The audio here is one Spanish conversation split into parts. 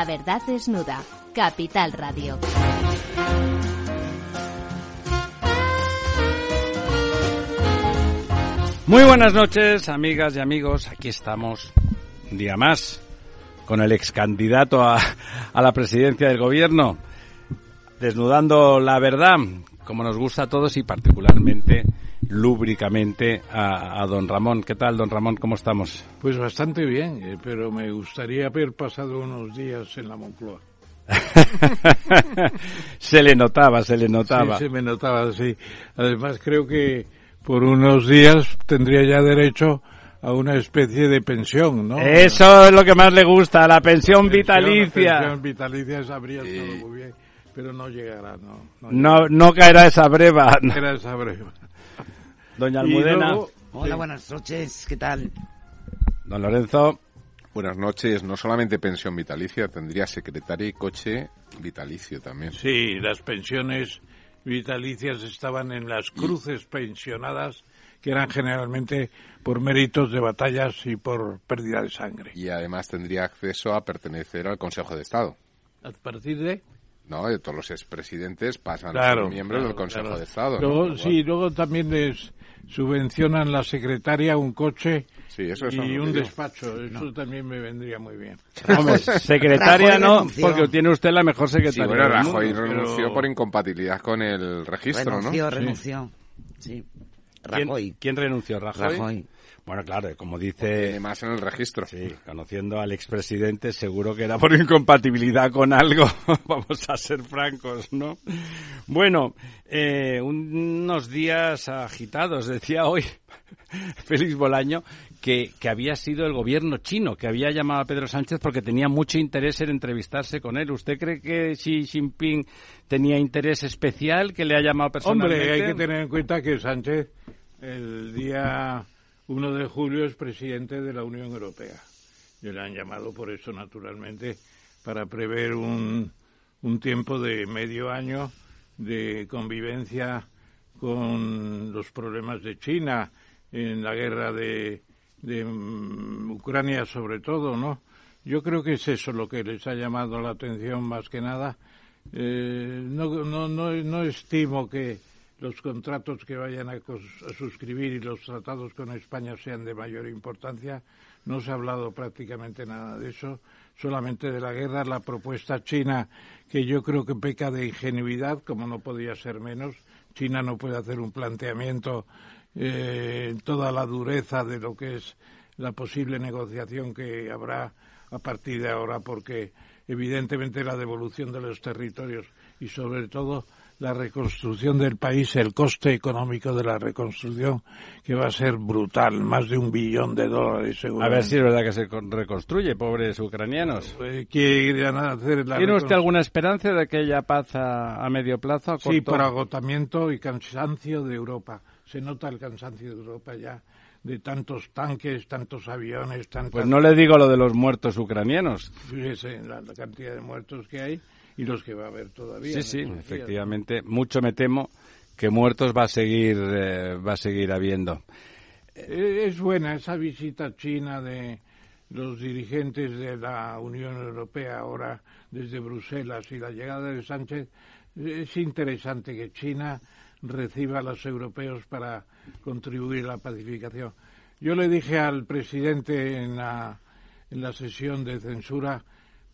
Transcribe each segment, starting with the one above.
La verdad desnuda. Capital Radio. Muy buenas noches, amigas y amigos. Aquí estamos un día más con el ex candidato a, a la presidencia del gobierno, desnudando la verdad, como nos gusta a todos y particularmente lúbricamente a, a, don Ramón. ¿Qué tal, don Ramón? ¿Cómo estamos? Pues bastante bien, eh, pero me gustaría haber pasado unos días en la Moncloa. se le notaba, se le notaba. Sí, se me notaba, sí. Además, creo que por unos días tendría ya derecho a una especie de pensión, ¿no? Eso es lo que más le gusta, la pensión, pensión vitalicia. La pensión vitalicia sabría todo muy bien, pero no llegará, no. No, no, no caerá esa breva. No caerá esa breva. Doña Almudena. Luego, Hola, buenas noches, ¿qué tal? Don Lorenzo. Buenas noches. No solamente pensión vitalicia, tendría secretaria y coche vitalicio también. Sí, las pensiones vitalicias estaban en las cruces pensionadas, que eran generalmente por méritos de batallas y por pérdida de sangre. Y además tendría acceso a pertenecer al Consejo de Estado. ¿A partir de? No, de todos los expresidentes pasan claro, a ser miembros claro, del Consejo claro. de Estado. Luego, ¿no? Sí, luego también les subvencionan la secretaria un coche sí, eso, eso y un despacho. Eso no. también me vendría muy bien. Hombre, secretaria no, porque tiene usted la mejor secretaria. Sí, bueno, Rajoy mundo, renunció pero... por incompatibilidad con el registro, renunció, ¿no? Renunció, sí. sí. Rajoy. ¿Quién, ¿Quién, renunció? ¿Rajoy? Rajoy. Bueno, claro, como dice... Tiene más en el registro. Sí, conociendo al expresidente, seguro que era por incompatibilidad con algo. Vamos a ser francos, ¿no? Bueno, eh, unos días agitados, decía hoy Félix Bolaño, que, que, había sido el gobierno chino, que había llamado a Pedro Sánchez porque tenía mucho interés en entrevistarse con él. ¿Usted cree que Xi Jinping tenía interés especial que le ha llamado personalmente? Hombre, hay que tener en cuenta que Sánchez el día 1 de julio es presidente de la Unión Europea. Y le han llamado por eso, naturalmente, para prever un, un tiempo de medio año de convivencia con los problemas de China en la guerra de, de um, Ucrania sobre todo, ¿no? Yo creo que es eso lo que les ha llamado la atención más que nada. Eh, no, no, no, no estimo que los contratos que vayan a, suscribir y los tratados con España sean de mayor importancia. No se ha hablado prácticamente nada de eso, solamente de la guerra, la propuesta china, que yo creo que peca de ingenuidad, como no podía ser menos. China no puede hacer un planteamiento eh, en toda la dureza de lo que es la posible negociación que habrá a partir de ahora, porque evidentemente la devolución de los territorios y sobre todo la reconstrucción del país, el coste económico de la reconstrucción, que va a ser brutal, más de un billón de dólares seguro. A ver si es verdad que se reconstruye, pobres ucranianos. Eh, ¿Quieren hacer la ¿Tiene usted alguna esperanza de que haya paz a, a medio plazo? A corto? Sí, por agotamiento y cansancio de Europa. Se nota el cansancio de Europa ya de tantos tanques, tantos aviones, tantas... Pues no le digo lo de los muertos ucranianos. Fíjese la, la cantidad de muertos que hay y los que va a haber todavía. Sí, sí, efectivamente. Mucho me temo que muertos va a seguir, eh, va a seguir habiendo. Es buena esa visita china de, los dirigentes de la Unión Europea ahora desde Bruselas y la llegada de Sánchez, es interesante que China reciba a los europeos para contribuir a la pacificación. Yo le dije al presidente en la, en la sesión de censura,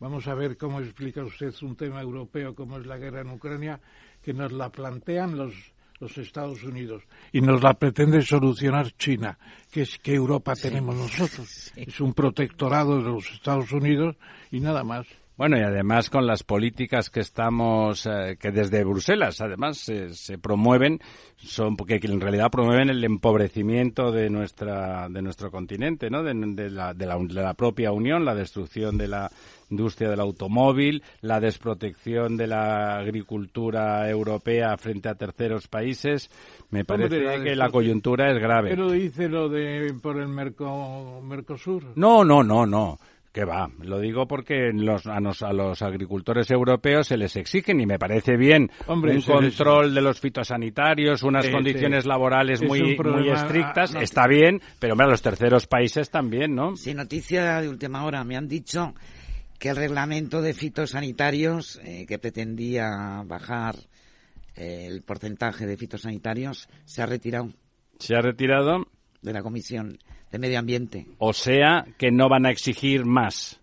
vamos a ver cómo explica usted un tema europeo como es la guerra en Ucrania, que nos la plantean los los Estados Unidos y nos la pretende solucionar China, que es que Europa tenemos nosotros. Es un protectorado de los Estados Unidos y nada más. Bueno, y además con las políticas que estamos, eh, que desde Bruselas además se promueven, son porque en realidad promueven el empobrecimiento de nuestra, de nuestro continente, ¿no? De, la, de, la, propia Unión, la destrucción de la industria del automóvil, la desprotección de la agricultura europea frente a terceros países. Me parece que la coyuntura es grave. ¿Pero dice lo de por el Mercosur? No, no, no, no. Que va, lo digo porque los, a, los, agricultores europeos se les exigen y me parece bien un control de los fitosanitarios, unas condiciones laborales muy, muy estrictas, está bien, pero a los terceros países también, ¿no? Sí, noticia de última hora, me han dicho que el reglamento de fitosanitarios eh, que pretendía bajar eh, el porcentaje de fitosanitarios se ha retirado. ¿Se ha retirado? De la Comisión de Medio Ambiente. O sea, que no van a exigir más.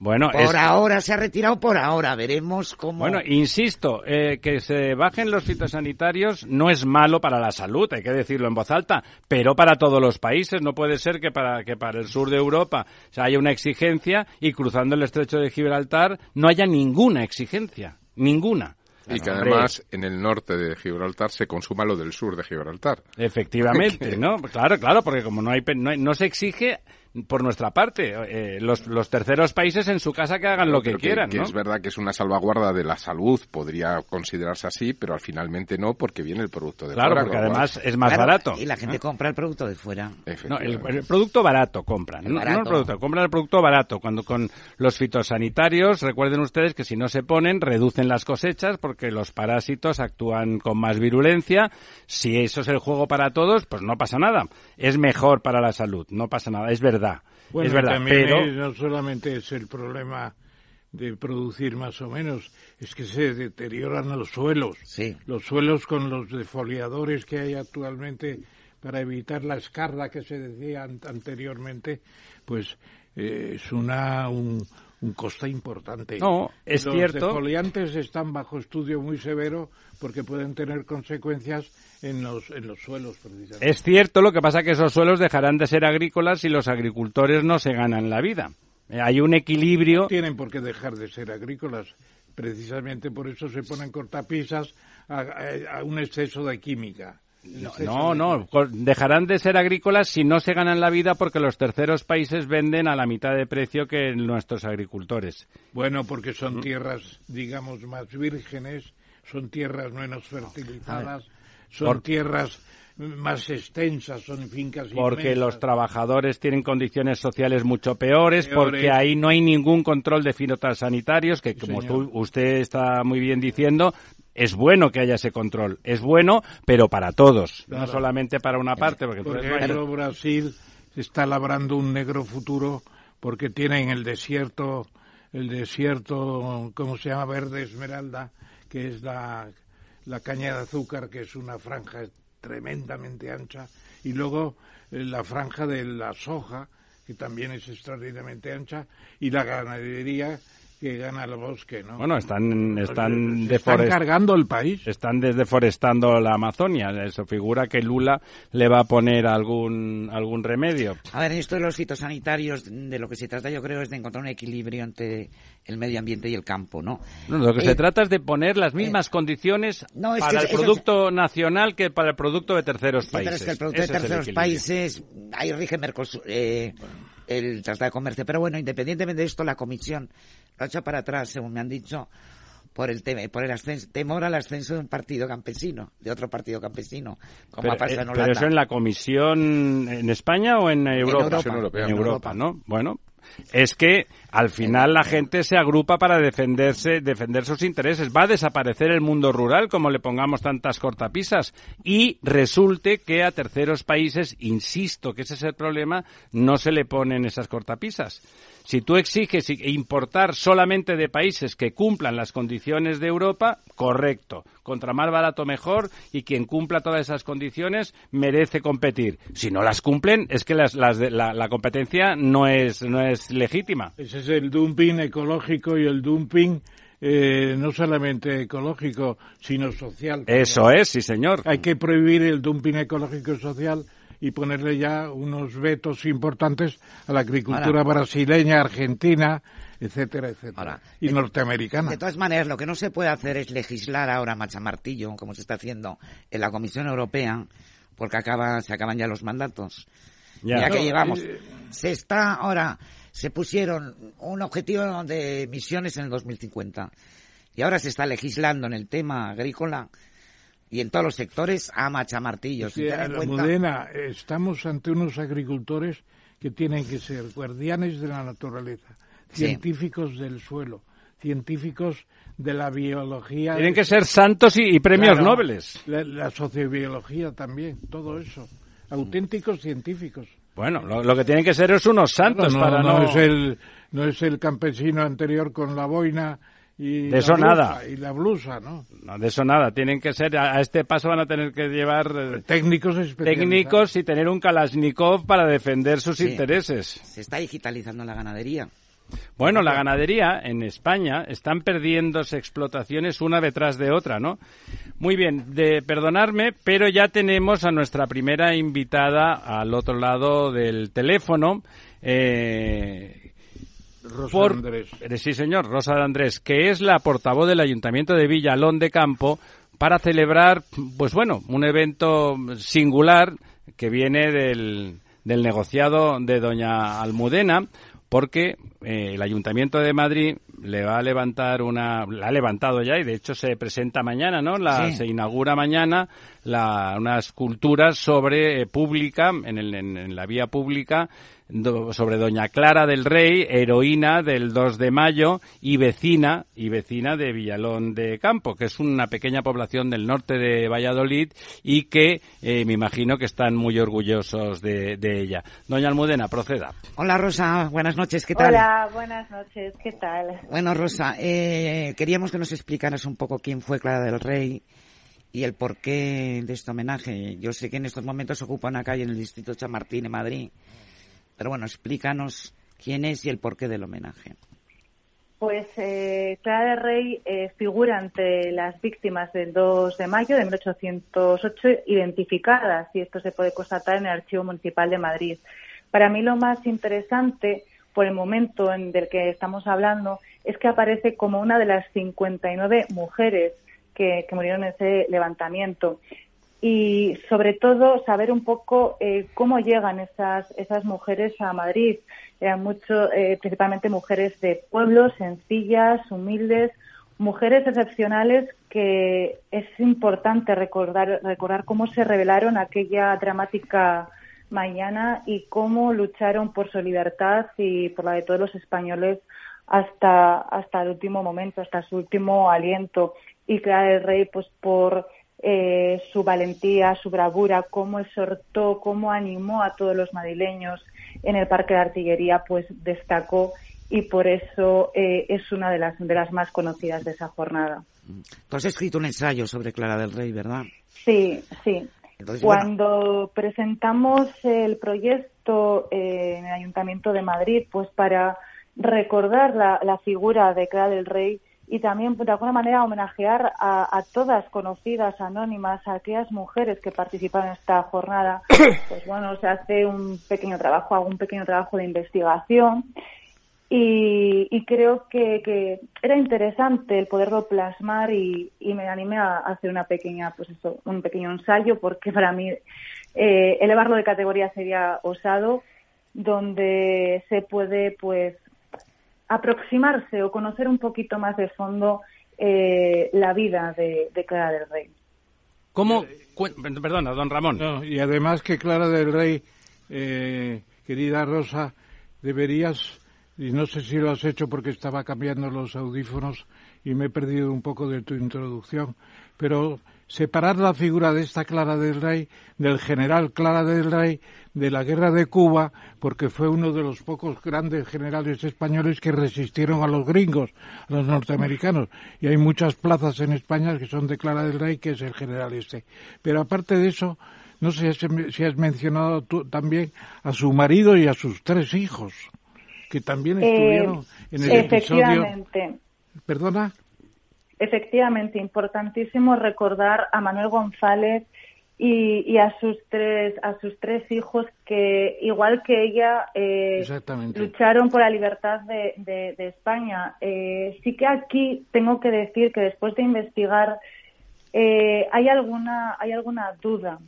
Bueno, por ahora se ha retirado, por ahora veremos cómo. Bueno, insisto, eh, que se bajen los fitosanitarios no es malo para la salud, hay que decirlo en voz alta, pero para todos los países no puede ser que para que para el sur de Europa haya una exigencia y cruzando el estrecho de Gibraltar no haya ninguna exigencia, ninguna. Y que además en el norte de Gibraltar se consuma lo del sur de Gibraltar. Efectivamente, ¿no? Claro, claro, porque como no hay, no, no se exige por nuestra parte, eh, los, los, terceros países en su casa que hagan lo que, quieran. Que, es verdad que es una salvaguarda de la salud, podría considerarse así, pero al finalmente no, porque viene el producto de fuera. Claro, porque además es más barato. Y la gente compra el producto de fuera. No, el, producto barato compran, no, el producto, compran el producto barato. Cuando con los fitosanitarios, recuerden ustedes que si no se ponen, reducen las cosechas porque los parásitos actúan con más virulencia. Si eso es el juego para todos, pues no pasa nada. Es mejor para la salud, no pasa nada, es verdad bueno, es verdad, también pero... no solamente es el problema de producir más o menos, es que se deterioran los suelos. Sí. Los suelos con los defoliadores que hay actualmente para evitar la escarda que se decía anteriormente, pues eh, es una un, un coste importante. No, es los cierto. Los defoliantes están bajo estudio muy severo porque pueden tener consecuencias en los, en los suelos, precisamente. Es cierto, lo que pasa es que esos suelos dejarán de ser agrícolas si los agricultores no se ganan la vida. Eh, hay un equilibrio. No tienen por qué dejar de ser agrícolas. Precisamente por eso se ponen cortapisas a, un exceso de química. No, no, dejarán de ser agrícolas si no se ganan la vida porque los terceros países venden a la mitad de precio que nuestros agricultores. Bueno, porque son mm. tierras, digamos, más vírgenes, son tierras menos fertilizadas son tierras más extensas, son fincas Porque los trabajadores tienen condiciones sociales mucho peores, porque ahí no hay ningún control de fitosanitarios, que como usted está muy bien diciendo, es bueno que haya ese control. Es bueno, pero para todos, no solamente para una parte. Porque, porque Brasil está labrando un negro futuro porque tiene en el desierto, el desierto, ¿cómo se llama? Verde Esmeralda, que es la la caña de azúcar, que es una franja tremendamente ancha, y luego eh, la franja de la soja, que también es extraordinariamente ancha, y la ganadería, que gana el bosque, ¿no? Bueno, están están, están cargando el país. Están deforestando la Amazonia. Eso figura que Lula le va a poner algún algún remedio. A ver, esto de los fitosanitarios, de lo que se trata yo creo es de encontrar un equilibrio entre el medio ambiente y el campo, ¿no? no lo que se eh, trata es de poner las mismas eh, condiciones para el producto nacional que para el producto de terceros países. Pero es que el producto de terceros países, ahí rige Mercosur, eh, el Tratado de Comercio. Pero bueno, independientemente de esto, la Comisión lo ha hecho para atrás, según me han dicho, por el por el ascenso, temor al ascenso de un partido campesino, de otro partido campesino, como pero, ha pasado en Holanda. ¿Pero eso en la Comisión en España o en Europa? En Europa, en Europa, ¿no? Bueno, es que al final la gente se agrupa para defenderse, defender sus intereses. Va a desaparecer el mundo rural como le pongamos tantas cortapisas y resulte que a terceros países, insisto que ese es el problema, no se le ponen esas cortapisas. Si tú exiges importar solamente de países que cumplan las condiciones de Europa, correcto. Contra más barato mejor y quien cumpla todas esas condiciones merece competir. Si no las cumplen, es que las, la, la, competencia no es, no es legítima. Es el dumping ecológico y el dumping eh, no solamente ecológico, sino social. Eso es, sí, señor. Hay que prohibir el dumping ecológico y social y ponerle ya unos vetos importantes a la agricultura brasileña, argentina, etcétera, etcétera. y norteamericana. De todas maneras, lo que no se puede hacer es legislar ahora machamartillo, como se está haciendo en la Comisión Europea, porque acaba, se acaban ya los mandatos. Ya, que llevamos. Eh, se está ahora, se pusieron un objetivo de emisiones en el 2050. Y ahora se está legislando en el tema agrícola y en todos los sectores a machamartillos. Sí, Mudena, estamos ante unos agricultores que tienen que ser guardianes de la naturaleza, científicos del suelo, científicos de la biología. Tienen que ser santos y, premios nobles. La, sociobiología también, todo eso. Auténticos científicos. Bueno, lo, que tienen que ser es unos santos para no... No es, el, no es el campesino anterior con la boina y de eso nada. Y la blusa, ¿no? ¿no? De eso nada. Tienen que ser, a, este paso van a tener que llevar eh, técnicos técnicos y tener un Kalashnikov para defender sus intereses. Se está digitalizando la ganadería. Bueno, la ganadería en España están perdiéndose explotaciones una detrás de otra, ¿no? Muy bien, de perdonarme, pero ya tenemos a nuestra primera invitada al otro lado del teléfono. Eh, Rosa Andrés. Eh, sí, señor, Rosa de Andrés, que es la portavoz del Ayuntamiento de Villalón de Campo para celebrar, pues bueno, un evento singular que viene del, del negociado de doña Almudena, porque eh, el Ayuntamiento de Madrid le va a levantar una, la ha levantado ya y de hecho se presenta mañana, ¿no? La, Se inaugura mañana la, una escultura sobre eh, pública, en, el, en la vía pública, sobre Doña Clara del Rey, heroína del 2 de mayo y vecina y vecina de Villalón de Campo, que es una pequeña población del norte de Valladolid y que eh, me imagino que están muy orgullosos de, ella. Doña Almudena, proceda. Hola Rosa, buenas noches, ¿qué tal? Hola, buenas noches, ¿qué tal? Bueno Rosa, eh, queríamos que nos explicaras un poco quién fue Clara del Rey y el porqué de este homenaje. Yo sé que en estos momentos ocupa una calle en el distrito Chamartín, en Madrid pero bueno, explícanos quién es y el porqué del homenaje. Pues eh, Clara de Rey eh, figura entre las víctimas del 2 de mayo de 1808 identificadas y esto se puede constatar en el Archivo Municipal de Madrid. Para mí lo más interesante por el momento en del que estamos hablando es que aparece como una de las 59 mujeres que, que murieron en ese levantamiento y sobre todo saber un poco eh, cómo llegan esas, esas mujeres a Madrid. Eran mucho, eh, principalmente mujeres de pueblos, sencillas, humildes, mujeres excepcionales que es importante recordar, recordar cómo se revelaron aquella dramática mañana y cómo lucharon por su libertad y por la de todos los españoles hasta, hasta el último momento, hasta su último aliento. Y Clara el Rey, pues por eh, su valentía, su bravura, cómo exhortó, cómo animó a todos los madrileños en el Parque de Artillería, pues destacó y por eso eh, es una de las, de las más conocidas de esa jornada. Tú has escrito un ensayo sobre Clara del Rey, ¿verdad? Sí, sí. Cuando presentamos el proyecto eh, en el Ayuntamiento de Madrid, pues para recordar la, la figura de Clara del Rey, y también de alguna manera homenajear a, todas conocidas, anónimas, a aquellas mujeres que participan en esta jornada. Pues bueno, se hace un pequeño trabajo, hago un pequeño trabajo de investigación y, creo que, era interesante el poderlo plasmar y, me animé a hacer una pequeña, pues eso, un pequeño ensayo porque para mí eh, elevarlo de categoría sería osado donde se puede pues aproximarse o conocer un poquito más de fondo eh, la vida de, Clara del Rey. ¿Cómo? Perdona, don Ramón. y además que Clara del Rey, eh, querida Rosa, deberías y no sé si lo has hecho porque estaba cambiando los audífonos y me he perdido un poco de tu introducción, pero separar la figura de esta Clara del Rey, del general Clara del Rey, de la guerra de Cuba, porque fue uno de los pocos grandes generales españoles que resistieron a los gringos, a los norteamericanos. Y hay muchas plazas en España que son de Clara del Rey, que es el general este. Pero aparte de eso, no sé si has mencionado tú también a su marido y a sus tres hijos, que también eh, estuvieron en el episodio. ¿Perdona? Efectivamente, importantísimo recordar a Manuel González y, a sus tres a sus tres hijos que igual que ella eh, lucharon por la libertad de, España. Eh, sí que aquí tengo que decir que después de investigar hay alguna hay alguna duda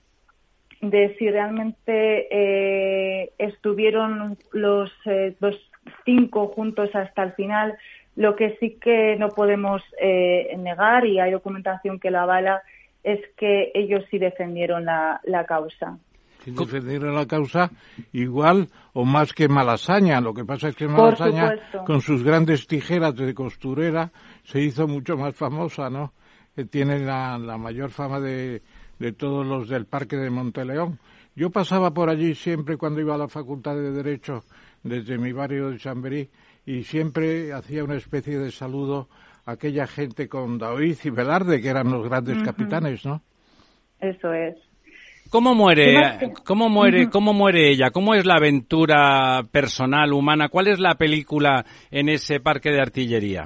de si realmente eh, estuvieron los, eh, los cinco juntos hasta el final. Lo que sí que no podemos eh, negar, y hay documentación que lo avala, es que ellos sí defendieron la, la causa. defendieron la causa igual o más que Malasaña. Lo que pasa es que Malasaña, con sus grandes tijeras de costurera, se hizo mucho más famosa, ¿no? tiene la, la mayor fama de, de todos los del Parque de Monteleón. Yo pasaba por allí siempre cuando iba a la Facultad de Derecho desde mi barrio de Chamberí y siempre hacía una especie de saludo a aquella gente con David y Velarde, que eran los grandes capitanes, ¿no? Eso es. ¿Cómo muere, cómo muere, cómo muere ella? ¿Cómo es la aventura personal, humana? ¿Cuál es la película en ese parque de artillería?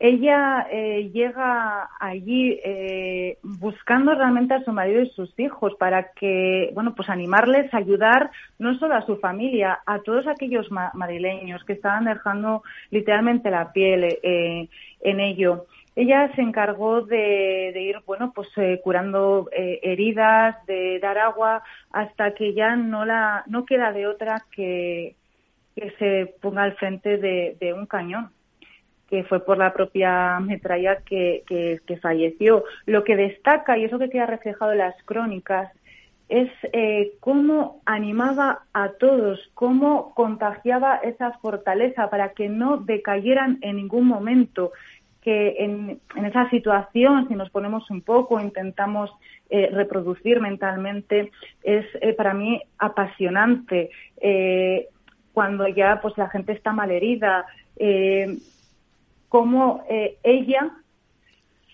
Ella eh, llega allí eh, buscando realmente a su marido y sus hijos para que, bueno, pues animarles, ayudar no solo a su familia, a todos aquellos madrileños que estaban dejando literalmente la piel eh, en ello. Ella se encargó de, ir, bueno, pues curando heridas, de dar agua, hasta que ya no la, no queda de otra que, que se ponga al frente de un cañón que fue por la propia metralla que, que, falleció. Lo que destaca, y eso que queda reflejado en las crónicas, es eh, cómo animaba a todos, cómo contagiaba esa fortaleza para que no decayeran en ningún momento, que en, esa situación, si nos ponemos un poco, intentamos eh, reproducir mentalmente, es eh, para mí apasionante. cuando ya pues la gente está malherida, cómo eh, ella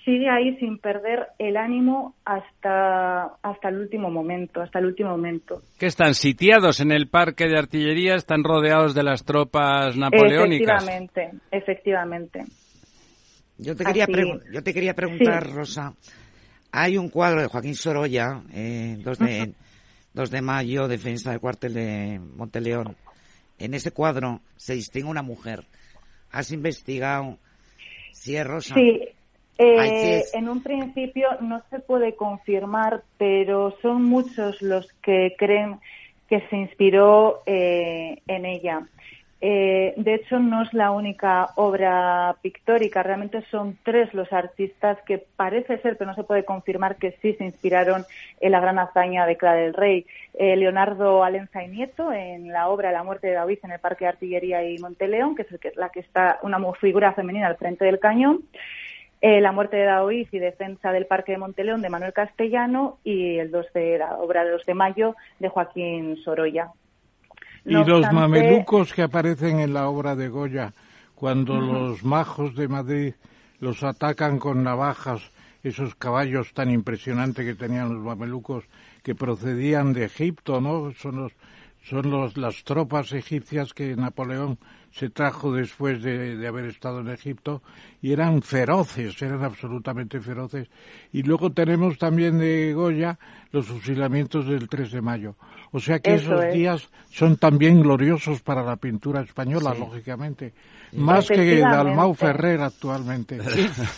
sigue ahí sin perder el ánimo hasta, hasta el último momento, hasta el último momento. Que están sitiados en el parque de artillería, están rodeados de las tropas napoleónicas. Efectivamente, efectivamente. Yo te quería, yo te quería preguntar, Rosa, hay un cuadro de Joaquín Sorolla, eh, 2, de, 2 de mayo, defensa del cuartel de Monteleón. En ese cuadro se distingue una mujer. ¿Has investigado Sí, eh, en un principio no se puede confirmar, pero son muchos los que creen que se inspiró eh, en ella. Eh, de hecho, no es la única obra pictórica, realmente son tres los artistas que parece ser, pero no se puede confirmar que sí se inspiraron en la gran hazaña de Clara del Rey. Eh, Leonardo Alenza y Nieto en la obra La muerte de David en el Parque de Artillería y Monteleón, que es la que está una figura femenina al frente del cañón. Eh, la muerte de Daoiz y defensa del Parque de Monteleón de Manuel Castellano y el 2 de la obra de 2 de mayo de Joaquín Sorolla y los mamelucos que aparecen en la obra de Goya, cuando los majos de Madrid los atacan con navajas, esos caballos tan impresionantes que tenían los mamelucos que procedían de Egipto, ¿no? Son los, son los, las tropas egipcias que Napoleón se trajo después de, de, haber estado en Egipto y eran feroces, eran absolutamente feroces. Y luego tenemos también de Goya los fusilamientos del 3 de mayo. O sea que esos días son también gloriosos para la pintura española, lógicamente. Más que Dalmau Ferrer actualmente.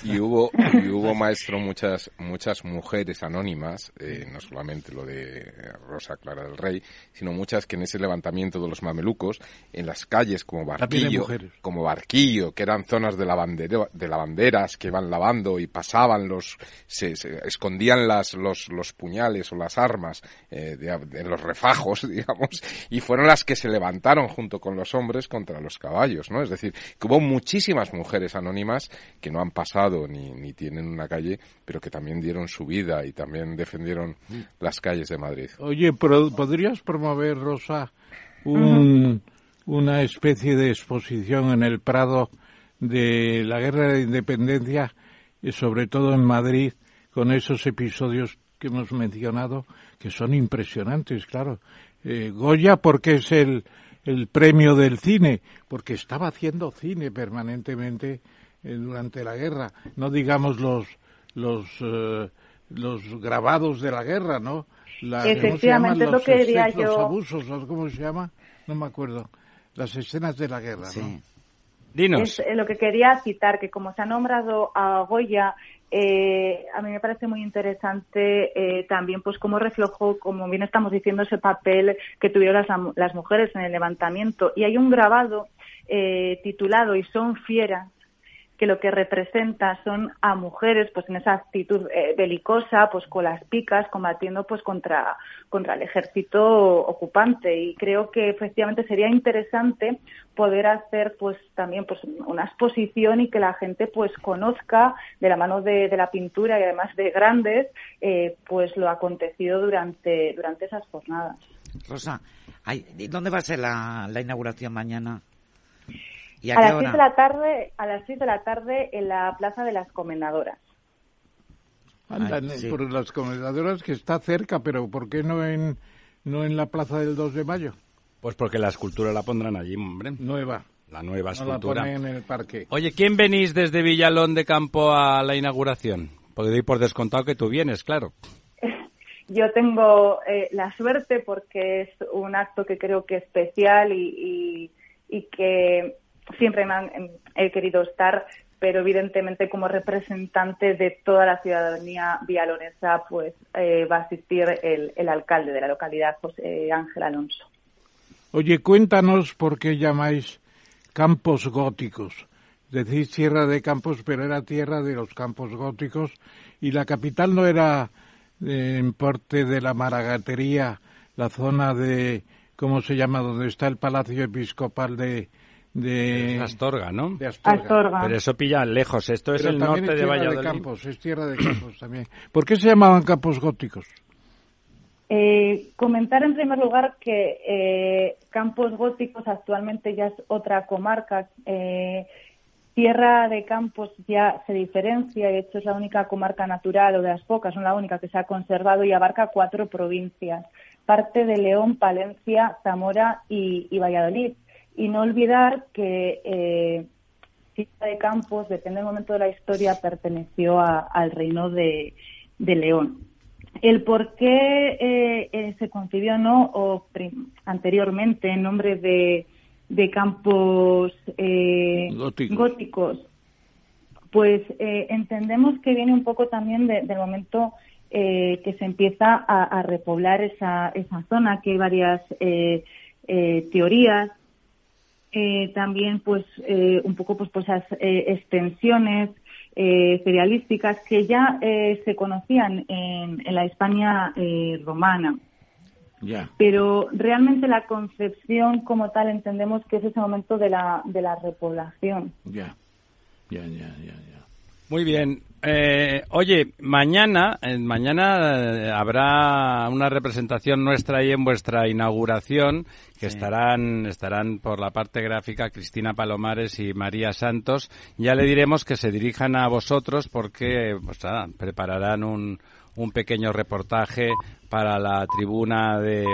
Y hubo, y hubo maestro, muchas, muchas mujeres anónimas, eh, no solamente lo de Rosa Clara del Rey, sino muchas que en ese levantamiento de los mamelucos, en las calles como Barquillo, como Barquillo, que eran zonas de, lavandero, de lavanderas que iban lavando y pasaban los, se, escondían las, los, los puñales o las armas eh, en los refatos fajos, digamos, y fueron las que se levantaron junto con los hombres contra los caballos, ¿no? Es decir, que hubo muchísimas mujeres anónimas que no han pasado ni, ni tienen una calle, pero que también dieron su vida y también defendieron las calles de Madrid. Oye, ¿podrías promover, Rosa, un, una especie de exposición en el Prado de la Guerra de Independencia, y sobre todo en Madrid, con esos episodios que hemos mencionado, que son impresionantes, claro. Eh, Goya, porque es el, el premio del cine, porque estaba haciendo cine permanentemente eh, durante la guerra, no digamos los los eh, los grabados de la guerra, ¿no? Efectivamente, es lo que diría yo. Los abusos, ¿cómo se llama? No me acuerdo. Las escenas de la guerra, ¿no? Es lo que quería citar, que como se ha nombrado a Goya, eh, a mí me parece muy interesante eh, también pues cómo reflejó, como bien estamos diciendo, ese papel que tuvieron las, las mujeres en el levantamiento. Y hay un grabado eh, titulado Y son fieras, que lo que representa son a mujeres pues en esa actitud eh, belicosa pues con las picas combatiendo pues contra contra el ejército ocupante y creo que efectivamente sería interesante poder hacer pues también pues una exposición y que la gente pues conozca de la mano de, la pintura y además de grandes eh, pues lo acontecido durante durante esas jornadas Rosa ¿dónde va a ser la inauguración mañana? A, las seis de la tarde, a las 6 de la tarde en la Plaza de las Comendadoras. por las Comendadoras que está cerca, pero ¿por qué no en, no en la Plaza del 2 de Mayo? Pues porque la escultura la pondrán allí, hombre. Nueva. La nueva escultura. La en el parque. Oye, ¿quién venís desde Villalón de Campo a la inauguración? Porque doy por descontado que tú vienes, claro. Yo tengo eh, la suerte porque es un acto que creo que es especial y, y que siempre me han, he querido estar, pero evidentemente como representante de toda la ciudadanía vialonesa, pues eh, va a asistir el, alcalde de la localidad, José Ángel Alonso. Oye, cuéntanos por qué llamáis campos góticos. Decís tierra de campos, pero era tierra de los campos góticos y la capital no era eh, en porte de la Maragatería, la zona de, ¿cómo se llama?, donde está el Palacio Episcopal de, de Astorga, ¿no? De Astorga. Pero eso pilla lejos. Esto es el norte de Valladolid. De campos, es tierra de campos también. ¿Por qué se llamaban campos góticos? Eh, comentar en primer lugar que eh, Campos Góticos actualmente ya es otra comarca. Eh, tierra de Campos ya se diferencia, de hecho es la única comarca natural o de las pocas, son la única que se ha conservado y abarca cuatro provincias, parte de León, Palencia, Zamora y Valladolid. Y no olvidar que eh, de Campos, depende del momento de la historia, perteneció al reino de, León. El por qué eh, eh, se concibió no o anteriormente en nombre de, campos eh, góticos. pues entendemos que viene un poco también del momento que se empieza a, repoblar esa, esa zona, que hay varias teorías eh, también pues eh, un poco pues, pues esas eh, extensiones cerealísticas que ya se conocían en, la España romana. Pero realmente la concepción como tal entendemos que es ese momento de la, de la repoblación. Ya, ya, ya, ya. Muy bien. Eh, oye, mañana, eh, mañana eh, habrá una representación nuestra ahí en vuestra inauguración, que estarán, estarán por la parte gráfica Cristina Palomares y María Santos. Ya le diremos que se dirijan a vosotros porque, pues, prepararán un, un pequeño reportaje para la tribuna de,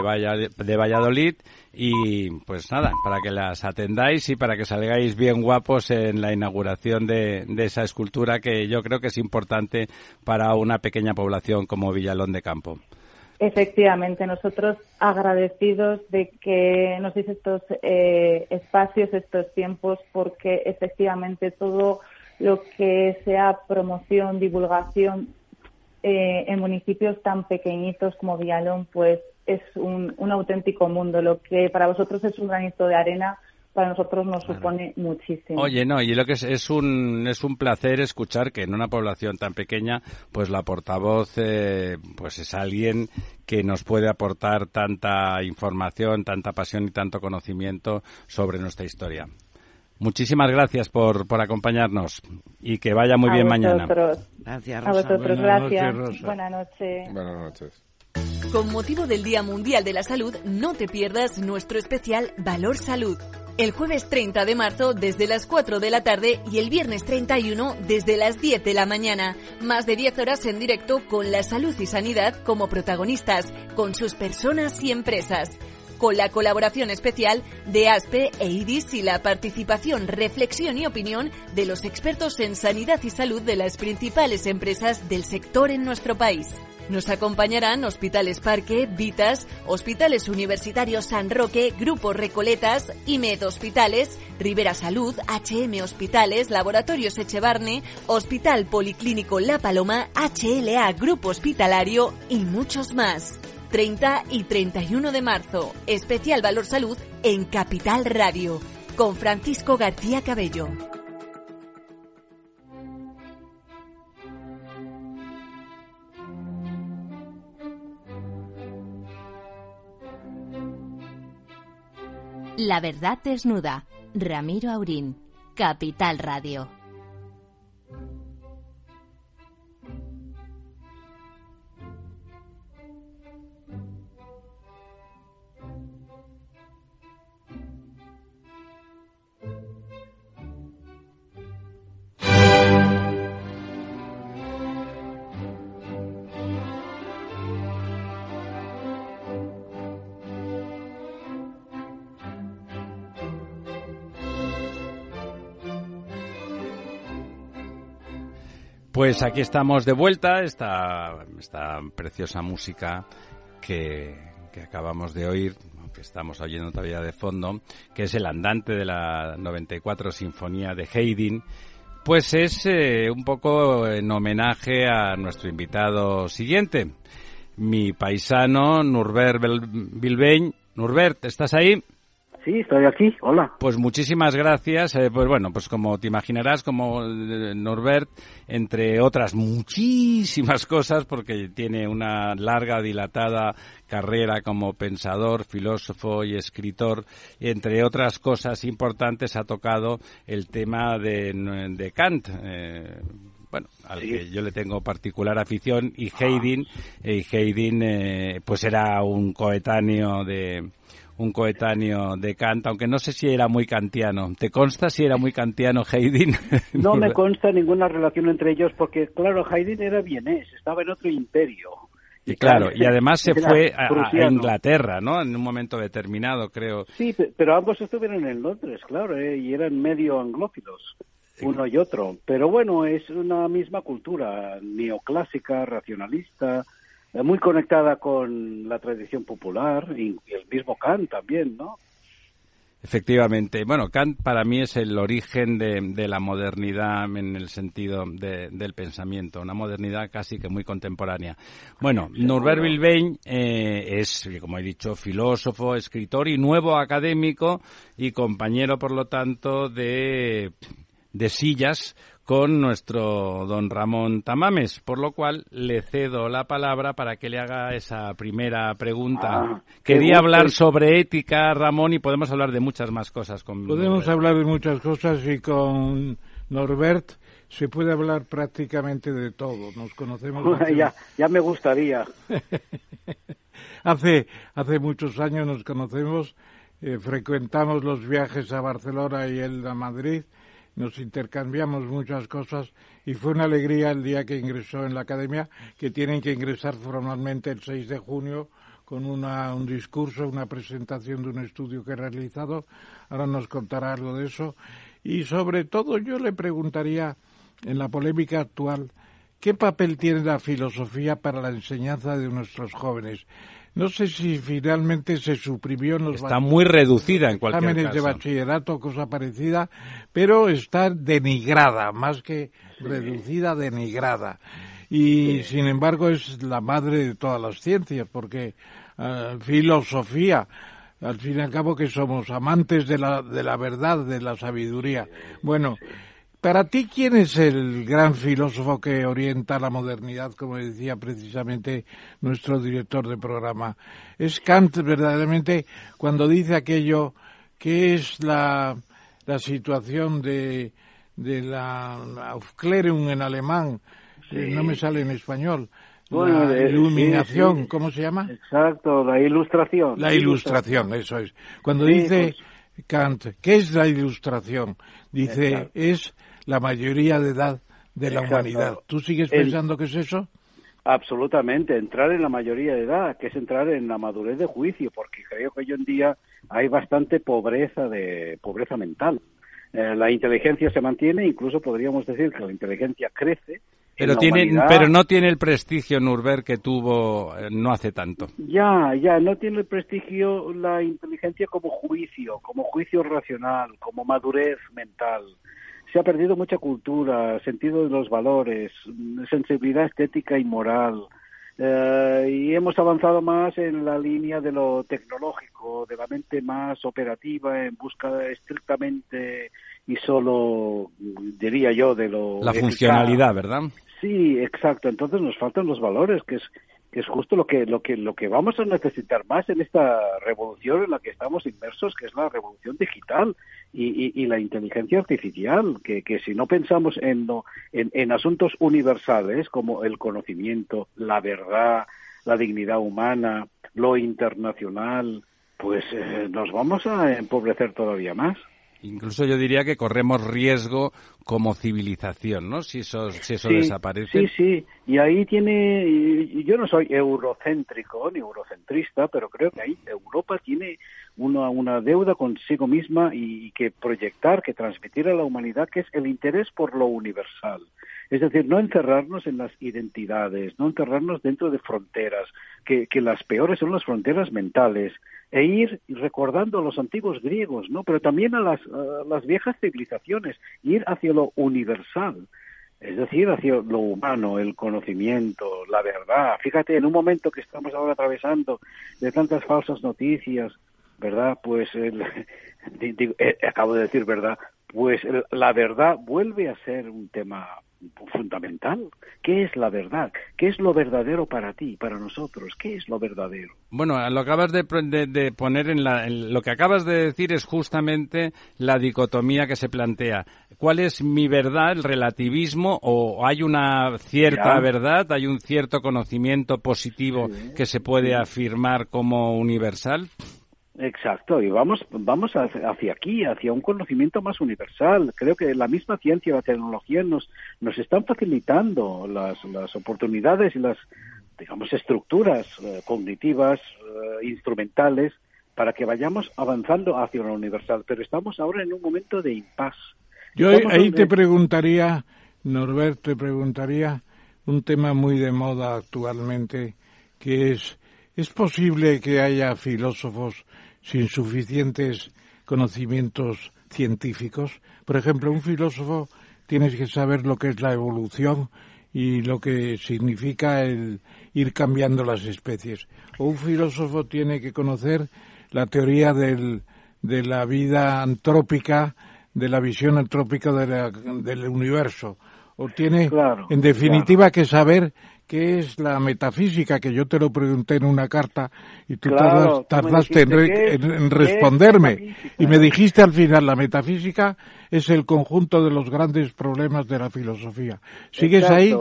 Valladolid y pues nada, para que las atendáis y para que salgáis bien guapos en la inauguración de, esa escultura que yo creo que es importante para una pequeña población como Villalón de Campo. Efectivamente, nosotros agradecidos de que nos dice estos eh, espacios, estos tiempos, porque efectivamente todo lo que sea promoción, divulgación, eh, en municipios tan pequeñitos como Villalón, pues es un, auténtico mundo. Lo que para vosotros es un granito de arena, para nosotros nos supone muchísimo. Oye, no, y lo que es, es un es un placer escuchar que en una población tan pequeña, pues la portavoz eh, pues es alguien que nos puede aportar tanta información, tanta pasión y tanto conocimiento sobre nuestra historia. Muchísimas gracias por, por acompañarnos y que vaya muy bien mañana. Gracias, A Rosa. vosotros, Buenas gracias. noches, Rosa. Buenas noches. Buenas noches. Con motivo del Día Mundial de la Salud, no te pierdas nuestro especial Valor Salud. El jueves 30 de marzo desde las 4 de la tarde y el viernes 31 desde las 10 de la mañana. Más de 10 horas en directo con la salud y sanidad como protagonistas, con sus personas y empresas. Con la colaboración especial de ASPE e IDIS y la participación, reflexión y opinión de los expertos en sanidad y salud de las principales empresas del sector en nuestro país. Nos acompañarán Hospitales Parque, Vitas, Hospitales Universitarios San Roque, Grupo Recoletas, IMED Hospitales, Rivera Salud, HM Hospitales, Laboratorios Echevarne, Hospital Policlínico La Paloma, HLA Grupo Hospitalario y muchos más. 30 y 31 de marzo, especial Valor Salud en Capital Radio, con Francisco García Cabello. La verdad desnuda. Ramiro Aurín. Capital Radio. Pues aquí estamos de vuelta, esta, esta preciosa música que, que acabamos de oír, que estamos oyendo todavía de fondo, que es el andante de la 94 Sinfonía de Haydn, pues es eh, un poco en homenaje a nuestro invitado siguiente, mi paisano Nurbert Bilbein. Nurbert, ¿estás ahí? Sí, estoy aquí. Hola. Pues muchísimas gracias. Eh, pues bueno, pues como te imaginarás, como eh, Norbert, entre otras muchísimas cosas, porque tiene una larga, dilatada carrera como pensador, filósofo y escritor, entre otras cosas importantes ha tocado el tema de, de Kant. eh, bueno, al Sí. que yo le tengo particular afición y Haydn, y Haydn eh, pues era un coetáneo de un coetáneo de Kant, aunque no sé si era muy kantiano. ¿Te consta si era muy kantiano Haydn? No me consta ninguna relación entre ellos porque, claro, Haydn era vienés, estaba en otro imperio. Y claro, y además se fue a. Inglaterra, ¿no? En un momento determinado, creo. Sí, pe- pero ambos estuvieron en Londres, claro, ¿eh? y eran medio anglófilos, uno y otro. Pero bueno, es una misma cultura neoclásica, racionalista, eh, muy conectada con la tradición popular y y el mismo Kant también, ¿no? Efectivamente. Bueno, Kant para mí es el origen de, de la modernidad en el sentido de- del pensamiento, una modernidad casi que muy contemporánea. Bueno, Norbert Bilbein eh, es, como he dicho, filósofo, escritor y nuevo académico y compañero, por lo tanto, de, de sillas con nuestro don Ramón Tamames, por lo cual le cedo la palabra para que le haga esa primera pregunta. Ah, Quería gusto. hablar sobre ética, Ramón, y podemos hablar de muchas más cosas con Podemos Norbert. hablar de muchas cosas y con Norbert se puede hablar prácticamente de todo. Nos conocemos. hace- ya, ya me gustaría. hace, hace muchos años nos conocemos, eh, frecuentamos los viajes a Barcelona y él a Madrid, nos intercambiamos muchas cosas y fue una alegría el día que ingresó en la academia, que tienen que ingresar formalmente el 6 de junio con una, un discurso, una presentación de un estudio que he realizado. Ahora nos contará algo de eso. Y sobre todo yo le preguntaría, en la polémica actual, ¿qué papel tiene la filosofía para la enseñanza de nuestros jóvenes? No sé si finalmente se suprimió en los Está muy reducida en cualquier exámenes de bachillerato, cosa parecida, pero está denigrada, más que reducida, denigrada. Y sin embargo es la madre de todas las ciencias, porque eh, filosofía, al fin y al cabo que somos amantes de la, de la verdad, de la sabiduría. Bueno, para ti, ¿quién es el gran filósofo que orienta la modernidad, como decía precisamente nuestro director de programa? ¿Es Kant verdaderamente cuando dice aquello que es la, la situación de, de la Aufklärung en alemán? Eh, no me sale en español la eh, iluminación, ¿cómo se llama? Exacto, la ilustración. La ilustración, eso es. Cuando dice pues Kant, ¿qué es la ilustración? Dice, es la mayoría de edad de la humanidad. ¿Tú sigues pensando que es eso? Absolutamente, entrar en la mayoría de edad, que es entrar en la madurez de juicio, porque creo que hoy en día hay bastante pobreza de pobreza mental. Eh, la inteligencia se mantiene, incluso podríamos decir que la inteligencia crece, pero, tiene, pero no tiene el prestigio Nurber que tuvo eh, no hace tanto. Ya, ya, no tiene el prestigio la inteligencia como juicio, como juicio racional, como madurez mental. Se ha perdido mucha cultura, sentido de los valores, sensibilidad estética y moral. Eh, y hemos avanzado más en la línea de lo tecnológico, de la mente más operativa, en busca estrictamente y solo, diría yo, de lo... La funcionalidad, ¿verdad? Sí, exacto. Entonces nos faltan los valores, que es que es justo lo que lo que lo que vamos a necesitar más en esta revolución en la que estamos inmersos, que es la revolución digital y, y, la inteligencia artificial, que, que si no pensamos en, en, en asuntos universales como el conocimiento, la verdad, la dignidad humana, lo internacional, pues eh, nos vamos a empobrecer todavía más. Incluso yo diría que corremos riesgo como civilización, ¿no? Si eso, si eso desaparece. Sí, sí. Y ahí tiene. Yo no soy eurocéntrico ni eurocentrista, pero creo que ahí Europa tiene una, una deuda consigo misma y, que proyectar, que transmitir a la humanidad, que es el interés por lo universal. Es decir, no encerrarnos en las identidades, no encerrarnos dentro de fronteras, que, que las peores son las fronteras mentales, e ir recordando a los antiguos griegos, ¿no? Pero también a las, las viejas civilizaciones, ir hacia lo universal, es decir, hacia lo humano, el conocimiento, la verdad. Fíjate, en un momento que estamos ahora atravesando de tantas falsas noticias, ¿verdad? Pues el, eh, acabo de decir verdad, pues la verdad vuelve a ser un tema fundamental. ¿Qué es la verdad? ¿Qué es lo verdadero para ti, para nosotros? ¿Qué es lo verdadero? Bueno, lo acabas de, poner en, la, lo que acabas de decir es justamente la dicotomía que se plantea. ¿Cuál es mi verdad, el relativismo, o hay una cierta verdad, hay un cierto conocimiento positivo que se puede afirmar como universal? Exacto, y vamos, vamos hacia aquí, hacia un conocimiento más universal. Creo que la misma ciencia y la tecnología nos, nos están facilitando las, las oportunidades y las, digamos, estructuras eh, cognitivas, eh, instrumentales, para que vayamos avanzando hacia lo universal. Pero estamos ahora en un momento de impas. Yo ahí te preguntaría, Norbert, te preguntaría un tema muy de moda actualmente, que es, ¿es posible que haya filósofos sin suficientes conocimientos científicos. Por ejemplo, un filósofo tiene que saber lo que es la evolución y lo que significa el ir cambiando las especies. O un filósofo tiene que conocer la teoría del, de la vida antrópica, de la visión antrópica del universo. O tiene, en definitiva, que saber ¿Qué es la metafísica? Que yo te lo pregunté en una carta y tú tardaste en, responderme. y me dijiste al final, la metafísica es el conjunto de los grandes problemas de la filosofía. ¿Sigues ahí?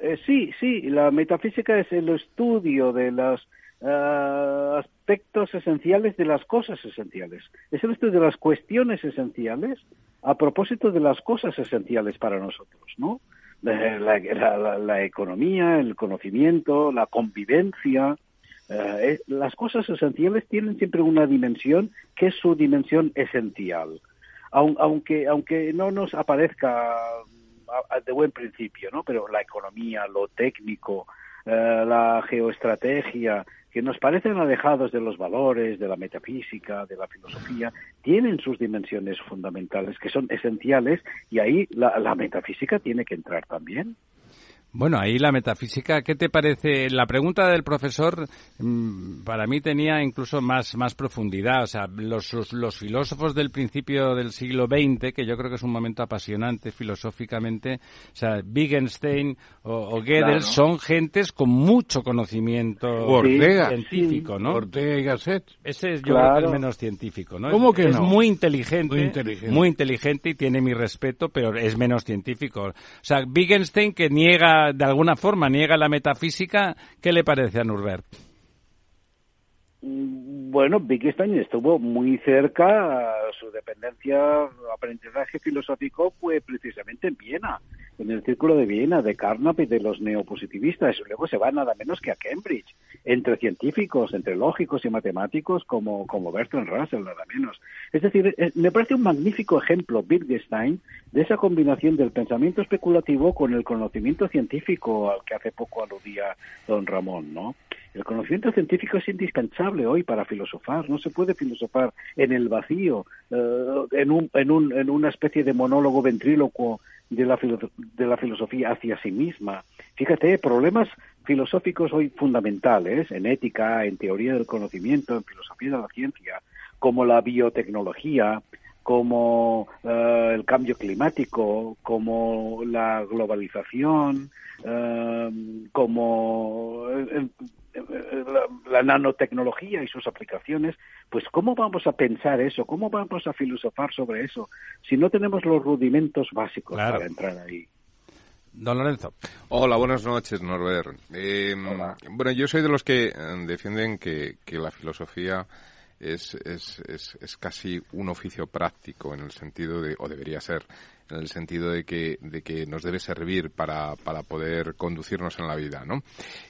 Eh, sí, sí, la metafísica es el estudio de los ah, aspectos esenciales de las cosas esenciales. Es el estudio de las cuestiones esenciales a propósito de las cosas esenciales para nosotros, ¿no? La, economía, el conocimiento, la convivencia. Eh, las cosas esenciales tienen siempre una dimensión que es su dimensión esencial, aunque, aunque no nos aparezca de buen principio, ¿no? Pero la economía, lo técnico, eh, la geoestrategia, que nos parecen alejados de los valores, de la metafísica, de la filosofía, tienen sus dimensiones fundamentales que son esenciales y ahí la, metafísica tiene que entrar también. Bueno, ahí la metafísica, ¿qué te parece? La pregunta del profesor mm, para mí tenía incluso más, más profundidad. O sea, los, los filósofos del principio del siglo XX, que yo creo que es un momento apasionante filosóficamente, o sea, Wittgenstein o, o Gödel son gentes con mucho conocimiento científico, ¿no? Ortega y Gasset. Ese es yo creo que es menos científico, ¿no? ¿Cómo que es no? muy inteligente, Muy inteligente. muy inteligente y tiene mi respeto, pero es menos científico. O sea, Wittgenstein que niega de alguna forma niega la metafísica, ¿qué le parece a Nurbert? Bueno, Wittgenstein estuvo muy cerca, su dependencia, aprendizaje filosófico fue precisamente en Viena, en el círculo de Viena, de Carnap y de los neopositivistas. Luego se va nada menos que a Cambridge, entre científicos, entre lógicos y matemáticos como, como Bertrand Russell, nada menos. Es decir, eh, me parece un magnífico ejemplo, Wittgenstein, de esa combinación del pensamiento especulativo con el conocimiento científico al que hace poco aludía don Ramón, ¿no? El conocimiento científico es indispensable hoy para filosofar. No se puede filosofar en el vacío, eh, en, un, en, un, en una especie de monólogo ventrílocuo de la, de la filosofía hacia sí misma. Fíjate, problemas filosóficos hoy fundamentales en ética, en teoría del conocimiento, en filosofía de la ciencia, como la biotecnología, como eh, el cambio climático, como la globalización, eh, como la, la nanotecnología y sus aplicaciones, pues ¿cómo vamos a pensar eso? ¿Cómo vamos a filosofar sobre eso si no tenemos los rudimentos básicos Claro. para entrar ahí? Don Lorenzo. Hola, buenas noches, Norbert. Eh, bueno, yo soy de los que eh, defienden que, que la filosofía es, es, es, es casi un oficio práctico en el sentido de, o debería ser, en el sentido de que, de que nos debe servir para, para poder conducirnos en la vida, ¿no?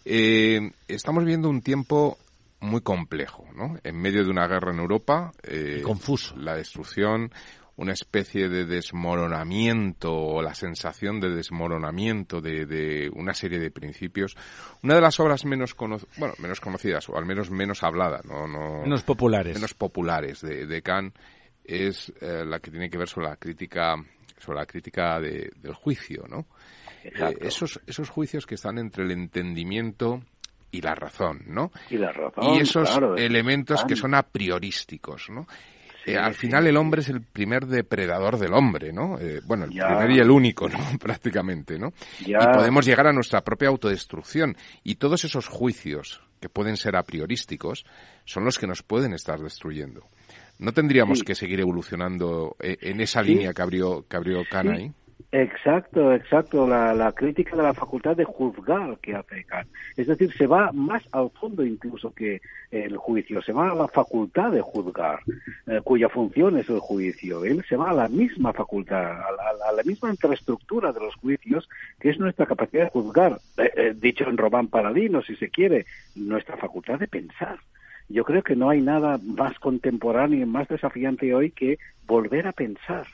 Eh, estamos viviendo un tiempo muy complejo, ¿no? En medio de una guerra en Europa, eh, confuso. la destrucción, una especie de desmoronamiento o la sensación de desmoronamiento de, de una serie de principios. Una de las obras menos cono- bueno, menos conocidas o al menos menos hablada, no, no Menos populares. menos populares de, de Kant es eh, la que tiene que ver sobre la crítica sobre la crítica de- del juicio, ¿no? Eh, esos esos juicios que están entre el entendimiento y la razón, ¿no? Y la razón, y esos claro, es elementos que son a priorísticos, ¿no? Eh, al final el hombre es el primer depredador del hombre, ¿no? Eh, bueno, el Ya. primer y el único, ¿no? Prácticamente, ¿no? Ya. Y podemos llegar a nuestra propia autodestrucción. Y todos esos juicios que pueden ser a priorísticos son los que nos pueden estar destruyendo. ¿No tendríamos Sí. que seguir evolucionando eh, en esa Sí. línea que abrió, que abrió Sí. ahí? Exacto, exacto, la, la crítica de la facultad de juzgar que hace Kant. Es decir, se va más al fondo incluso que el juicio, se va a la facultad de juzgar, eh, cuya función es el juicio. Él se va a la misma facultad, a la, a la misma infraestructura de los juicios, que es nuestra capacidad de juzgar. Eh, eh, dicho en Román Paladino, si se quiere, nuestra facultad de pensar. Yo creo que no hay nada más contemporáneo y más desafiante hoy que volver a pensar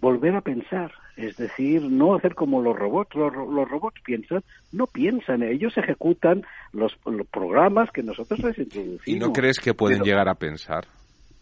volver a pensar, es decir, no hacer como los robots. Los, ro- los robots piensan, no piensan, ellos ejecutan los, los programas que nosotros les introducimos. ¿Y no crees que pueden Pero- llegar a pensar?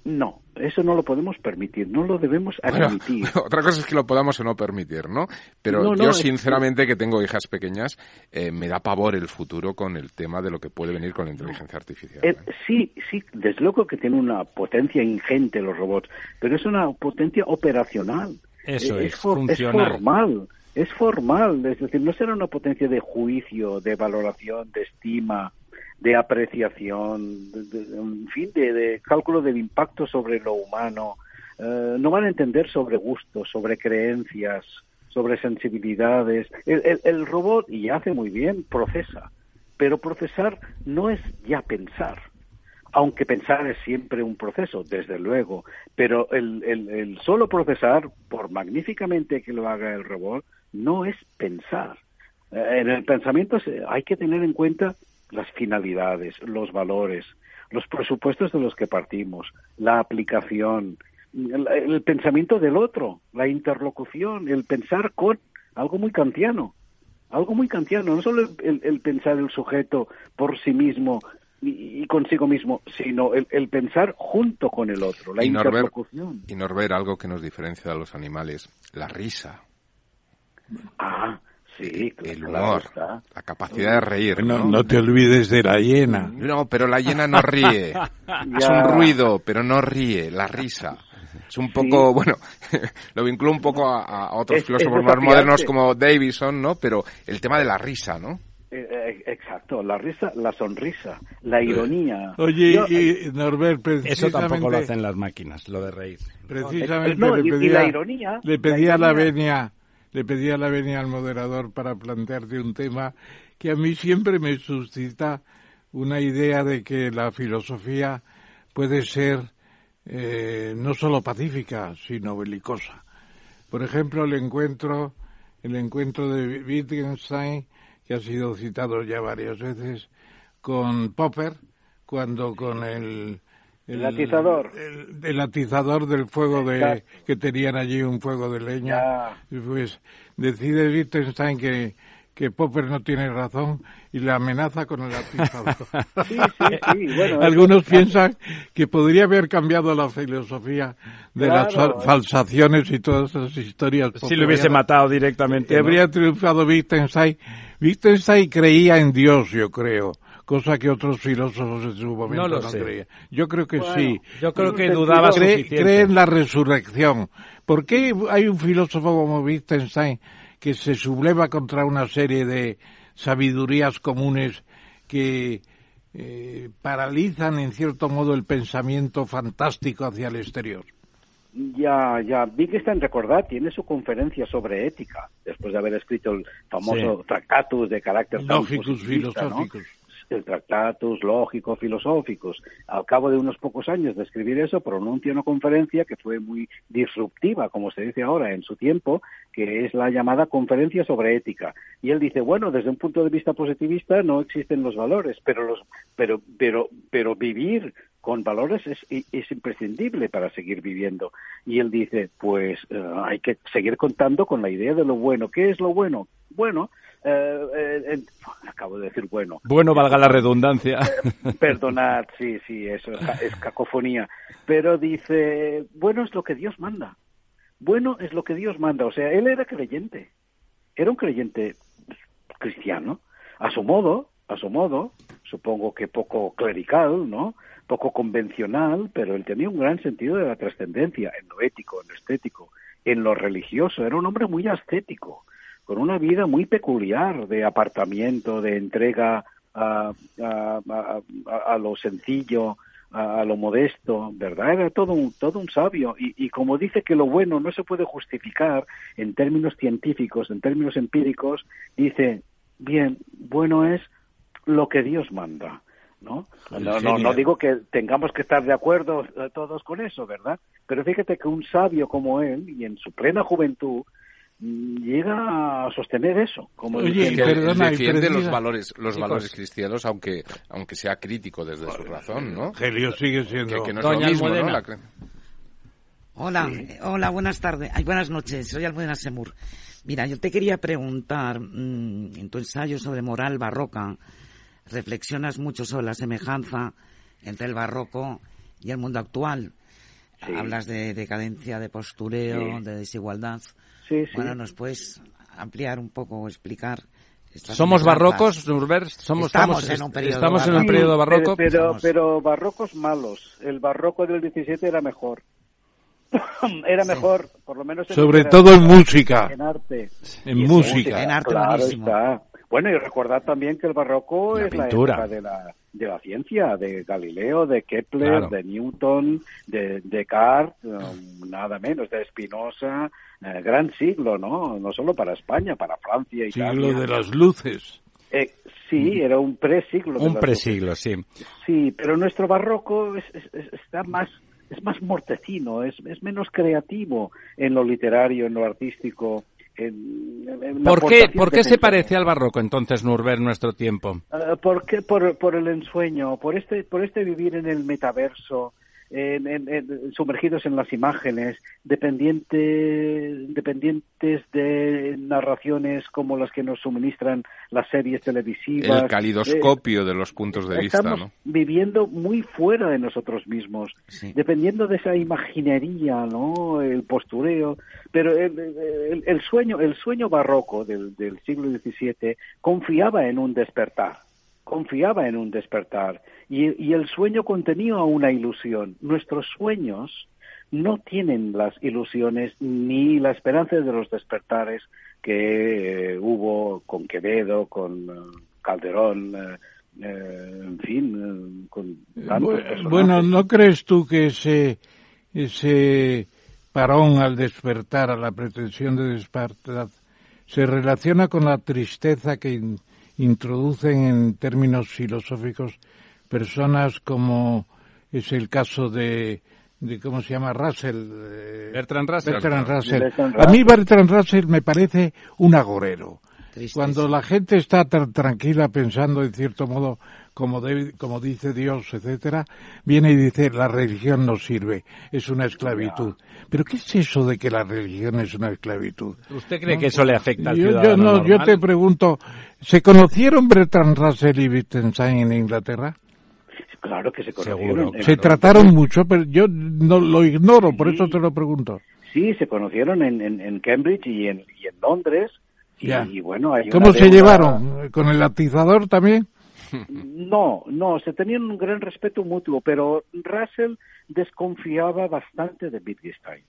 No, eso no lo podemos permitir, no lo debemos Bueno, admitir. otra cosa es que lo podamos o no permitir, ¿no? Pero No, no, yo es- sinceramente que tengo hijas pequeñas, eh, me da pavor el futuro con el tema de lo que puede venir con la inteligencia artificial. Eh, ¿eh? sí, sí, desde luego que tiene una potencia ingente los robots, pero es una potencia operacional. Eso Eh, es, for- funcional. formal, es formal, es decir, no será una potencia de juicio, de valoración, de estima, de apreciación, de, de- en fin, de, cálculo del impacto sobre lo humano. Eh, no van a entender sobre gustos, sobre creencias, sobre sensibilidades. El, robot, y hace muy bien, procesa, pero procesar no es ya pensar aunque pensar es siempre un proceso, desde luego, pero el, el, el solo procesar, por magníficamente que lo haga el robot, no es pensar. Eh, En el pensamiento hay que tener en cuenta las finalidades, los valores, los presupuestos de los que partimos, la aplicación, el, el pensamiento del otro, la interlocución, el pensar con algo muy kantiano algo muy kantiano, no solo el, el pensar el sujeto por sí mismo y, y consigo mismo, sino el, el pensar junto con el otro, la y Norbert, interlocución. y Norbert, algo que nos diferencia de los animales, la risa. Ah, Sí, el claro humor, está. la capacidad de reír. No, ¿no? no te olvides de la hiena. No, pero la hiena no ríe. Es un ruido, pero no ríe, la risa. Es un poco, bueno, lo vinculo un poco a, a otros Es- es filósofos más modernos como Davison, ¿no? Pero el tema de la risa, ¿no? Eh, eh, exacto, la risa, la sonrisa, la ironía. Oye, Yo- y Norbert, Eso tampoco lo precisamente, hacen las máquinas, lo de reír. precisamente No, y- le y pedía, la ironía, le la pedía la ironía. venia, le pedía la venia al moderador para plantearte un tema que a mí siempre me suscita una idea de que la filosofía puede ser eh, no solo pacífica, sino belicosa. Por ejemplo, el encuentro, el encuentro de Wittgenstein, que ha sido citado ya varias veces, con Popper, cuando con el... El atizador. El, el atizador del fuego de... Que tenían allí un fuego de leña. Ya. Pues decide Wittgenstein que, que Popper no tiene razón y le amenaza con el atizador. Sí, sí, sí, bueno, Algunos piensan que podría haber cambiado la filosofía de las Claro. falsaciones y todas esas historias. Si lo hubiese matado directamente. Habría triunfado Wittgenstein. Wittgenstein creía en Dios, yo creo, cosa que otros filósofos en su momento No no, lo sé. creían. Yo creo que Bueno, sí. Yo creo en que dudaba Cree, suficiente. cree en la resurrección. ¿Por qué hay un filósofo como Wittgenstein que se subleva contra una serie de sabidurías comunes que eh, paralizan en cierto modo el pensamiento fantástico hacia el exterior? Ya, ya. Wittgenstein, recordad, tiene su conferencia sobre ética, después de haber escrito el famoso Tractatus de carácter Lógicos ¿no? Filosóficos. El Tractatus lógico filosóficos. Al cabo de unos pocos años de escribir eso, pronuncia una conferencia que fue muy disruptiva, como se dice ahora en su tiempo, que es la llamada Conferencia sobre Ética. Y él dice, bueno, desde un punto de vista positivista no existen los valores, pero los, pero, pero, pero vivir con valores es, es imprescindible para seguir viviendo. Y él dice, pues eh, hay que seguir contando con la idea de lo bueno. ¿Qué es lo bueno? Bueno, eh, eh, eh, acabo de decir bueno. Bueno, valga la redundancia. Perdonad, sí, sí, eso es, es cacofonía. Pero dice, bueno es lo que Dios manda. Bueno es lo que Dios manda. O sea, él era creyente. Era un creyente cristiano. A su modo, a su modo, supongo que poco clerical, ¿no? Poco convencional, pero él tenía un gran sentido de la trascendencia en lo ético, en lo estético, en lo religioso. Era un hombre muy ascético, con una vida muy peculiar de apartamiento, de entrega a, a- a- lo sencillo, a, lo modesto, ¿verdad? Era todo un, todo un sabio. Y como dice que lo bueno no se puede justificar en términos científicos, en términos empíricos, dice, bien, bueno es lo que Dios manda. ¿No? No, no, no digo que tengamos que estar de acuerdo eh, todos con eso, ¿verdad? Pero fíjate que un sabio como él, y en su plena juventud, mm, llega a sostener eso. Como Oye, diciendo, que perdona, defiende los valores los valores cristianos aunque aunque sea crítico desde su razón no Gelio sigue siendo... que, que no es Doña lo mismo no La Hola, eh, hola, buenas tardes, ay, buenas noches, soy Almudena Semur. Mira, yo te quería preguntar, mm, en tu ensayo sobre moral barroca, reflexionas mucho sobre la semejanza entre el barroco y el mundo actual. Sí. Hablas de decadencia, de postureo, Sí. de desigualdad. Sí, sí. Bueno, ¿nos puedes ampliar un poco o explicar? estas ¿Somos barrocos, Norbert? ¿Somos, Estamos en un periodo estamos en un barroco. periodo barroco. Pero, pero, Estamos- pero barrocos malos. El barroco del 17 era mejor. era mejor, por lo menos. en Sobre todo en música. En arte. En música. En arte claro buenísimo. está. Bueno, y recordad también que el barroco La es pintura. la época de la, de la ciencia, de Galileo, de Kepler, Claro. de Newton, de Descartes, um, nada menos, de Spinoza. eh, gran siglo, ¿no? No solo para España, para Francia, Italia. Siglo de las luces. Eh, sí, era un presiglo. Un presiglo, sí. Sí, pero nuestro barroco es, es- es- está más es más mortecino, es, es menos creativo en lo literario, en lo artístico. ¿Por qué, ¿por qué se parece al barroco entonces, Norbert, nuestro tiempo? Ah, ¿Por qué? Por, por el ensueño, por este, por este vivir en el metaverso, sumergidos en las imágenes, dependiente, dependientes de narraciones como las que nos suministran las series televisivas. El calidoscopio de los puntos de vista, Estamos viviendo muy fuera de nosotros mismos, dependiendo de esa imaginería, ¿no? El postureo, pero el, sueño, el sueño barroco del, del siglo XVII confiaba en un despertar confiaba en un despertar y, el sueño contenía una ilusión. Nuestros sueños no tienen las ilusiones ni la esperanza de los despertares que eh, hubo con Quevedo, con eh, Calderón, eh, en fin, con tantos Bueno, ¿no crees tú que ese, ese parón al despertar, a la pretensión de despertar, se relaciona con la tristeza que introducen en términos filosóficos personas como es el caso de, de ¿cómo se llama? Russell. Eh, Bertrand Russell. Bertrand Russell. A mí Bertrand Russell me parece un agorero. Cuando la gente está tan tranquila pensando en cierto modo como, como dice Dios, etcétera, viene y dice la religión no sirve, es una esclavitud. Pero ¿qué es eso de que la religión es una esclavitud? ¿Usted cree que eso le afecta al yo, ciudadano yo, no, yo te pregunto, ¿se conocieron Bertrand Russell y Wittgenstein en Inglaterra? Claro que se conocieron. Se trataron mucho, pero yo no lo ignoro, por eso te lo pregunto. Sí, se conocieron en, en, Cambridge y en, y en Londres y, bueno, ¿Cómo se llevaron? ¿Con el atizador también? No, no, se tenían un gran respeto mutuo, pero Russell desconfiaba bastante de Wittgenstein.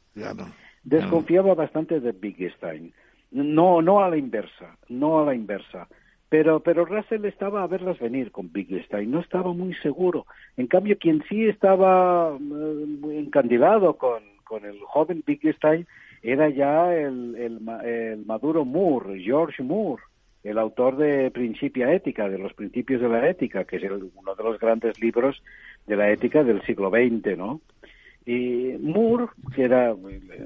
Desconfiaba bastante de Wittgenstein. No, no a la inversa, no a la inversa. Pero, pero Russell estaba a verlas venir con Wittgenstein, no estaba muy seguro. En cambio, quien sí estaba muy eh, encandilado con, con el joven Wittgenstein era ya el, el, maduro Moore, George Moore, el autor de Principia Ética, de los principios de la ética, que es uno de los grandes libros de la ética del siglo XX, ¿no? Y Moore, que era,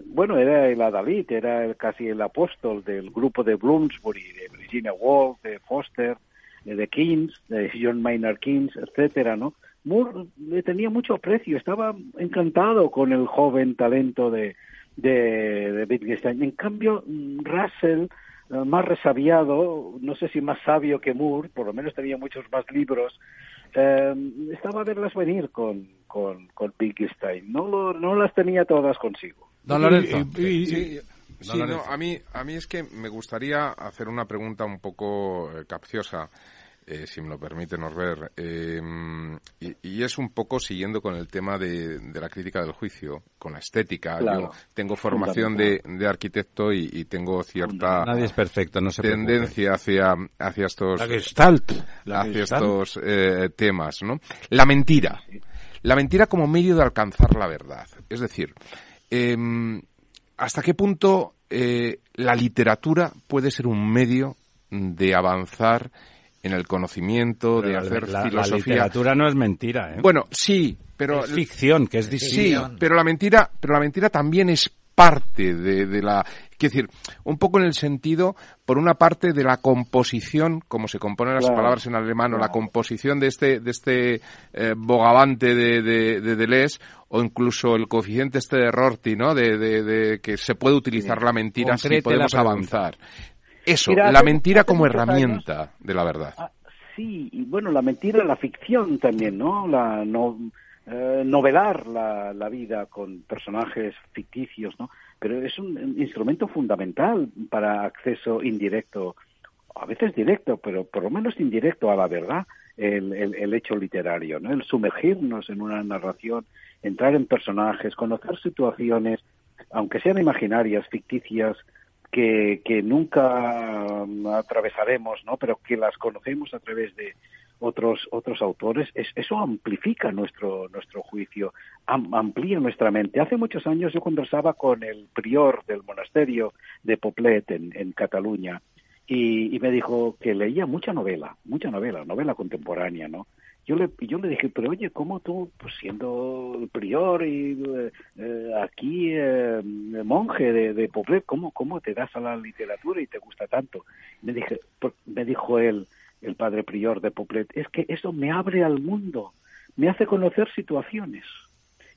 bueno, era el adalid, era casi el apóstol del grupo de Bloomsbury, de Virginia Woolf, de Foster, de Keynes, de John Maynard Keynes, etcétera, ¿no? Moore le tenía mucho aprecio, estaba encantado con el joven talento de, de, de Wittgenstein. En cambio, Russell, eh, más resabiado, no sé si más sabio que Moore, por lo menos tenía muchos más libros, eh, estaba a verlas venir con, con, con Wittgenstein. No, no las tenía todas consigo. Don Lorenzo. sí, no, a mí, a mí es que me gustaría hacer una pregunta un poco eh, capciosa. Eh, si me lo permite Norbert, eh, y, es un poco siguiendo con el tema de, la crítica del juicio, con la estética. Yo tengo formación de, arquitecto y, tengo cierta Nadie es perfecto, no tendencia hacia, hacia estos, la hacia estos eh, temas. ¿no? La mentira. La mentira como medio de alcanzar la verdad. Es decir, em, ¿hasta qué punto la literatura puede ser un medio de avanzar en el conocimiento, de hacer filosofía. La literatura no es mentira, ¿eh? Bueno, sí, pero... Es ficción, que es distinto. Sí, pero la mentira, pero la mentira también es parte de, de la... Quiero decir, un poco en el sentido, por una parte, de la composición, como se componen las palabras en alemán, o la composición de este, de este eh, bogavante de, de, de Deleuze, o incluso el coeficiente este de Rorty, ¿no? De, de, que se puede utilizar la mentira si podemos avanzar. Eso, la mentira como herramienta de la verdad. Ah, sí, y bueno, la mentira, la ficción también, ¿no? La no, eh, novelar la, la, vida con personajes ficticios, ¿no? Pero es un instrumento fundamental para acceso indirecto, a veces directo, pero por lo menos indirecto a la verdad, el, el, el hecho literario, ¿no? El sumergirnos en una narración, entrar en personajes, conocer situaciones, aunque sean imaginarias, ficticias, que, que nunca um, atravesaremos, ¿no? Pero que las conocemos a través de otros otros autores, eso amplifica nuestro nuestro juicio, amplía nuestra mente. Hace muchos años yo conversaba con el prior del monasterio de Poplet en, en Cataluña y, y, me dijo que leía mucha novela, mucha novela, novela contemporánea, ¿no? Yo le, yo le dije, pero oye, ¿cómo tú, pues siendo prior y eh, aquí eh, monje de, de Poblet, ¿cómo, ¿cómo te das a la literatura y te gusta tanto? Me, dije, me dijo él, el padre prior de Poblet, es que eso me abre al mundo, me hace conocer situaciones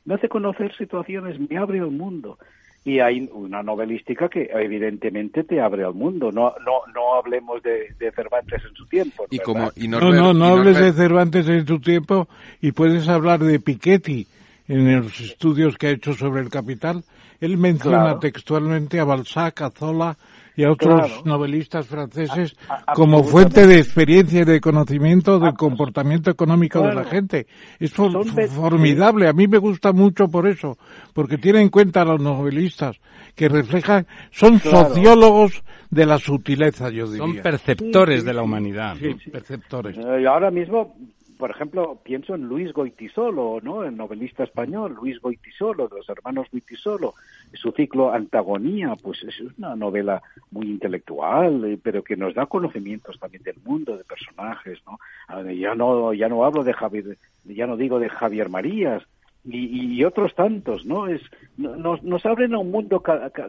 me hace conocer situaciones, me abre el mundo y hay una novelística que evidentemente te abre al mundo. No, no, no hablemos de, Cervantes en su tiempo. Y como, no, no, no hables de Cervantes en su tiempo y puedes hablar de Piketty en los estudios que ha hecho sobre el capital. Él menciona textualmente a Balzac, a Zola y a otros novelistas franceses como fuente de experiencia y de conocimiento del comportamiento económico de la gente. Es formidable. A mí me gusta mucho por eso, porque tiene en cuenta a los novelistas que reflejan, son sociólogos de la sutileza, yo diría. Son perceptores de la humanidad. perceptores. Eh, y ahora mismo por ejemplo, pienso en Luis Goitisolo, ¿no? El novelista español, Luis Goitisolo, de los hermanos Goitisolo. Su ciclo Antagonía, pues es una novela muy intelectual, eh, pero que nos da conocimientos también del mundo, de personajes, ¿no? Ya no, ya no hablo de Javier, ya no digo de Javier Marías, y, otros tantos, ¿no? Es, nos, nos abren a un mundo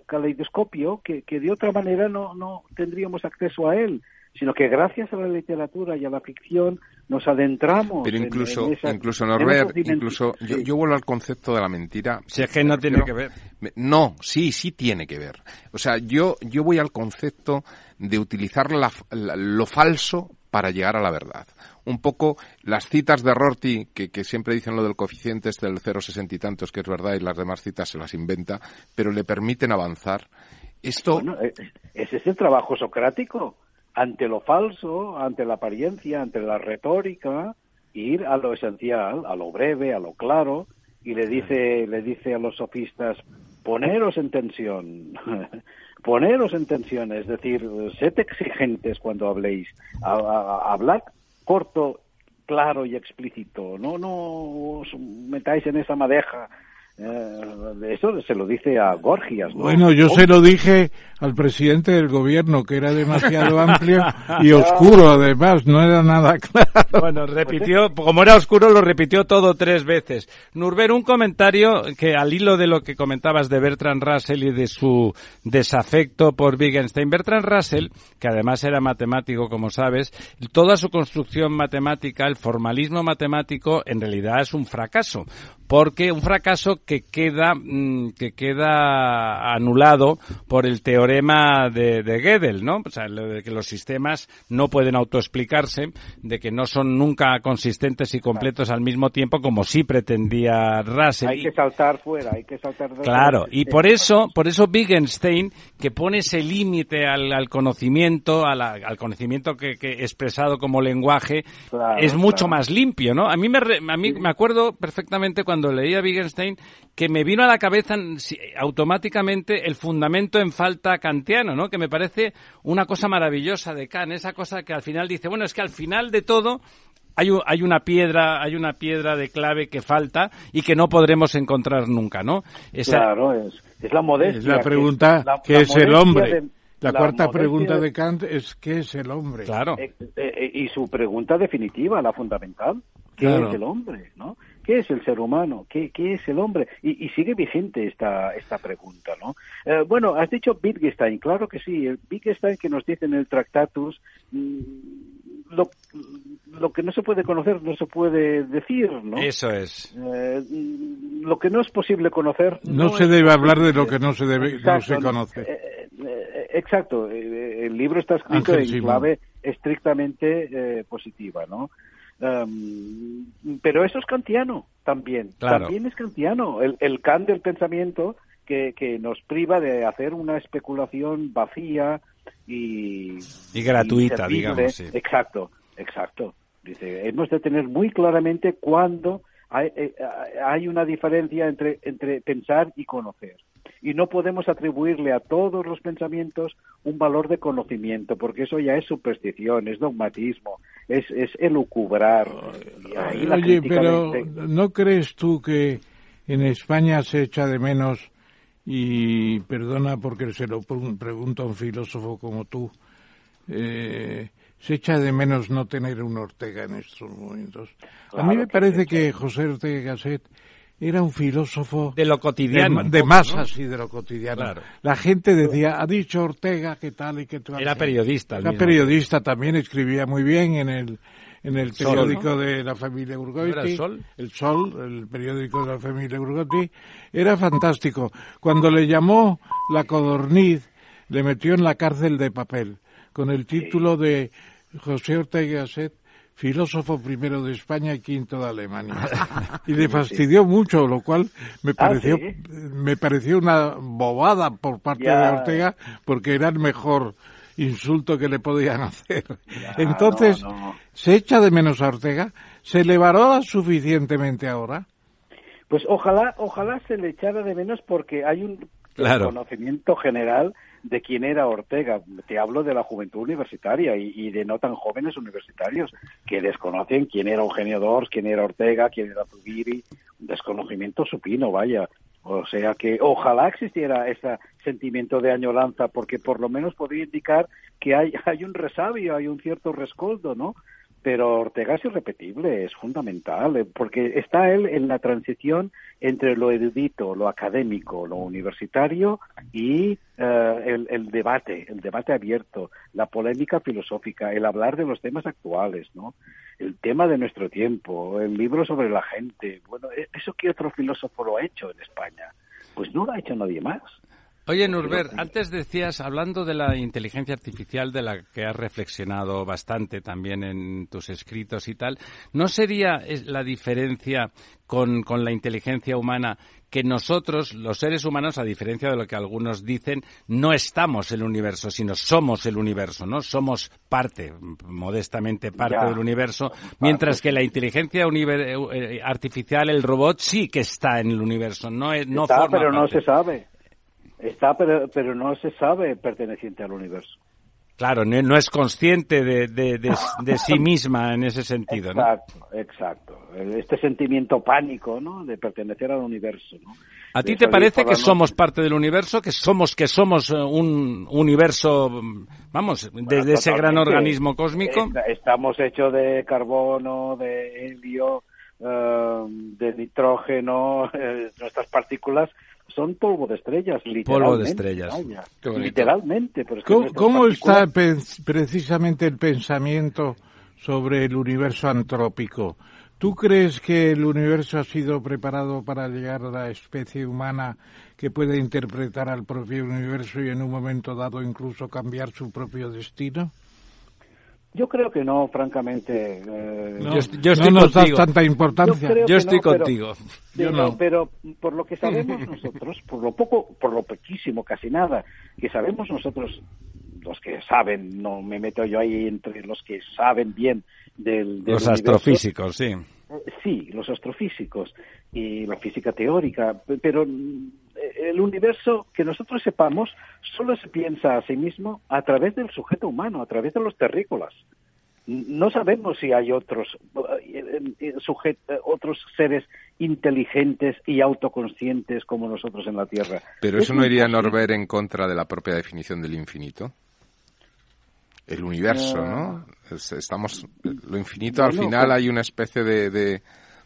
caleidoscopio que, que de otra manera no, no tendríamos acceso a él sino que gracias a la literatura y a la ficción nos adentramos. Pero incluso, incluso Norbert, incluso yo, vuelvo al concepto de la mentira. Si es que no tiene que ver. No, sí, sí tiene que ver. O sea, yo, yo voy al concepto de utilizar lo falso para llegar a la verdad. Un poco las citas de Rorty, que, que siempre dicen lo del coeficiente este del 0,60 y tantos, que es verdad, y las demás citas se las inventa, pero le permiten avanzar. Esto... Bueno, eh, ese es el trabajo socrático ante lo falso, ante la apariencia, ante la retórica, ir a lo esencial, a lo breve, a lo claro, y le dice, le dice a los sofistas, poneros en tensión, poneros en tensión, es decir, sed exigentes cuando habléis, hablad corto, claro y explícito, no, no os metáis en esa madeja eh, eso se lo dice a Gorgias. Bueno, yo se lo dije al presidente del gobierno, que era demasiado amplio y oscuro, además, no era nada claro. Bueno, repitió, como era oscuro, lo repitió todo tres veces. Nurber, un comentario que al hilo de lo que comentabas de Bertrand Russell y de su desafecto por Wittgenstein. Bertrand Russell, que además era matemático, como sabes, toda su construcción matemática, el formalismo matemático, en realidad es un fracaso porque un fracaso que queda mm, que queda anulado por el teorema de, de Gödel, ¿no? O sea, de que los sistemas no pueden autoexplicarse, de que no son nunca consistentes y completos al mismo tiempo como sí pretendía Russell. Hay que saltar fuera, hay que saltar Claro, y por eso, por eso Wittgenstein que pone ese límite al, conocimiento, al conocimiento que, que, expresado como lenguaje, es mucho más limpio, ¿no? A mí me a mí me acuerdo perfectamente cuando cuando leía Wittgenstein que me vino a la cabeza automáticamente el fundamento en falta kantiano, ¿no? Que me parece una cosa maravillosa de Kant, esa cosa que al final dice, bueno, es que al final de todo hay, hay una piedra, hay una piedra de clave que falta y que no podremos encontrar nunca, ¿no? Claro, es, la modestia. Es la pregunta, ¿qué es el hombre? la, cuarta pregunta de Kant es ¿qué es el hombre? Claro. Eh, eh, eh, y su pregunta definitiva, la fundamental, ¿qué es el hombre? ¿no? ¿Qué es el ser humano? ¿Qué, qué es el hombre? Y, sigue vigente esta, esta pregunta, ¿no? Eh, bueno, has dicho Wittgenstein, claro que sí. El Wittgenstein que nos dice en el Tractatus, mm, lo, lo, que no se puede conocer no se puede decir, ¿no? Eso es. Eh, lo que no es posible conocer... No, se debe hablar de lo que no se debe no se conoce. Eh, exacto. El libro está escrito en clave estrictamente positiva, ¿no? Em, pero eso es kantiano también. También es kantiano. El, el Kant del pensamiento que, que nos priva de hacer una especulación vacía y... Y gratuita, digamos. Exacto, exacto. Dice, hemos de tener muy claramente cuándo hay, eh, hay una diferencia entre, entre pensar y conocer y no podemos atribuirle a todos los pensamientos un valor de conocimiento, porque eso ya es superstición, es dogmatismo, es, es elucubrar. Oye, pero ¿no crees tú que en España se echa de menos, y perdona porque se lo pregunto a un filósofo como tú, eh, se echa de menos no tener un Ortega en estos momentos. a mí me parece que José Ortega Gasset era un filósofo de lo cotidiano, de, masas y de lo cotidiano. La gente decía, ha dicho Ortega que tal y que tal. Era periodista. Era periodista también, escribía muy bien en el en el periódico de la familia Urgoiti. el Sol? El Sol, el periódico de la familia Urgoiti. Era fantástico. Cuando le llamó la codorniz, le metió en la cárcel de papel, con el título de José Ortega y Gasset, filósofo primero de España y quinto de Alemania. Y le fastidió mucho, lo cual me Ah, pareció, ¿sí? me pareció una bobada por parte Ya. de Ortega, porque era el mejor insulto que le podían hacer. Entonces, no, no. ¿se echa de menos a Ortega? ¿Se le valora suficientemente ahora? Pues ojalá, ojalá se le echara de menos porque hay un Claro. conocimiento general de quién era Ortega. Te hablo de la juventud universitaria y, y de no tan jóvenes universitarios que desconocen quién era Eugenio Dors, quién era Ortega, quién era Zubiri. Un desconocimiento supino, vaya. O sea que ojalá existiera ese sentimiento de añoranza porque por lo menos podría indicar que hay, hay un resabio, hay un cierto rescoldo, ¿no? Pero Ortega es irrepetible, es fundamental, eh, porque está él en la transición entre lo erudito, lo académico, lo universitario y eh, el, el debate, el debate abierto, la polémica filosófica, el hablar de los temas actuales, ¿no? El tema de nuestro tiempo, el libro sobre la gente. Bueno, ¿e- ¿eso qué otro filósofo lo ha hecho en España? Pues no lo ha hecho nadie más. Oye, Nurbert, antes decías, hablando de la inteligencia artificial de la que has reflexionado bastante también en tus escritos y tal, ¿no sería la diferencia con, con la inteligencia humana que nosotros, los seres humanos, a diferencia de lo que algunos dicen, no estamos en el universo, sino somos el universo, ¿no? Somos parte, modestamente parte Ya. del universo, mientras que la inteligencia univer- eh, artificial, el robot, sí que está en el universo, no, es, no Está, forma pero no se sabe. Está, pero, pero no se sabe perteneciente al universo. Claro, no, es consciente de, de, de- de sí misma en ese sentido, ¿no? Exacto, exacto. Este sentimiento pánico, ¿no? De pertenecer al universo, ¿no? ¿A ti te parece que somos parte del universo, que somos que somos eh, un universo, vamos, desde ese gran organismo cósmico? Esta- Estamos hechos de carbono, de helio, eh, de nitrógeno, eh, nuestras partículas son polvo de estrellas, literalmente. Polvo de estrellas. vaya. Literalmente. pero es que ¿Cómo, está precisamente el pensamiento sobre el universo antrópico? ¿Tú crees que el universo ha sido preparado para llegar a la especie humana que puede interpretar al propio universo y en un momento dado incluso cambiar su propio destino? Yo creo que no, francamente. eh, No, Yo est- yo estoy no nos das tanta importancia. Yo estoy no, contigo. Yo no, pero por lo que sabemos nosotros, por lo poco, por lo poquísimo, casi nada, que sabemos nosotros, los que saben, no me meto yo ahí entre los que saben bien del, del Los universo. astrofísicos, sí. Eh, Sí, los astrofísicos y la física teórica, pe- pero el universo que nosotros sepamos solo se piensa a sí mismo a través del sujeto humano, a través de los terrícolas. No sabemos si hay otros eh, eh, sujet- eh, otros seres inteligentes y autoconscientes como nosotros en la Tierra. Pero Es eso no iría. Norbert, en contra de la propia definición del infinito. El universo. ¿no? Es- Estamos, lo infinito al final pues- hay una especie de, de,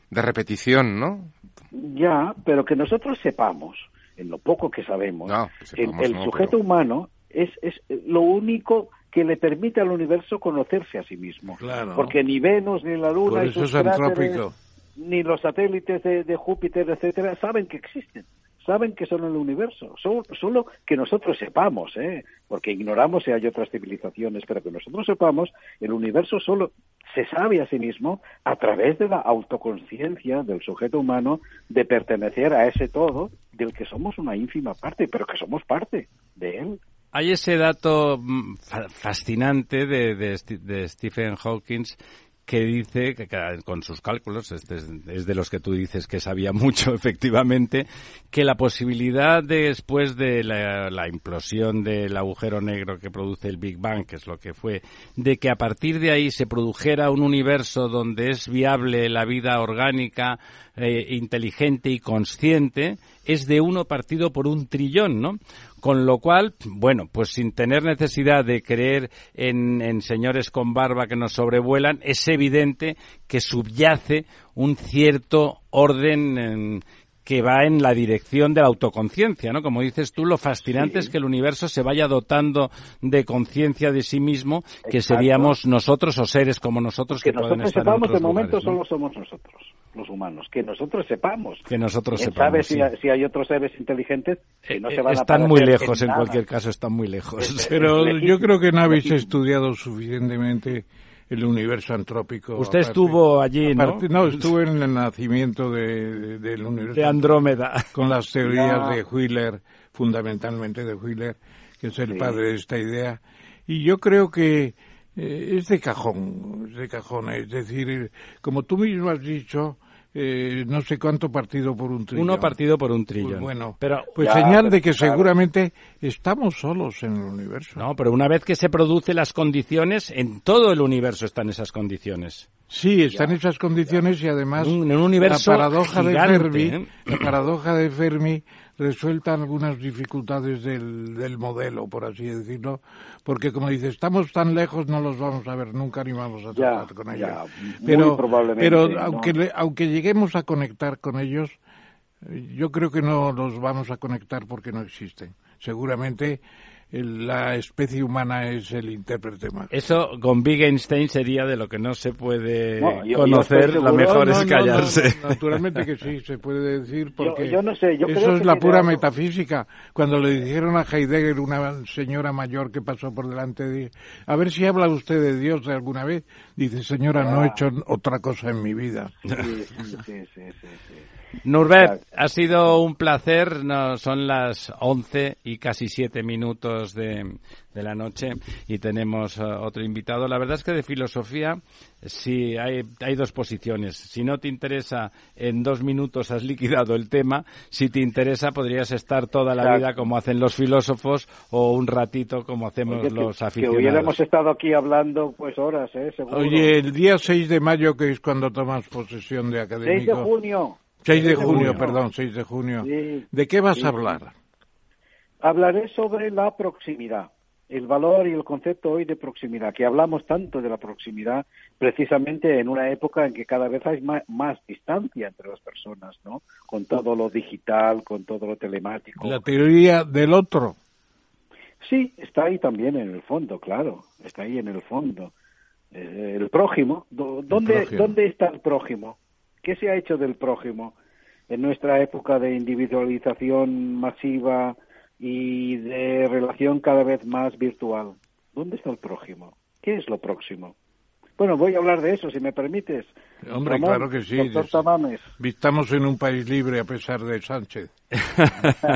de repetición, ¿no? Ya, pero que nosotros sepamos, en lo poco que sabemos, No, que que sepamos el sujeto pero- humano es, es lo único que le permite al universo conocerse a sí mismo. Claro. Porque ni Venus, ni la Luna, Por y eso sus es cráteres, antrópico. ni los satélites de, de Júpiter, etcétera, saben que existen. Saben que son el universo. Solo, solo que nosotros sepamos, ¿eh? porque ignoramos si hay otras civilizaciones, pero que nosotros sepamos, el universo solo se sabe a sí mismo a través de la autoconciencia del sujeto humano de pertenecer a ese todo del que somos una ínfima parte, pero que somos parte de él. Hay ese dato mm, fa- fascinante de, de Stephen Hawking que dice, que, con sus cálculos, este es, es de los que tú dices que sabía mucho, efectivamente, que la posibilidad de, después de la, la implosión del agujero negro que produce el Big Bang, que es lo que fue, de que a partir de ahí se produjera un universo donde es viable la vida orgánica, eh, inteligente y consciente, es de uno partido por un trillón, ¿no? Con lo cual, bueno, pues sin tener necesidad de creer en, en señores con barba que nos sobrevuelan, es evidente que subyace un cierto orden en- que va en la dirección de la autoconciencia, ¿no? Como dices tú, lo fascinante es que el universo se vaya dotando de conciencia de sí mismo, que seríamos nosotros o seres como nosotros que, que pueden nosotros estar sepamos, en otros de momento solo somos nosotros, los humanos. Que nosotros sepamos. Que nosotros ¿Quién sepamos, sabe sí. si, hay- si hay otros seres inteligentes que no Eh, se van a están muy lejos, en cualquier caso, están muy lejos. Pero yo creo que no habéis estudiado suficientemente el universo antrópico. Usted estuvo allí, ¿no? aparte- no, estuve en el nacimiento de- de- del universo. De Andrómeda. Con las teorías Ya. de Wheeler, fundamentalmente de Wheeler, que es el Sí. padre de esta idea. Y yo creo que eh, es de cajón, es de cajón. Es decir, como tú mismo has dicho, eh, no sé cuánto partido por un trillón. Uno partido por un trillón. Pues bueno, pero pues Ya, señal pero de que claro. seguramente estamos solos en el universo. no, pero una vez que se producen las condiciones, en todo el universo están esas condiciones. Sí, están esas condiciones y además Un- en un universo la paradoja gigante, de Fermi, ¿eh? la paradoja de Fermi resuelta algunas dificultades del, del modelo, por así decirlo, porque como dice, estamos tan lejos, no los vamos a ver nunca ni vamos a Ya, tratar con ellos. Pero, probablemente, pero ¿no? aunque le- aunque lleguemos a conectar con ellos, yo creo que no los vamos a conectar porque no existen. Seguramente la especie humana es el intérprete más. Eso con Wittgenstein sería de lo que no se puede No, yo- yo conocer, estoy lo mejor No, es callarse. no, naturalmente que sí, se puede decir porque yo no sé, yo creo eso es que la pura algo- metafísica. Cuando le dijeron a Heidegger, una señora mayor que pasó por delante, de, a ver si habla usted de Dios de alguna vez, dice, señora, no he Ah. hecho otra cosa en mi vida. Sí, sí, sí, sí, sí, Exacto. ha sido un placer. No, son las 11 y casi 7 minutos de, de la noche y tenemos eh, otro invitado. La verdad es que de filosofía sí hay, hay dos posiciones. Si no te interesa, en dos minutos has liquidado el tema. Si te interesa, podrías estar toda la vida como hacen los filósofos o un ratito como hacemos Oye, que- los que, aficionados. hubiéramos estado aquí hablando pues horas, ¿eh? Seguro. Oye, el día 6 de mayo, que es cuando tomas posesión de 6 de académico. junio. 6 de Seis de junio, junio. perdón, 6 de junio. Sí, ¿De qué vas sí, a hablar? Hablaré sobre la proximidad, el valor y el concepto hoy de proximidad, que hablamos tanto de la proximidad precisamente en una época en que cada vez hay más, más distancia entre las personas, ¿no? Con todo lo digital, con todo lo telemático. La teoría del otro. Sí, está ahí también en el fondo, claro, está ahí en el fondo. Eh, el prójimo, ¿dó- ¿dónde, prójimo. ¿dónde está el prójimo? ¿Qué se ha hecho del prójimo en nuestra época de individualización masiva y de relación cada vez más virtual? ¿Dónde está el prójimo? ¿Qué es lo próximo? Bueno, voy a hablar de eso, si me permites. Hombre, Ramón, claro que sí. Doctor Des- Tamames. Estamos en un país libre a pesar de Sánchez.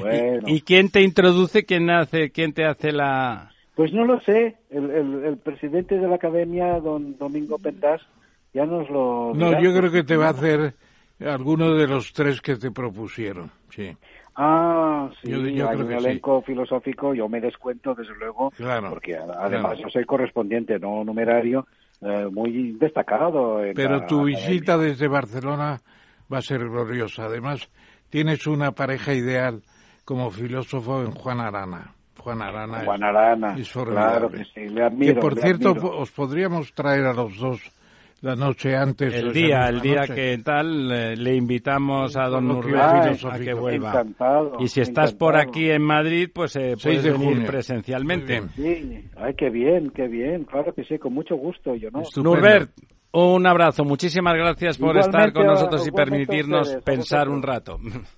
Bueno. ¿Y, y quién te introduce? ¿Quién hace? ¿Quién te hace la? Pues no lo sé. El, el- el presidente de la academia, don Domingo Pentas, ya nos lo. No, yo creo que te va a hacer alguno de los tres que te propusieron. Sí. Ah, sí, Yo- yo hay creo un que sí. elenco filosófico, yo me descuento, desde luego, Claro, porque además claro. yo soy correspondiente, no numerario, eh, muy destacado. en Pero la tu visita desde Barcelona va a ser gloriosa. Además, tienes una pareja ideal como filósofo en Juan Arana. Juan Arana. es- Juan Arana, es formidable. claro que sí, le admiro. que por le cierto, admiro. os podríamos traer a los dos la noche antes. El día, el día noche. que tal, eh, le invitamos a don Nurbert a que vuelva. Encantado. Y si estás por encantado. aquí en Madrid, pues eh, puedes de venir junio. presencialmente. Sí, ay, qué bien, qué bien, claro que sí, con mucho gusto, yo no. Estupendo. Norbert, un abrazo. Muchísimas gracias por Igualmente estar con nosotros y permitirnos ustedes, pensar un rato.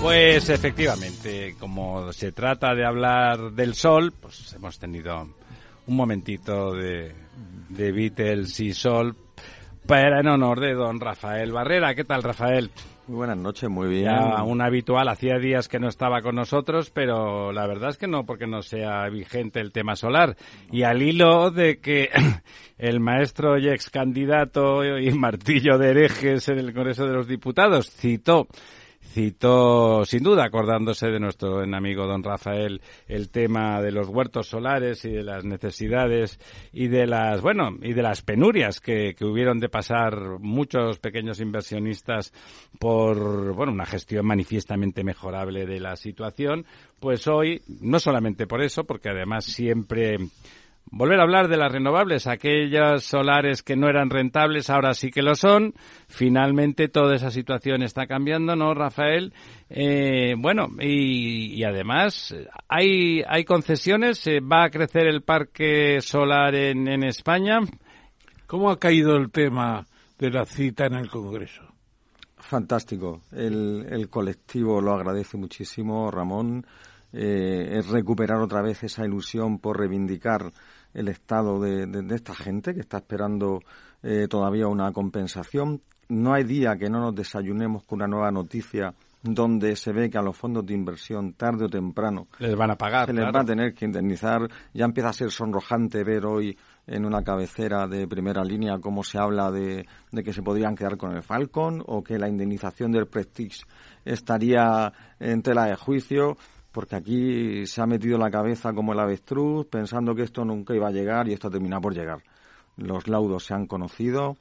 Pues efectivamente, como se trata de hablar del sol, pues hemos tenido un momentito de, de Beatles y sol para en honor de don Rafael Barrera. ¿Qué tal, Rafael? Muy buenas noches, muy bien. Ya un habitual, hacía días que no estaba con nosotros, pero la verdad es que no porque no sea vigente el tema solar. Y al hilo de que el maestro y ex candidato y martillo de herejes en el Congreso de los Diputados citó citó, sin duda, acordándose de nuestro amigo don Rafael, el tema de los huertos solares y de las necesidades y de las, bueno, y de las penurias que, que hubieron de pasar muchos pequeños inversionistas por, bueno, una gestión manifiestamente mejorable de la situación, pues hoy, no solamente por eso, porque además siempre Volver a hablar de las renovables, aquellas solares que no eran rentables, ahora sí que lo son. Finalmente toda esa situación está cambiando, ¿no, Rafael? Eh, bueno, y, y, además hay, hay concesiones, va a crecer el parque solar en, en España. ¿Cómo ha caído el tema de la cita en el Congreso? Fantástico. El, el colectivo lo agradece muchísimo, Ramón. Eh, es recuperar otra vez esa ilusión por reivindicar el estado de, de, de esta gente que está esperando eh, todavía una compensación. No hay día que no nos desayunemos con una nueva noticia donde se ve que a los fondos de inversión tarde o temprano les van a pagar, se les claro. va a tener que indemnizar. Ya empieza a ser sonrojante ver hoy en una cabecera de primera línea cómo se habla de, de que se podrían quedar con el Falcon o que la indemnización del Prestige estaría en tela de juicio porque aquí se ha metido la cabeza como el avestruz pensando que esto nunca iba a llegar y esto ha terminado por llegar. Los laudos se han conocido,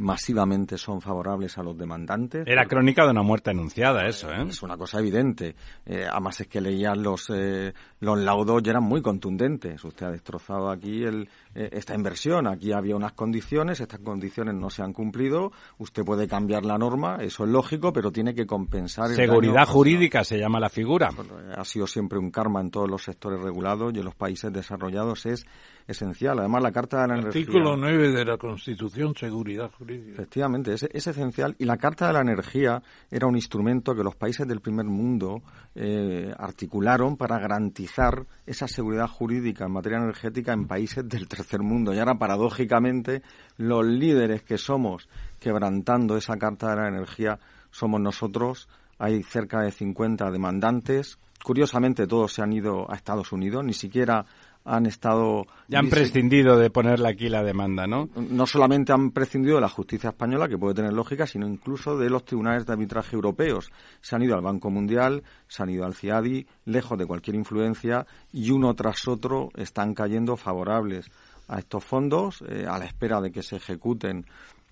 masivamente son favorables a los demandantes. Era crónica de una muerte anunciada eso, ¿eh? Es una cosa evidente. Eh, además es que leían los, eh, los laudos y eran muy contundentes. Usted ha destrozado aquí el, eh, esta inversión. Aquí había unas condiciones, estas condiciones no se han cumplido. Usted puede cambiar la norma, eso es lógico, pero tiene que compensar. El Seguridad jurídica se llama la figura. Ha sido siempre un karma en todos los sectores regulados y en los países desarrollados es esencial. Además, la Carta de la Energía. Artículo 9 de la Constitución, seguridad jurídica. Efectivamente, es, es, esencial. Y la Carta de la Energía era un instrumento que los países del primer mundo eh, articularon para garantizar esa seguridad jurídica en materia energética en países del tercer mundo. Y ahora, paradójicamente, los líderes que somos quebrantando esa Carta de la Energía somos nosotros. Hay cerca de 50 demandantes. Curiosamente, todos se han ido a Estados Unidos, ni siquiera han estado... Ya han prescindido de ponerle aquí la demanda, ¿no? No solamente han prescindido de la justicia española, que puede tener lógica, sino incluso de los tribunales de arbitraje europeos. Se han ido al Banco Mundial, se han ido al CIADI, lejos de cualquier influencia, y uno tras otro están cayendo favorables a estos fondos, eh, a la espera de que se ejecuten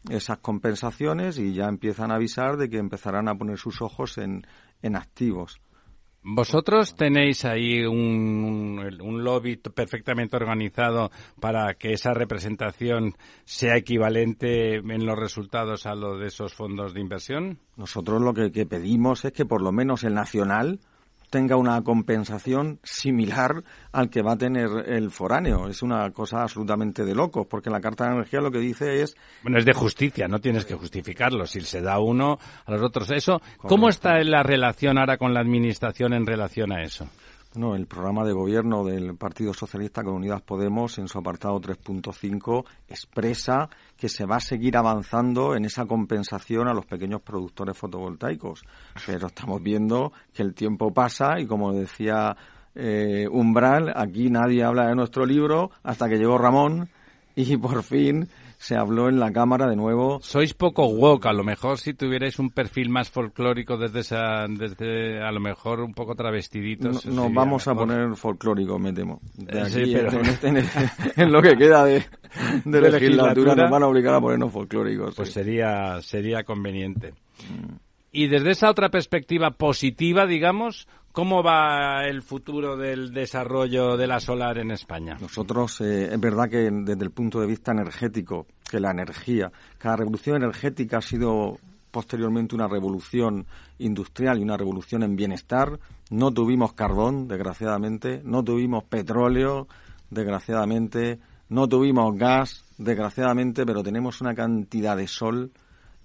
esas compensaciones y ya empiezan a avisar de que empezarán a poner sus ojos en, en activos. ¿Vosotros tenéis ahí un, lobby perfectamente organizado para que esa representación sea equivalente en los resultados a lo de esos fondos de inversión? Nosotros lo que pedimos es que por lo menos el nacional tenga una compensación similar al que va a tener el foráneo. Es una cosa absolutamente de locos, porque la Carta de Energía lo que dice es... Bueno, es de justicia, no tienes que justificarlo. Si se da uno a los otros eso, ¿cómo está la relación ahora con la Administración en relación a eso? No, el programa de gobierno del Partido Socialista con Unidas Podemos, en su apartado 3.5, expresa que se va a seguir avanzando en esa compensación a los pequeños productores fotovoltaicos. Pero estamos viendo que el tiempo pasa y, como decía eh, Umbral, aquí nadie habla de nuestro libro hasta que llegó Ramón y por fin se habló en la Cámara de nuevo. Sois poco woke, a lo mejor si tuvierais un perfil más folclórico desde esa, desde a lo mejor un poco No- travestiditos. Nos vamos a poner folclórico, me temo. De Eh, aquí, sí, pero- en, este- en en lo que queda de, de De legislatura, legislatura. nos van a obligar a ponernos folclóricos. Pues sí. sería, sería conveniente. Y desde esa otra perspectiva positiva, digamos, ¿cómo va el futuro del desarrollo de la solar en España? Nosotros, eh, es verdad que desde el punto de vista energético, que la energía, cada revolución energética ha sido posteriormente una revolución industrial y una revolución en bienestar. No tuvimos carbón, desgraciadamente, no tuvimos petróleo, desgraciadamente, no tuvimos gas, desgraciadamente, pero tenemos una cantidad de sol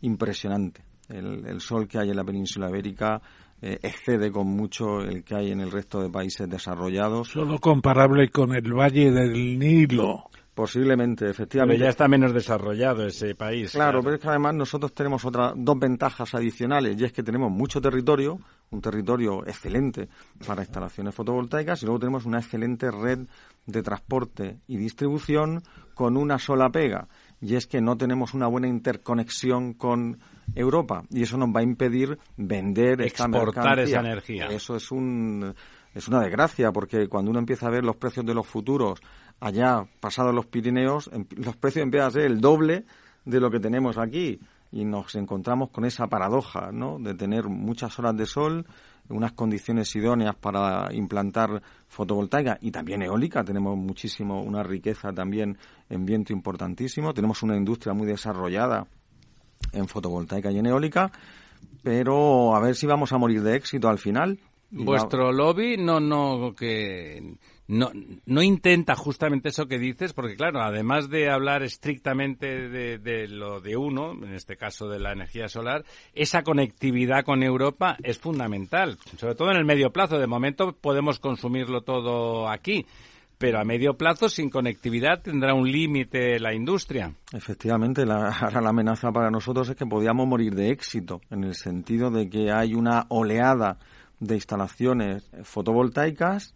impresionante. El, el sol que hay en la península ibérica eh, excede con mucho el que hay en el resto de países desarrollados. Solo comparable con el Valle del Nilo. Posiblemente, Pero efectivamente. ya está menos desarrollado ese país. Claro, pero es que además nosotros tenemos otras dos ventajas adicionales y es que tenemos mucho territorio, un territorio excelente para instalaciones fotovoltaicas y luego tenemos una excelente red de transporte y distribución con una sola pega y es que no tenemos una buena interconexión con Europa y eso nos va a impedir vender esta Exportar esa energía. Eso es un es una desgracia porque cuando uno empieza a ver los precios de los futuros allá pasados los Pirineos, em- los precios empiezan a ser el doble de lo que tenemos aquí y nos encontramos con esa paradoja, ¿no? De tener muchas horas de sol, unas condiciones idóneas para implantar fotovoltaica y también eólica. Tenemos muchísimo, una riqueza también en viento importantísimo. Tenemos una industria muy desarrollada en fotovoltaica y en eólica, pero a ver si vamos a morir de éxito al final. Vuestro lobby no, no, que no, no intenta justamente eso que dices, porque claro, además de hablar estrictamente de, lo de uno, en este caso de la energía solar, esa conectividad con Europa es fundamental, sobre todo en el medio plazo. De momento podemos consumirlo todo aquí, pero a medio plazo sin conectividad tendrá un límite la industria. Efectivamente, la, ahora la amenaza para nosotros es que podíamos morir de éxito, en el sentido de que hay una oleada de instalaciones fotovoltaicas,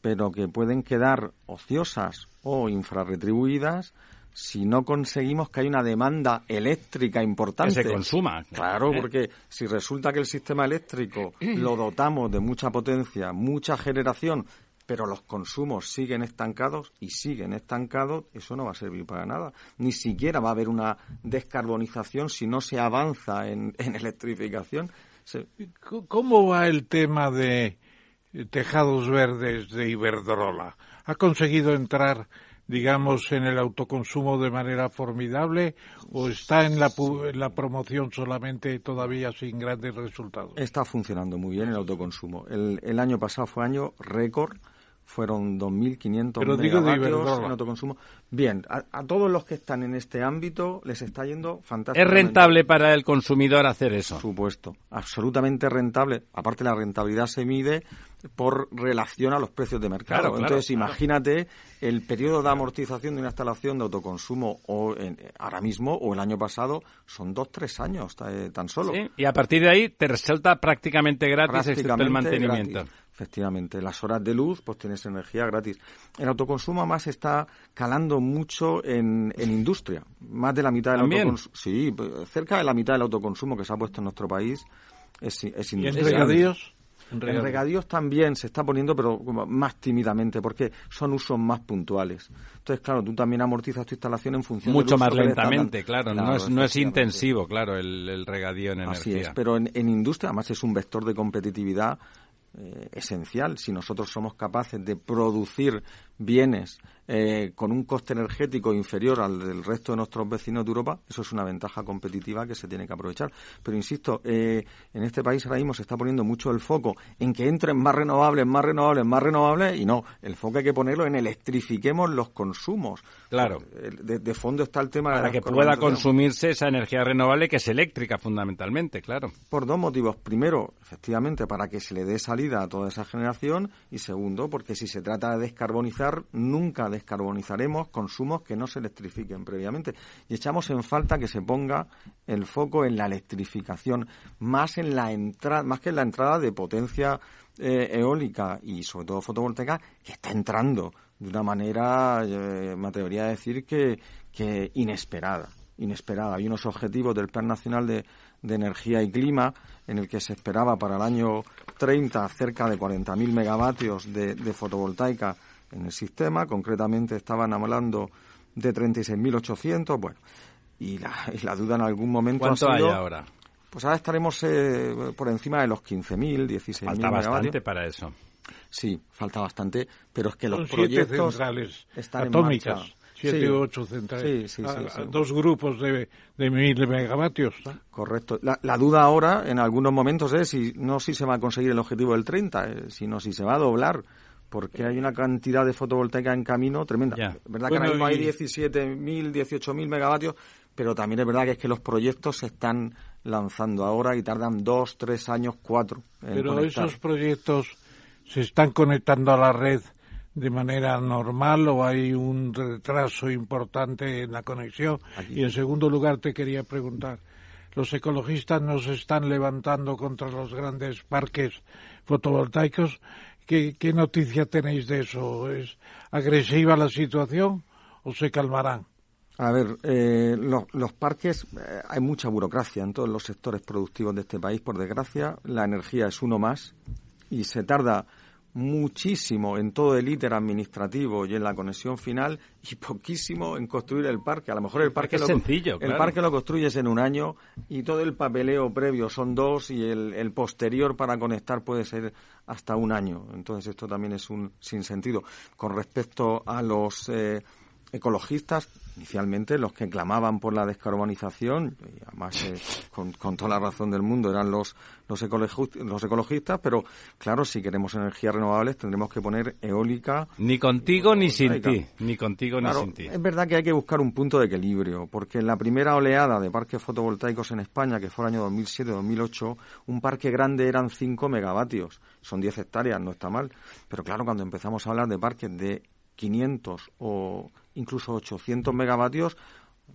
pero que pueden quedar ociosas o infrarretribuidas si no conseguimos que haya una demanda eléctrica importante. Que se consuma. Claro, ¿Eh? porque si resulta que el sistema eléctrico lo dotamos de mucha potencia, mucha generación, pero los consumos siguen estancados y siguen estancados, eso no va a servir para nada. Ni siquiera va a haber una descarbonización si no se avanza en, en electrificación. Se- ¿Cómo va el tema de tejados verdes de Iberdrola? ¿Ha conseguido entrar, digamos, en el autoconsumo de manera formidable o está en la, pu- en la promoción solamente todavía sin grandes resultados? Está funcionando muy bien el autoconsumo. El, el año pasado fue año récord, fueron 2.500 Pero digo de megavatios en autoconsumo. Bien, a, a todos los que están en este ámbito les está yendo ¿Es fantástico. rentable para el consumidor hacer eso? Por supuesto, absolutamente rentable. Aparte, la rentabilidad se mide por relación a los precios de mercado. Claro, Entonces, claro. imagínate el periodo de amortización de una instalación de autoconsumo o en- ahora mismo o el año pasado son dos, tres años eh, tan solo. Sí, Y a partir de ahí te resulta prácticamente gratis excepto el Prácticamente mantenimiento. gratis. Efectivamente, las horas de luz, pues tienes energía gratis. El autoconsumo además está calando mucho en, en industria. Más de la mitad del ¿También? autoconsumo. Sí, cerca de la mitad del autoconsumo que se ha puesto en nuestro país es, es ¿Y en regadíos? En regadíos también se está poniendo, pero más tímidamente, porque son usos más puntuales. Entonces, claro, tú también amortizas tu instalación en función del Mucho uso más que lentamente, claro. no es, no es intensivo, claro, el, el regadío en Así energía. es, pero en, en industria además es un vector de competitividad eh, esencial. Si nosotros somos capaces de producir bienes eh, con un coste energético inferior al del resto de nuestros vecinos de Europa, eso es una ventaja competitiva que se tiene que aprovechar. Pero insisto, eh, en este país ahora mismo se está poniendo mucho el foco en que entren más renovables, más renovables, más renovables, y no, el foco hay que ponerlo en electrifiquemos los consumos. Claro. Eh, De, de fondo está el tema de Para que pueda consumirse esa energía renovable que es eléctrica fundamentalmente, claro. Por dos motivos. Primero, efectivamente, para que se le dé salida a toda esa generación. Y segundo, porque si se trata de descarbonizar, nunca descarbonizaremos consumos que no se electrifiquen previamente. Y echamos en falta que se ponga el foco en la electrificación, más en la entrada, más que en la entrada de potencia eh, eólica y sobre todo fotovoltaica, que está entrando de una manera, eh, me atrevería a decir que, inesperada. Inesperada. Hay unos objetivos del Plan Nacional de, Energía y Clima en el que se esperaba para el año 30 cerca de 40.000 megavatios de fotovoltaica en el sistema. Concretamente estaban hablando de 36.800. Bueno, y la, y la duda en algún momento ¿Cuánto ha sido... hay ahora? Pues ahora estaremos eh, por encima de los 15.000, 16.000 Falta bastante para eso. Sí, falta bastante, pero es que los Son proyectos centrales están atómicas, en marcha. siete Sí. u ocho centrales, Sí, sí, a- sí, a sí. dos grupos de, de mil megavatios. ¿no? Correcto. La, la duda ahora, en algunos momentos, es si no si se va a conseguir el objetivo del 30, eh, sino si se va a doblar, porque hay una cantidad de fotovoltaica en camino tremenda. Ya. verdad que Bueno, ahora mismo hay y- 17.000, 18.000 megavatios, pero también es verdad que es que los proyectos se están lanzando ahora y tardan dos, tres años, cuatro en Pero conectar. esos proyectos se están conectando a la red de manera normal o hay un retraso importante en la conexión. Y en segundo lugar te quería preguntar, los ecologistas nos están levantando contra los grandes parques fotovoltaicos. ¿Qué, qué noticia tenéis de eso? ¿Es agresiva la situación o se calmarán? A ver, eh, los, los parques, eh, hay mucha burocracia en todos los sectores productivos de este país, por desgracia. La energía es uno más y se tarda muchísimo en todo el íter administrativo y en la conexión final y poquísimo en construir el parque. A lo mejor el parque, es lo, sencillo, el parque lo construyes en un año y todo el papeleo previo son dos y el, el posterior para conectar puede ser hasta un año. Entonces esto también es un sinsentido. Con respecto a los eh, ecologistas, inicialmente los que clamaban por la descarbonización, y además eh, con, con toda la razón del mundo eran los, los, ecologi- los ecologistas, pero claro, si queremos energías renovables tendremos que poner eólica. Ni contigo ni sin ti. Ni contigo Claro, ni sin ti. es verdad que hay que buscar un punto de equilibrio, porque en la primera oleada de parques fotovoltaicos en España, que fue el año 2007-2008, un parque grande eran 5 megavatios. Son 10 hectáreas, no está mal. Pero claro, cuando empezamos a hablar de parques de 500 o incluso 800 megavatios,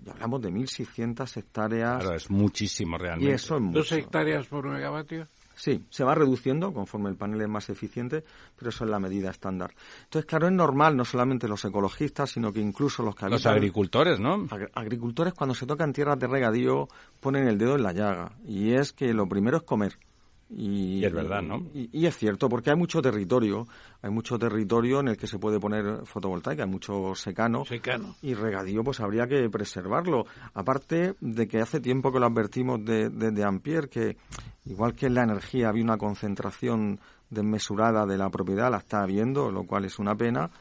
ya hablamos de 1.600 hectáreas. Claro, es muchísimo y realmente. eso es ¿Dos mucho. hectáreas por megavatio? Sí, se va reduciendo conforme el panel es más eficiente, pero eso es la medida estándar. Entonces, claro, es normal, no solamente los ecologistas, sino que incluso los que Los habitan- agricultores, ¿no? Agri- agricultores cuando se tocan tierras de regadío ponen el dedo en la llaga y es que lo primero es comer. Y, Y es verdad, ¿no? Y, y es cierto, porque hay mucho territorio, hay mucho territorio en el que se puede poner fotovoltaica, hay mucho secano. Secano. Y regadío, pues habría que preservarlo. Aparte de que hace tiempo que lo advertimos de- desde Ampier, que igual que en la energía había una concentración desmesurada de la propiedad, la está habiendo, lo cual es una pena,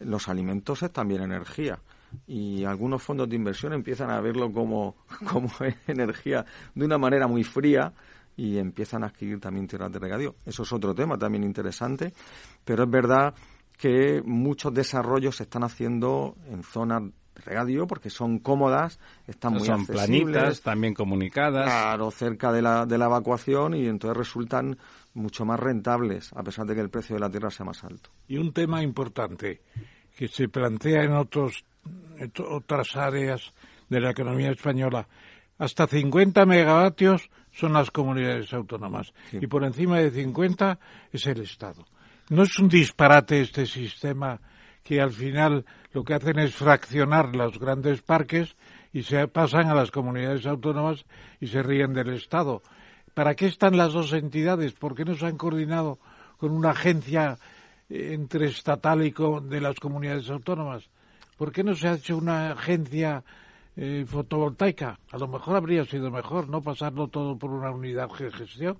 los alimentos es también energía. Y algunos fondos de inversión empiezan a verlo como, como energía de una manera muy fría y empiezan a adquirir también tierras de regadío. Eso es otro tema también interesante, pero es verdad que muchos desarrollos se están haciendo en zonas de regadío porque son cómodas, están muy Son accesibles, planitas, también comunicadas. Claro, cerca de la, de la evacuación y entonces resultan mucho más rentables a pesar de que el precio de la tierra sea más alto. Y un tema importante que se plantea en otros, en otras áreas de la economía española. Hasta 50 megavatios son las comunidades autónomas y por encima de 50 es el Estado. ¿No es un disparate este sistema que al final lo que hacen es fraccionar los grandes parques y se pasan a las comunidades autónomas y se ríen del Estado? ¿Para qué están las dos entidades? ¿Por qué no se han coordinado con una agencia eh, entre estatal y co- de las comunidades autónomas? ¿Por qué no se ha hecho una agencia eh, fotovoltaica? A lo mejor habría sido mejor no pasarlo todo por una unidad de gestión.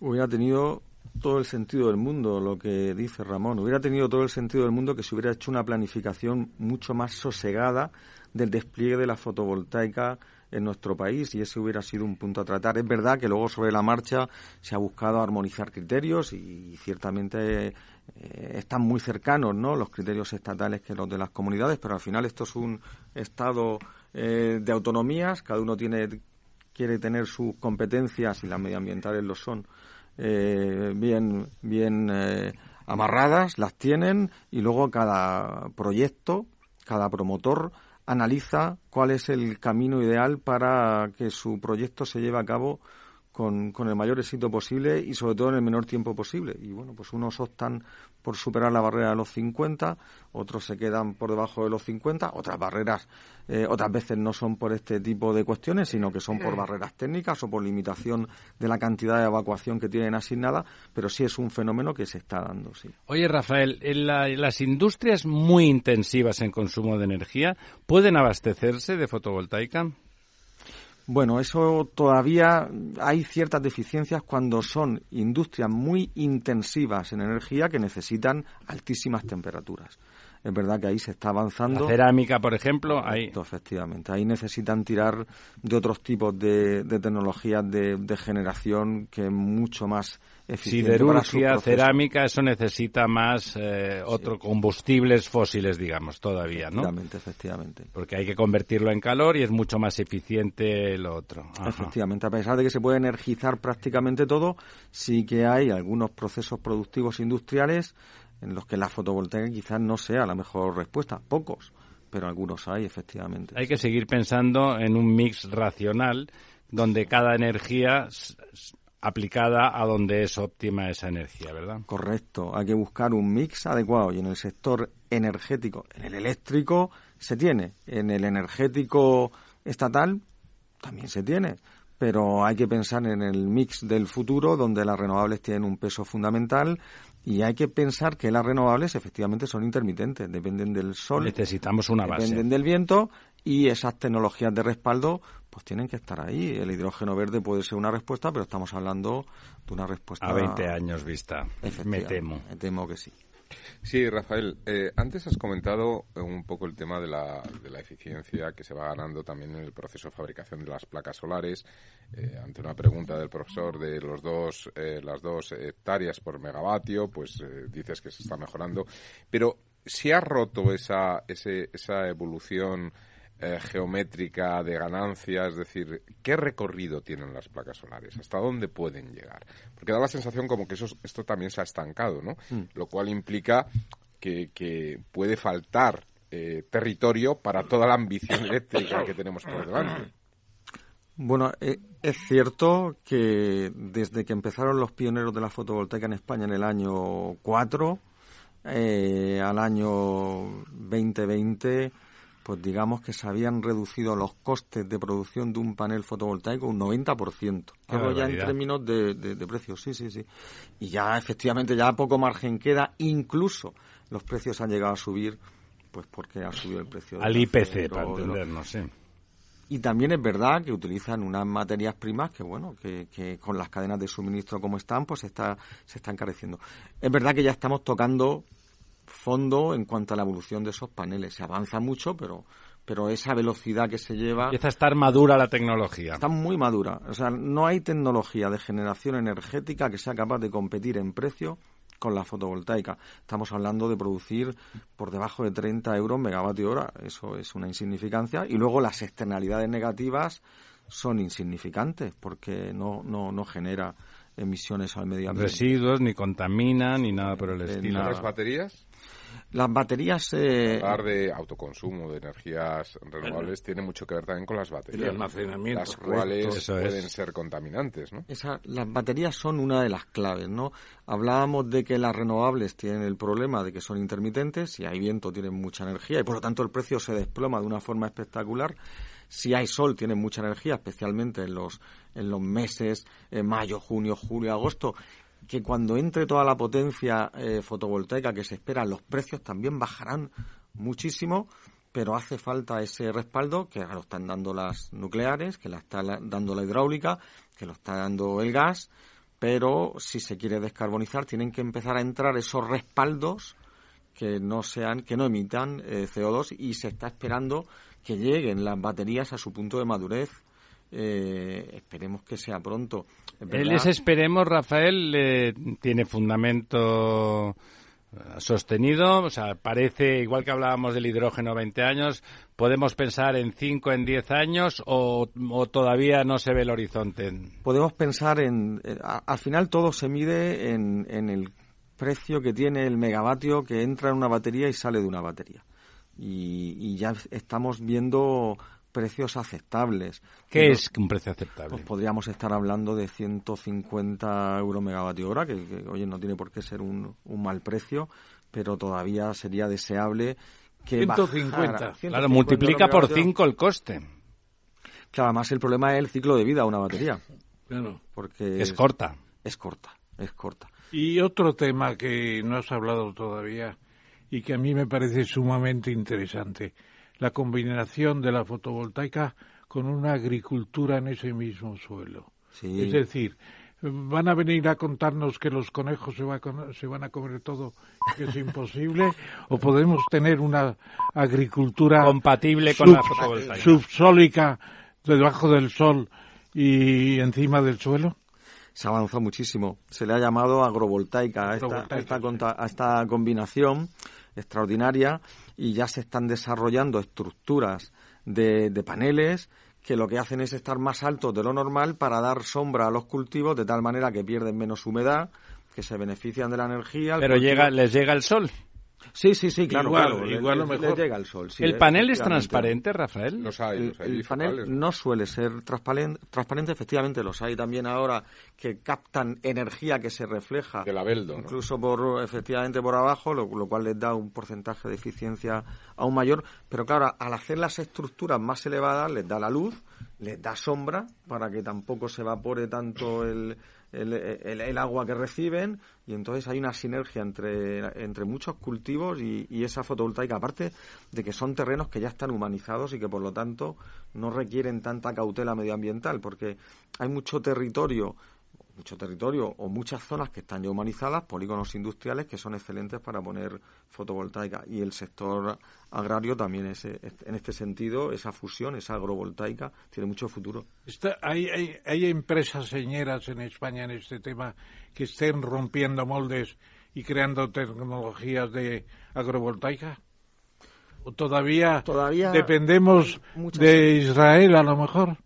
Hubiera tenido todo el sentido del mundo lo que dice Ramón. Hubiera tenido todo el sentido del mundo que se hubiera hecho una planificación mucho más sosegada del despliegue de la fotovoltaica en nuestro país y ese hubiera sido un punto a tratar. Es verdad que luego sobre la marcha se ha buscado armonizar criterios y ciertamente eh, están muy cercanos ¿no? los criterios estatales que los de las comunidades, pero al final esto es un estado eh, de autonomías, cada uno tiene quiere tener sus competencias y las medioambientales lo son eh, bien bien eh, amarradas, las tienen y luego cada proyecto, cada promotor analiza cuál es el camino ideal para que su proyecto se lleve a cabo con, con el mayor éxito posible y sobre todo en el menor tiempo posible. Y bueno, pues unos optan por superar la barrera de los 50, otros se quedan por debajo de los 50, otras barreras eh, otras veces no son por este tipo de cuestiones, sino que son por barreras técnicas o por limitación de la cantidad de evacuación que tienen asignada, pero sí es un fenómeno que se está dando, sí. Oye, Rafael, en la- las industrias muy intensivas en consumo de energía pueden abastecerse de fotovoltaica. Bueno, eso todavía hay ciertas deficiencias cuando son industrias muy intensivas en energía que necesitan altísimas temperaturas. Es verdad que ahí se está avanzando. La cerámica, por ejemplo, ahí. Efectivamente. Ahí necesitan tirar de otros tipos de, de tecnologías de, de generación que es mucho más Siderurgia, cerámica, eso necesita más eh, otro combustibles fósiles, digamos, todavía, ¿no? Efectivamente, efectivamente. Porque hay que convertirlo en calor y es mucho más eficiente lo otro. Ajá. Efectivamente, a pesar de que se puede energizar prácticamente todo, sí que hay algunos procesos productivos industriales en los que la fotovoltaica quizás no sea la mejor respuesta. Pocos, pero algunos hay, efectivamente. Hay que seguir pensando en un mix racional donde cada energía aplicada a donde es óptima esa energía, ¿verdad? Correcto, hay que buscar un mix adecuado y en el sector energético, en el eléctrico se tiene, en el energético estatal también se tiene, pero hay que pensar en el mix del futuro donde las renovables tienen un peso fundamental y hay que pensar que las renovables efectivamente son intermitentes, dependen del sol, Necesitamos una base. dependen del viento y esas tecnologías de respaldo pues tienen que estar ahí. El hidrógeno verde puede ser una respuesta, pero estamos hablando de una respuesta A 20 años vista, me temo. Me temo que sí. Sí, Rafael, eh, antes has comentado eh, un poco el tema de la, de la eficiencia que se va ganando también en el proceso de fabricación de las placas solares. Eh, ante una pregunta del profesor de los dos, eh, las dos hectáreas por megavatio, pues eh, dices que se está mejorando. Pero si ha roto esa, ese- esa evolución eh, geométrica de ganancia, es decir, ¿qué recorrido tienen las placas solares? ¿Hasta dónde pueden llegar? Porque da la sensación como que eso, esto también se ha estancado, ¿no? Mm. Lo cual implica que, que puede faltar eh, territorio para toda la ambición eléctrica que tenemos por delante. Bueno, eh, es cierto que desde que empezaron los pioneros de la fotovoltaica en España en el año 4 eh, al año 2020, pues digamos que se habían reducido los costes de producción de un panel fotovoltaico un 90%. Qué Hablo ya en términos de, de, de precios, sí, sí, sí. Y ya efectivamente ya poco margen queda, incluso los precios han llegado a subir, pues porque ha subido el precio Al IPC, acero, para entendernos, sí. y también es verdad que utilizan unas materias primas que, bueno, que, que con las cadenas de suministro como están, pues está, se está encareciendo. Es verdad que ya estamos tocando fondo en cuanto a la evolución de esos paneles. Se avanza mucho, pero, pero esa velocidad que se lleva Empieza a estar madura la tecnología. está muy madura. O sea, no hay tecnología de generación energética que sea capaz de competir en precio con la fotovoltaica. Estamos hablando de producir por debajo de 30 euros megavatio hora. Eso es una insignificancia. Y luego las externalidades negativas son insignificantes porque no, no, no genera emisiones al medio ambiente. Residuos, ni contamina, ni nada por el Eh, estilo. nada. ¿Las baterías? Las baterías... eh, Hablar de autoconsumo, de energías renovables, tiene mucho que ver también con las baterías. El almacenamiento, Las correcto. cuales es. pueden ser contaminantes, ¿no? Esa- las baterías son una de las claves, ¿no? Hablábamos de que las renovables tienen el problema de que son intermitentes, si hay viento tienen mucha energía y por lo tanto el precio se desploma de una forma espectacular. Si hay sol tienen mucha energía, especialmente en los, en los meses eh, mayo, junio, julio, agosto, que cuando entre toda la potencia eh, fotovoltaica que se espera, los precios también bajarán muchísimo, pero hace falta ese respaldo que lo están dando las nucleares, que la está dando la hidráulica, que lo está dando el gas, pero si se quiere descarbonizar tienen que empezar a entrar esos respaldos que no sean, que no emitan eh, CO2 y se está esperando que lleguen las baterías a su punto de madurez. Eh, esperemos que sea pronto. Verdad- es, esperemos, Rafael, eh, tiene fundamento eh, sostenido, o sea, parece, igual que hablábamos del hidrógeno 20 años, ¿podemos pensar en 5, en 10 años o, o todavía no se ve el horizonte? podemos pensar en eh, al final todo se mide en, en el precio que tiene el megavatio que entra en una batería y sale de una batería y, y ya estamos viendo precios aceptables. ¿Qué No- es un precio aceptable? Pues podríamos estar hablando de 150 euros megavatio hora, que, que, oye, no tiene por qué ser un, un mal precio, pero todavía sería deseable que 150. bajara. Claro, 150 multiplica euros por megavatio. 5 el coste. Claro, además el problema es el ciclo de vida de una batería. Claro. Porque Es corta. Es corta, es corta. Y otro tema que no has hablado todavía y que a mí me parece sumamente interesante, la combinación de la fotovoltaica con una agricultura en ese mismo suelo. Sí. Es decir, van a venir a contarnos que los conejos se, va a se van a comer todo, que es imposible, o podemos tener una agricultura Compatible con la fotovoltaica. subsólica debajo del sol y encima del suelo. Se ha avanzado muchísimo. Se le ha llamado agrovoltaica a esta, Agrovoltaica, a esta conta- a esta combinación extraordinaria y ya se están desarrollando estructuras de, de paneles que lo que hacen es estar más altos de lo normal para dar sombra a los cultivos de tal manera que pierden menos humedad, que se benefician de la energía. Pero cultivo- llega, les llega el sol. Sí, sí, sí, claro, Igual, claro. igual le- o le mejor. llega el sol. sí, ¿El panel es transparente, Rafael? Los hay, El, los hay el panel ¿no? suele ser transparente, transparente, efectivamente los hay también ahora que captan energía que se refleja De labeldo, ¿no? incluso por efectivamente por abajo, lo, lo cual les da un porcentaje de eficiencia aún mayor, pero claro, al hacer las estructuras más elevadas les da la luz, les da sombra para que tampoco se evapore tanto el, el, el- el agua que reciben y entonces hay una sinergia entre, entre muchos cultivos y, y esa fotovoltaica, aparte de que son terrenos que ya están humanizados y que por lo tanto no requieren tanta cautela medioambiental, porque hay mucho territorio mucho territorio o muchas zonas que están ya humanizadas, polígonos industriales que son excelentes para poner fotovoltaica y el sector agrario también es, en este sentido esa fusión, esa agrovoltaica tiene mucho futuro. Está- hay, hay, hay empresas señeras en España en este tema que estén rompiendo moldes y creando tecnologías de agrovoltaica. ¿O todavía, Todavía dependemos de Israel a lo mejor?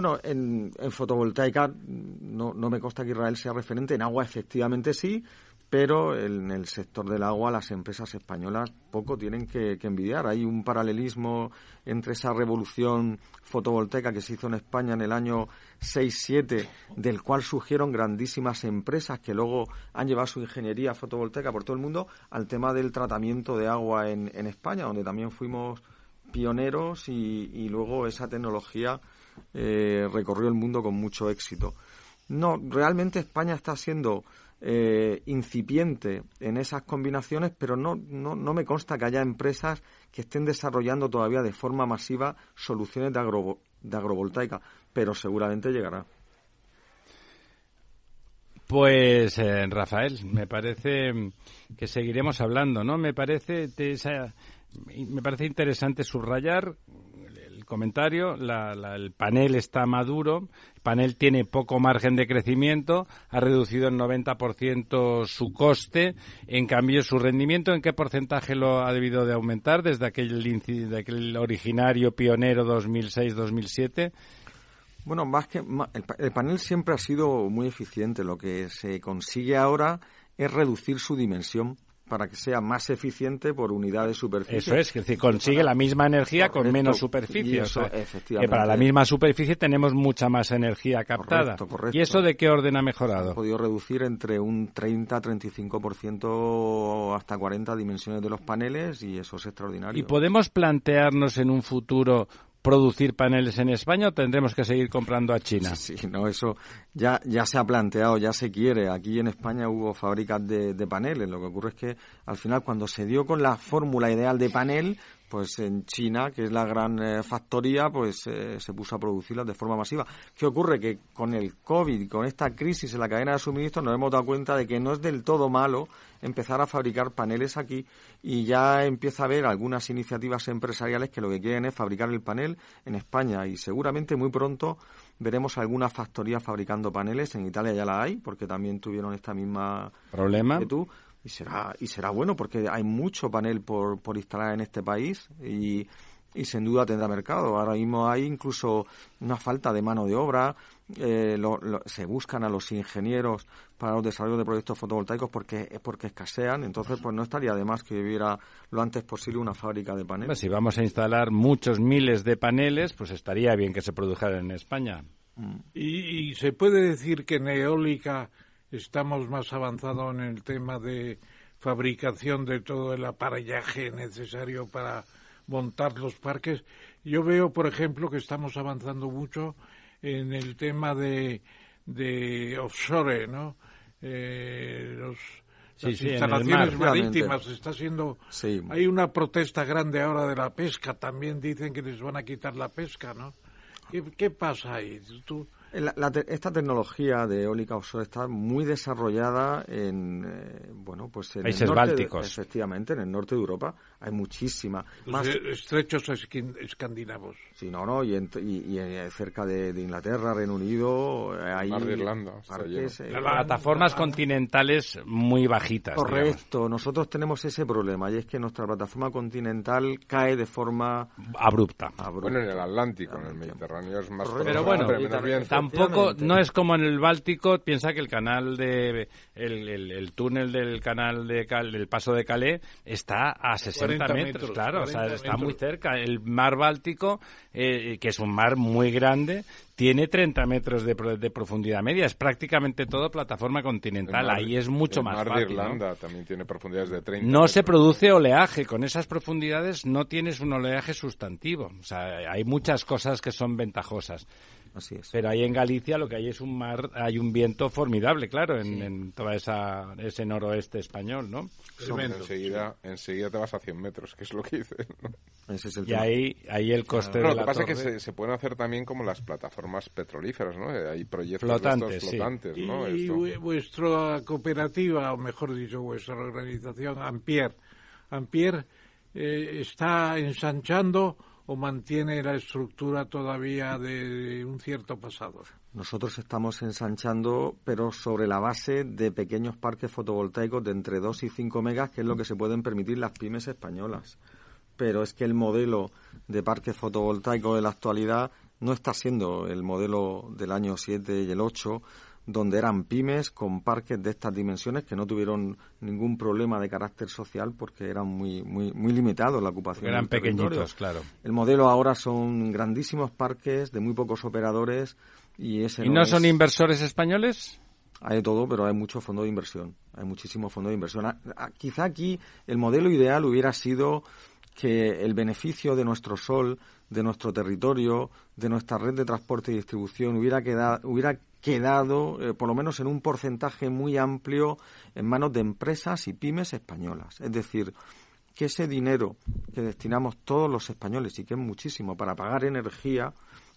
Bueno, en, fotovoltaica no, no me consta que Israel sea referente, en agua efectivamente sí, pero en el sector del agua las empresas españolas poco tienen que, que envidiar. Hay un paralelismo entre esa revolución fotovoltaica que se hizo en España en el año 6-7, del cual surgieron grandísimas empresas que luego han llevado su ingeniería fotovoltaica por todo el mundo, al tema del tratamiento de agua en, en España, donde también fuimos pioneros y, y luego esa tecnología eh, recorrió el mundo con mucho éxito. No, realmente España está siendo eh, incipiente en esas combinaciones, pero no, no, no me consta que haya empresas que estén desarrollando todavía de forma masiva soluciones de, agro, de agrovoltaica, pero seguramente llegará. Pues, eh, Rafael, me parece que seguiremos hablando, ¿no? Me parece, te- me parece interesante subrayar comentario, la- la- el panel está maduro, el panel tiene poco margen de crecimiento, ha reducido en 90% su coste, en cambio su rendimiento, ¿en qué porcentaje lo ha debido de aumentar desde aquel, de aquel originario pionero 2006-2007? Bueno, más que el panel siempre ha sido muy eficiente. Lo que se consigue ahora es reducir su dimensión para que sea más eficiente por unidad de superficie. Eso es, que es decir, consigue la misma energía con menos superficie. o eso, sea, que efectivamente. para la misma superficie tenemos mucha más energía captada. Correcto, correcto. ¿Y eso de qué orden ha mejorado? Ha podido reducir entre un 30-35% hasta 40 dimensiones de los paneles y eso es extraordinario. ¿Y podemos plantearnos en un futuro producir paneles en España o tendremos que seguir comprando a China? Sí, no, eso ya, ya se ha planteado, ya se quiere. Aquí en España hubo fábricas de, de paneles. Lo que ocurre es que al final cuando se dio con la fórmula ideal de panel, pues en China, que es la gran eh, factoría, pues eh, se puso a producirlas de forma masiva. ¿Qué ocurre? Que con el COVID, con esta crisis en la cadena de suministro, nos hemos dado cuenta de que no es del todo malo empezar a fabricar paneles aquí y ya empieza a haber algunas iniciativas empresariales que lo que quieren es fabricar el panel en España y seguramente muy pronto veremos alguna factoría fabricando paneles. En Italia ya la hay, porque también tuvieron esta misma ¿Problema? inquietud. Y será, y será bueno porque hay mucho panel por, por instalar en este país y, y sin duda tendrá mercado. Ahora mismo hay incluso una falta de mano de obra, eh, lo- lo- se buscan a los ingenieros para los desarrollos de proyectos fotovoltaicos porque, porque escasean, entonces pues no estaría de más que hubiera lo antes posible una fábrica de paneles. Si vamos a instalar muchos miles de paneles, pues estaría bien que se produjeran en España. Y, y se puede decir que en eólica estamos más avanzados en el tema de fabricación de todo el aparellaje necesario para montar los parques. Yo veo, por ejemplo, que estamos avanzando mucho en el tema de, de offshore, ¿no? Eh, los, Sí, las sí, instalaciones mar. marítimas está siendo Sí. hay una protesta grande ahora de la pesca también dicen que les van a quitar la pesca no qué, qué pasa ahí tú La- la te- esta tecnología de eólica offshore está muy desarrollada en eh, bueno pues en Países el norte de- bálticos. efectivamente en el norte de Europa hay muchísima más estrechos escandinavos sí no no y, en- y- y, eh, cerca de, de Inglaterra Reino Unido eh, hay Mar de Irlanda, parques, eh, Plataformas continentales muy bajitas. digamos. Correcto, nosotros tenemos ese problema y es que nuestra plataforma continental cae de forma Abrupta. Bueno, en el Atlántico, en el Mediterráneo es más Pero bueno, pero menos viento. Tampoco no es como en el Báltico. Piensa que el canal de el, el- el túnel del canal de Cal, del paso de Calais está a 60 40 metros, metros, claro, o sea, 40 está metros. muy cerca. El mar Báltico, eh, que es un mar muy grande, tiene 30 metros de, de profundidad media. Es prácticamente todo plataforma continental. mar- Ahí es mucho el más mar fácil. de ¿no? Irlanda también tiene profundidades de 30 No se produce oleaje. Con esas profundidades no tienes un oleaje sustantivo. O sea, hay muchas cosas que son ventajosas. Así es. Pero ahí en Galicia lo que hay es un mar, hay un viento formidable, claro, en, en toda esa ese noroeste español, ¿no? Enseguida, enseguida te vas a 100 metros, que es lo que dices. ¿no? Ese es el Y tema. ahí, ahí el coste Bueno, de lo la que pasa torre. es que se, se pueden hacer también como las plataformas petrolíferas, ¿no? Eh, Hay proyectos Flotantes, estos sí. flotantes, ¿no? y vu- vuestra cooperativa o mejor dicho vuestra organización Ampier Ampier eh, está ensanchando o mantiene la estructura todavía de un cierto pasado Nosotros estamos ensanchando, pero sobre la base de pequeños parques fotovoltaicos de entre 2 y 5 megas, que es lo que se pueden permitir las pymes españolas. Pero es que el modelo de parques fotovoltaicos de la actualidad no está siendo el modelo del año 7 y el 8, donde eran pymes con parques de estas dimensiones que no tuvieron ningún problema de carácter social porque eran muy muy muy limitados la ocupación. Porque eran del territorio. pequeñitos, claro. El modelo ahora son grandísimos parques de muy pocos operadores y ese ¿Y no son es- inversores españoles? hay de todo, pero hay mucho fondo de inversión. Hay muchísimo fondo de inversión. Ah, ah, Quizá aquí el modelo ideal hubiera sido que el beneficio de nuestro sol, de nuestro territorio, de nuestra red de transporte y distribución hubiera quedado, hubiera quedado eh, por lo menos en un porcentaje muy amplio en manos de empresas y pymes españolas. Es decir, que ese dinero que destinamos todos los españoles, y que es muchísimo, para pagar energía,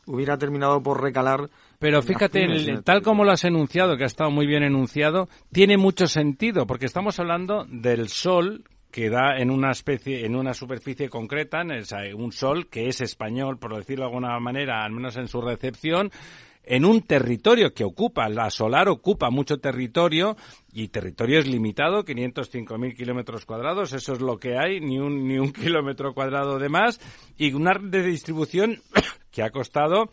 hubiera terminado por recalar. Pero fíjate, el- el tal como lo has enunciado, que ha estado muy bien enunciado, tiene mucho sentido, porque estamos hablando del sol que da en una especie, en una superficie concreta, en un sol que es español, por decirlo de alguna manera, al menos en su recepción, en un territorio que ocupa, la solar ocupa mucho territorio y territorio es limitado, 505.000 kilómetros cuadrados, eso es lo que hay, ni un, ni un kilómetro cuadrado de más, y una red de distribución que ha costado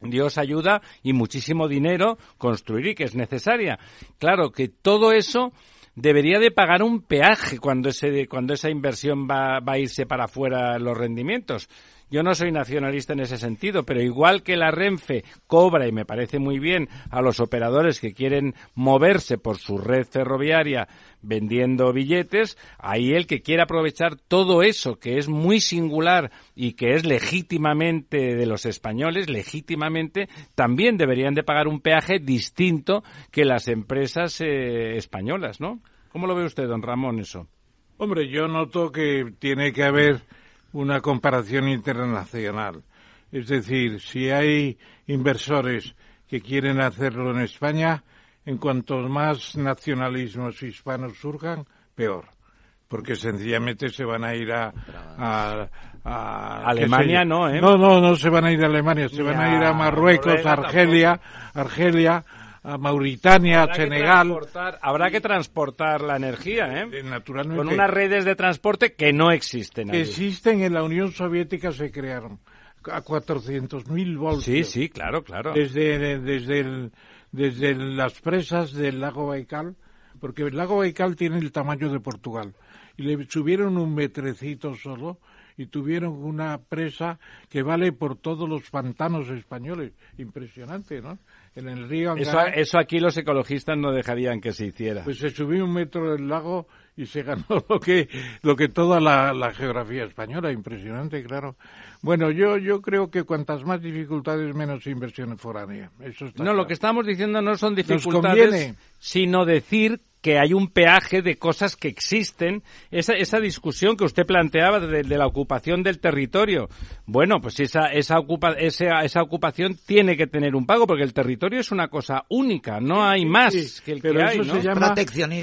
Dios ayuda y muchísimo dinero construir y que es necesaria. Claro que todo eso debería de pagar un peaje cuando ese cuando esa inversión va, va a irse para afuera los rendimientos. Yo no soy nacionalista en ese sentido, pero igual que la Renfe cobra, y me parece muy bien, a los operadores que quieren moverse por su red ferroviaria vendiendo billetes, ahí el que quiera aprovechar todo eso que es muy singular y que es legítimamente de los españoles, legítimamente, también deberían de pagar un peaje distinto que las empresas eh, españolas, ¿no? ¿Cómo lo ve usted, don Ramón, eso? Hombre, yo noto que tiene que haber una comparación internacional. Es decir, si hay inversores que quieren hacerlo en España, en cuanto más nacionalismos hispanos surjan, peor. Porque sencillamente se van a ir a... a- a- Alemania no, ¿eh? No, no, no se van a ir a Alemania, se van a ir a Marruecos, Argelia, Argelia, a Mauritania, a Habrá Senegal. habrá que transportar la energía, ¿eh? Naturalmente. Con unas redes de transporte que no existen. que existen en la Unión Soviética se crearon a 400.000 voltios. Sí, sí, claro, claro. Desde, desde, el- desde las presas del lago Baikal, porque el lago Baikal tiene el tamaño de Portugal. Y le subieron un metrecito solo y tuvieron una presa que vale por todos los pantanos españoles. Impresionante, ¿no? En el río Eso, eso aquí los ecologistas no dejarían que se hiciera. pues se subió un metro del lago y se ganó lo que lo que toda la, la geografía española. Impresionante claro. Bueno yo yo creo que cuantas más dificultades menos inversión foránea. Eso está No, lo que estamos diciendo no son dificultades, sino decir que hay un peaje de cosas que existen. Esa, esa discusión que usted planteaba de, de la ocupación del territorio. Bueno, pues esa, esa, ocupa, esa, esa ocupación tiene que tener un pago, porque el territorio es una cosa única, no hay más Sí, que el pero que eso hay, ¿no? se llama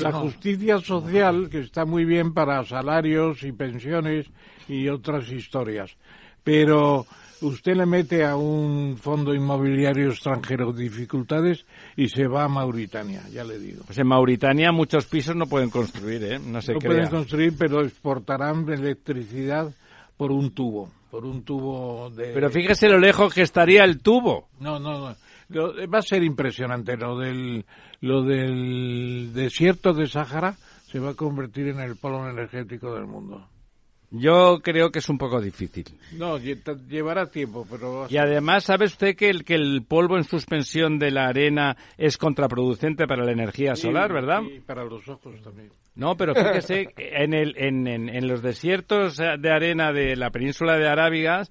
la justicia social que está muy bien para salarios y pensiones y otras historias pero usted le mete a un fondo inmobiliario extranjero dificultades y se va a Mauritania ya le digo Pues en Mauritania muchos pisos no pueden construir, ¿eh? No se no crea. pueden construir, pero exportarán electricidad por un tubo, por un tubo de... Pero fíjese lo lejos que estaría el tubo. No, no, no. Lo- va a ser impresionante. Lo del, lo del desierto de Sáhara se va a convertir en el polo energético del mundo. Yo creo que es un poco difícil. No, llevará tiempo, pero... Y además, ¿sabe usted que el, que el polvo en suspensión de la arena es contraproducente para la energía solar, verdad? Y para los ojos también. No, pero fíjese, en, el, en, en, en los desiertos de arena de la península de Arábigas,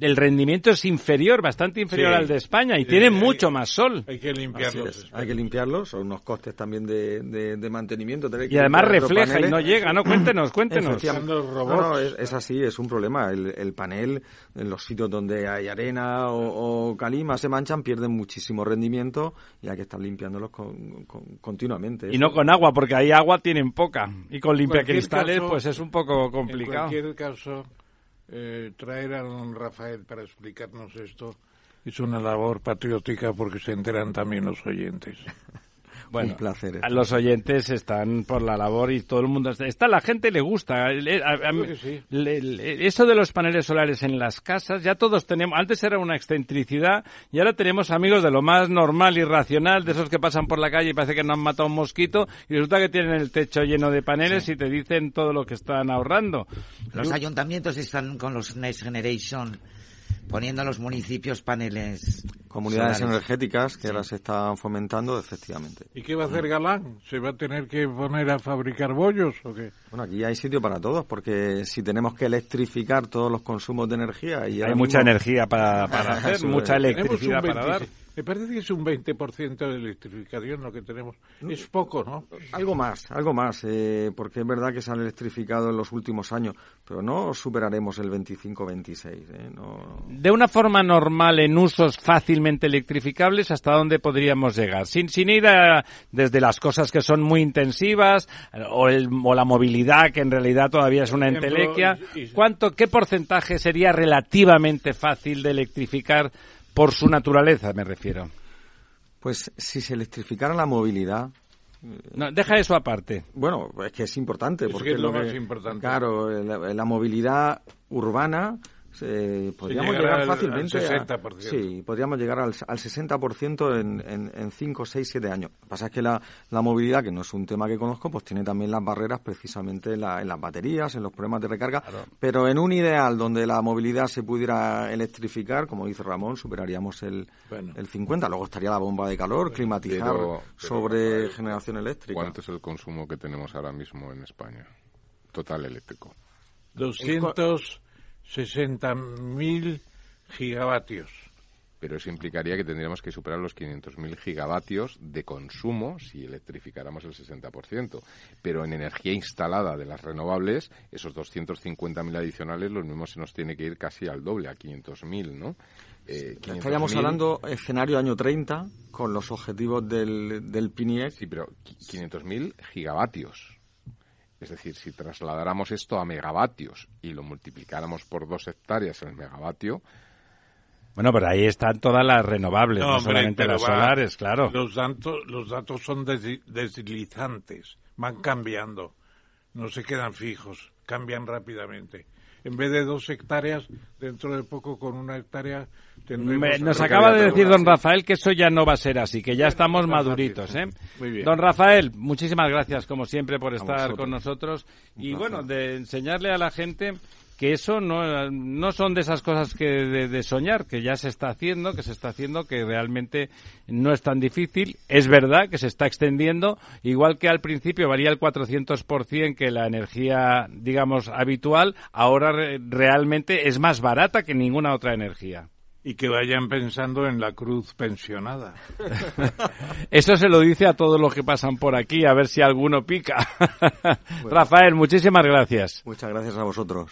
el rendimiento es inferior, bastante inferior Sí. al de España, y Sí, tienen hay- mucho más sol. Hay que es, Hay que limpiarlos, son unos costes también de, de, de mantenimiento. tener Y además refleja y no llega, ¿no? Cuéntenos, cuéntenos. No, es, es así, es un problema. El, el panel, en los sitios donde hay arena o, o calima se manchan, pierden muchísimo rendimiento y hay que estar limpiándolos con- con- continuamente. Y no con agua, porque ahí agua tienen poca. Y con limpiacristales, caso, pues es un poco En complicado. cualquier caso, eh, traer a don Rafael para explicarnos esto es una labor patriótica porque se enteran también los oyentes. Bueno, Un placer. a los oyentes están por la labor y todo el mundo está. está la gente le gusta. Le- a- a- sí. le- le- eso de los paneles solares en las casas, ya todos tenemos. Antes era una excentricidad y ahora tenemos amigos de lo más normal y racional, de esos que pasan por la calle y parece que no han matado un mosquito y resulta que tienen el techo lleno de paneles y te dicen todo lo que están ahorrando. Los ayuntamientos están con los Next Generation poniendo a los municipios paneles Comunidades solares. energéticas que se están fomentando, efectivamente. ¿Y qué va a hacer Galán? ¿Se va a tener que poner a fabricar bollos o qué? Bueno, aquí hay sitio para todos, porque si tenemos que electrificar todos los consumos de energía y Hay mucha mismo- energía para, para hacer, mucha electricidad para dar. 26 Me parece que es un 20% de electrificación lo que tenemos. Es poco, ¿no? Algo más, algo más, eh, porque es verdad que se han electrificado en los últimos años, pero no superaremos el 25-26. Eh, no... De una forma normal, en usos fácilmente electrificables, ¿hasta dónde podríamos llegar? Sin, sin ir a- desde las cosas que son muy intensivas o, el- o la movilidad, que en realidad todavía es una entelequia. ¿Cuánto, ¿Qué porcentaje sería relativamente fácil de electrificar por su naturaleza, me refiero? Pues si se electrificara la movilidad, No, deja eso aparte. Bueno, es que es importante. Es porque que es lo más importante. Claro, la, la movilidad urbana eh, podríamos llegará llegar al- fácilmente al a- 60%. sí, podríamos llegar al, al 60% en, en, en 5, 6, 7 años. Lo que pasa es que la, la movilidad, que no es un tema que conozco, pues tiene también las barreras precisamente en, la- en las baterías, en los problemas de recarga. Pero en un ideal donde la movilidad se pudiera electrificar, como dice Ramón, superaríamos el, Bueno. el 50. Luego estaría la bomba de calor, climatizar Pero- pero, sobre Rafael, generación eléctrica. ¿Cuánto es el consumo que tenemos ahora mismo en España? Total eléctrico. 260.000 gigavatios. Pero eso implicaría que tendríamos que superar los 500.000 gigavatios de consumo si electrificáramos el 60%. Pero en energía instalada de las renovables, esos 250.000 adicionales, los mismos se nos tiene que ir casi al doble, a 500.000, ¿no? Eh, Estaríamos 500.000 hablando escenario año 30 con los objetivos del, del PINIEC. Sí, pero qui- 500.000 gigavatios. Es decir, si trasladáramos esto a megavatios y lo multiplicáramos por dos hectáreas el megavatio, Bueno, pero ahí están todas las renovables, no, hombre, solamente las va- solares, claro. Los datos, los datos son des- deslizantes, van cambiando, no se quedan fijos, cambian rápidamente. En vez de dos hectáreas, dentro de poco con una hectárea. Me- nos acaba de decir don Rafael que eso ya no va a ser así, que ya estamos maduritos, ¿eh? rápido. Muy bien. Don Rafael, muchísimas gracias como siempre por estar con nosotros y bueno, de enseñarle a la gente que eso no, no son de esas cosas que de, de soñar, que ya se está haciendo, que se está haciendo, que realmente no es tan difícil. Es verdad que se está extendiendo, igual que al principio valía el 400% que la energía, digamos, habitual, ahora re- realmente es más barata que ninguna otra energía. Y que vayan pensando en la cruz pensionada. Eso se lo dice a todos los que pasan por aquí, a ver si alguno pica. Rafael, muchísimas gracias. Muchas gracias a vosotros.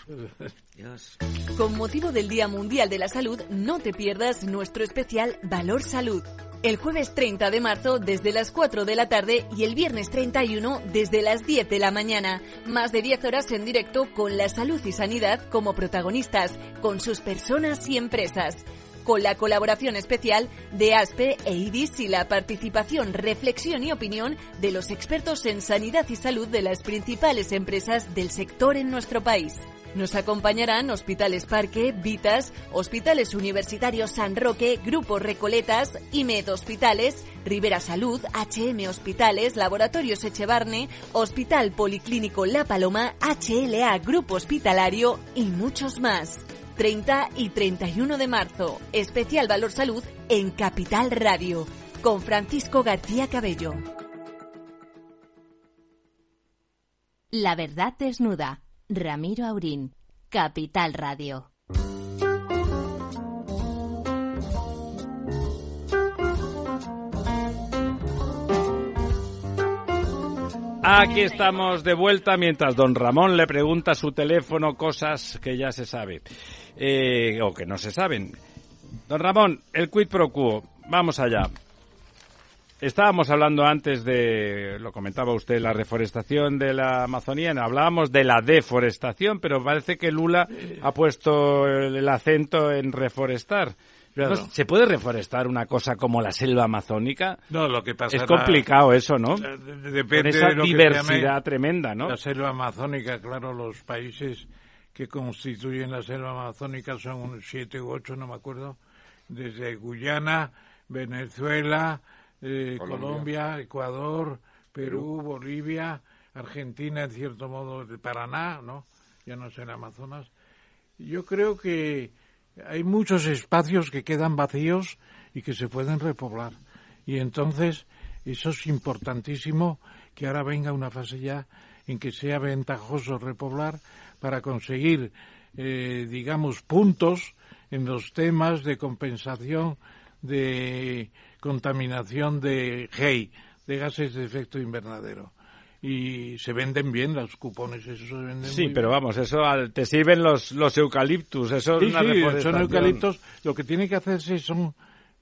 Con motivo del Día Mundial de la Salud, no te pierdas nuestro especial Valor Salud. El jueves 30 de marzo desde las 4 de la tarde y el viernes 31 desde las 10 de la mañana. Más de 10 horas en directo con la salud y sanidad como protagonistas, con sus personas y empresas. Con la colaboración especial de ASPE e IDIS y la participación, reflexión y opinión de los expertos en sanidad y salud de las principales empresas del sector en nuestro país. Nos acompañarán Hospitales Parque, Vitas, Hospitales Universitarios San Roque, Grupo Recoletas, IMED Hospitales, Rivera Salud, HM Hospitales, Laboratorios Echevarne, Hospital Policlínico La Paloma, HLA Grupo Hospitalario y muchos más. 30 y 31 de marzo, especial Valor Salud en Capital Radio, con Francisco García Cabello. La verdad desnuda. Ramiro Aurín. Capital Radio. Aquí estamos de vuelta mientras don Ramón le pregunta a su teléfono cosas que ya se sabe eh, o que no se saben. Don Ramón, el quid pro quo, vamos allá. Estábamos hablando antes de, lo comentaba usted, la reforestación de la Amazonía, no, hablábamos de la deforestación, pero parece que Lula ha puesto el, acento en reforestar. Claro. ¿No ¿Se puede reforestar una cosa como la selva amazónica? No, lo que pasa Es complicado eso, ¿no? Eh, de- Con Depende esa de lo diversidad tremenda, ¿no? La selva amazónica, claro, los países que constituyen la selva amazónica son siete u ocho, no me acuerdo, desde Guyana, Venezuela, eh, Colombia. Colombia. Ecuador, Perú, Bolivia, Argentina, en cierto modo, de Paraná, ¿no? Ya no sé el Amazonas. Yo creo que hay muchos espacios que quedan vacíos y que se pueden repoblar. Y entonces, eso es importantísimo que ahora venga una fase ya en que sea ventajoso repoblar para conseguir, eh, digamos, puntos en los temas de compensación de contaminación de GEI, de gases de efecto invernadero. Y se venden bien los cupones, eso se venden Sí, muy pero bien. vamos, eso al- te sirven los, los eucaliptus, eso Sí, es una sí, son eucaliptos. Lo que tiene que hacerse son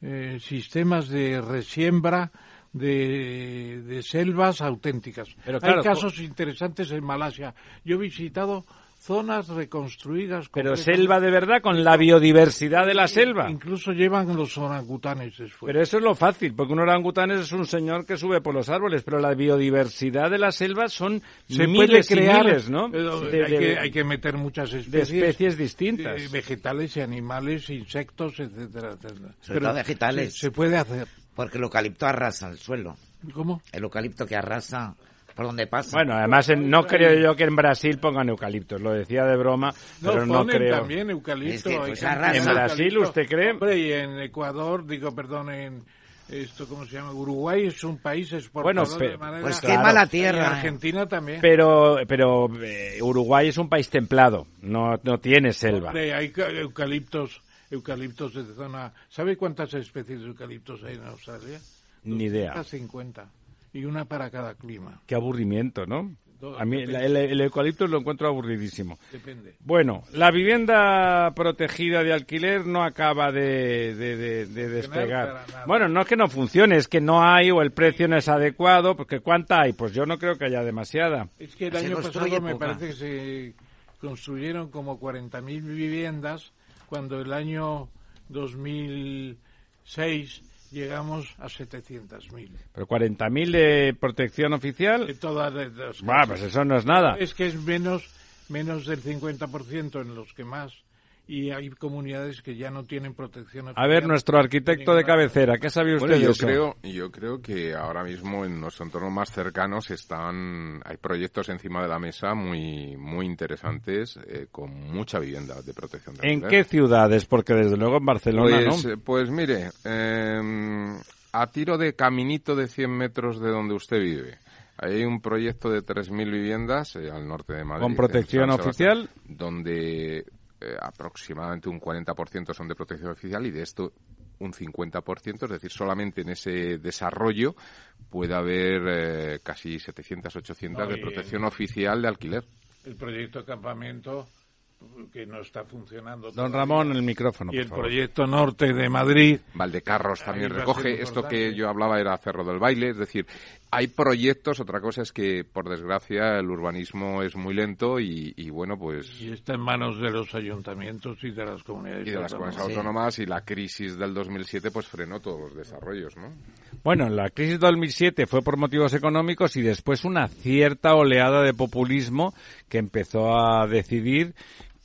eh, sistemas de resiembra de, de selvas auténticas. Pero claro, Hay casos interesantes en Malasia. Yo he visitado zonas reconstruidas. Pero selva de verdad, con la biodiversidad de la selva. Incluso llevan los orangutanes después. Pero eso es lo fácil, porque un orangután es un señor que sube por los árboles, pero la biodiversidad de la selva son se puede miles y crear, miles, ¿no? eh, De- hay, de- que, hay que meter muchas especies, especies distintas. eh, vegetales y animales, insectos, etcétera, etcétera. Sobre todo vegetales. Se, se puede hacer. Porque el eucalipto arrasa el suelo. ¿Cómo? El eucalipto que arrasa por donde pasa. Bueno, además en- no creo yo que en Brasil pongan eucaliptos, lo decía de broma, No, pero no creo. también eucalipto. Es que, pues, ¿En Brasil eucalipto. usted cree? Hombre, y en Ecuador, digo, perdón, en esto, ¿cómo se llama? Uruguay es un país exportador Bueno, pe- de manera... pues claro. quema la Y tierra. Argentina también. Pero, pero eh, Uruguay es un país templado, no, no tiene selva. Hombre, hay ca- eucaliptos, eucaliptos de zona... ¿Sabe cuántas especies de eucaliptos hay en Australia? Ni idea. 250. Y una para cada clima. Qué aburrimiento, ¿no? A mí la- el, el eucalipto lo encuentro aburridísimo. Depende. Bueno, la vivienda protegida de alquiler no acaba de, de- de- de despegar. Bueno, no es que no funcione, es que no hay o el precio no es adecuado, porque ¿cuánta hay? Pues yo no creo que haya demasiada. Es que el Se año pasado me poca. parece que se construyeron como 40.000 viviendas, cuando el año 2006 llegamos a 700.000. Pero 40.000 de protección oficial. De todas las Buah, pues eso no es nada. Es que es menos, menos del 50% en los que más. Y hay comunidades que ya no tienen protección A ver, nuestro arquitecto de cabecera, ¿qué sabe usted Bueno, de yo eso? creo, yo creo que ahora mismo en los entornos más cercanos están, hay proyectos encima de la mesa muy, muy interesantes eh, con mucha vivienda de protección. de ¿En qué ciudades? Porque desde luego en Barcelona, Pues, ¿no? eh, pues mire, eh, a tiro de caminito de 100 metros de donde usted vive. Hay un proyecto de 3.000 viviendas eh, al norte de Madrid. ¿Con protección oficial? Donde eh, aproximadamente un 40% son de protección oficial y de esto un 50%, es decir, solamente en ese desarrollo puede haber eh, casi 700, 800 de protección oficial de alquiler. El proyecto campamento que no está funcionando. Don todavía. Ramón, el micrófono, Y por el favor. proyecto norte de Madrid. Valdecarros también recoge esto que yo hablaba era Cerro del Baile, es decir, hay proyectos, otra cosa es que por desgracia el urbanismo es muy lento y, y, bueno, pues Y está en manos de los ayuntamientos y de las comunidades y de las autónomas. comunidades autónomas y la crisis del 2007 pues frenó todos los desarrollos, ¿no? Bueno, la crisis 2007 fue por motivos económicos y después una cierta oleada de populismo que empezó a decidir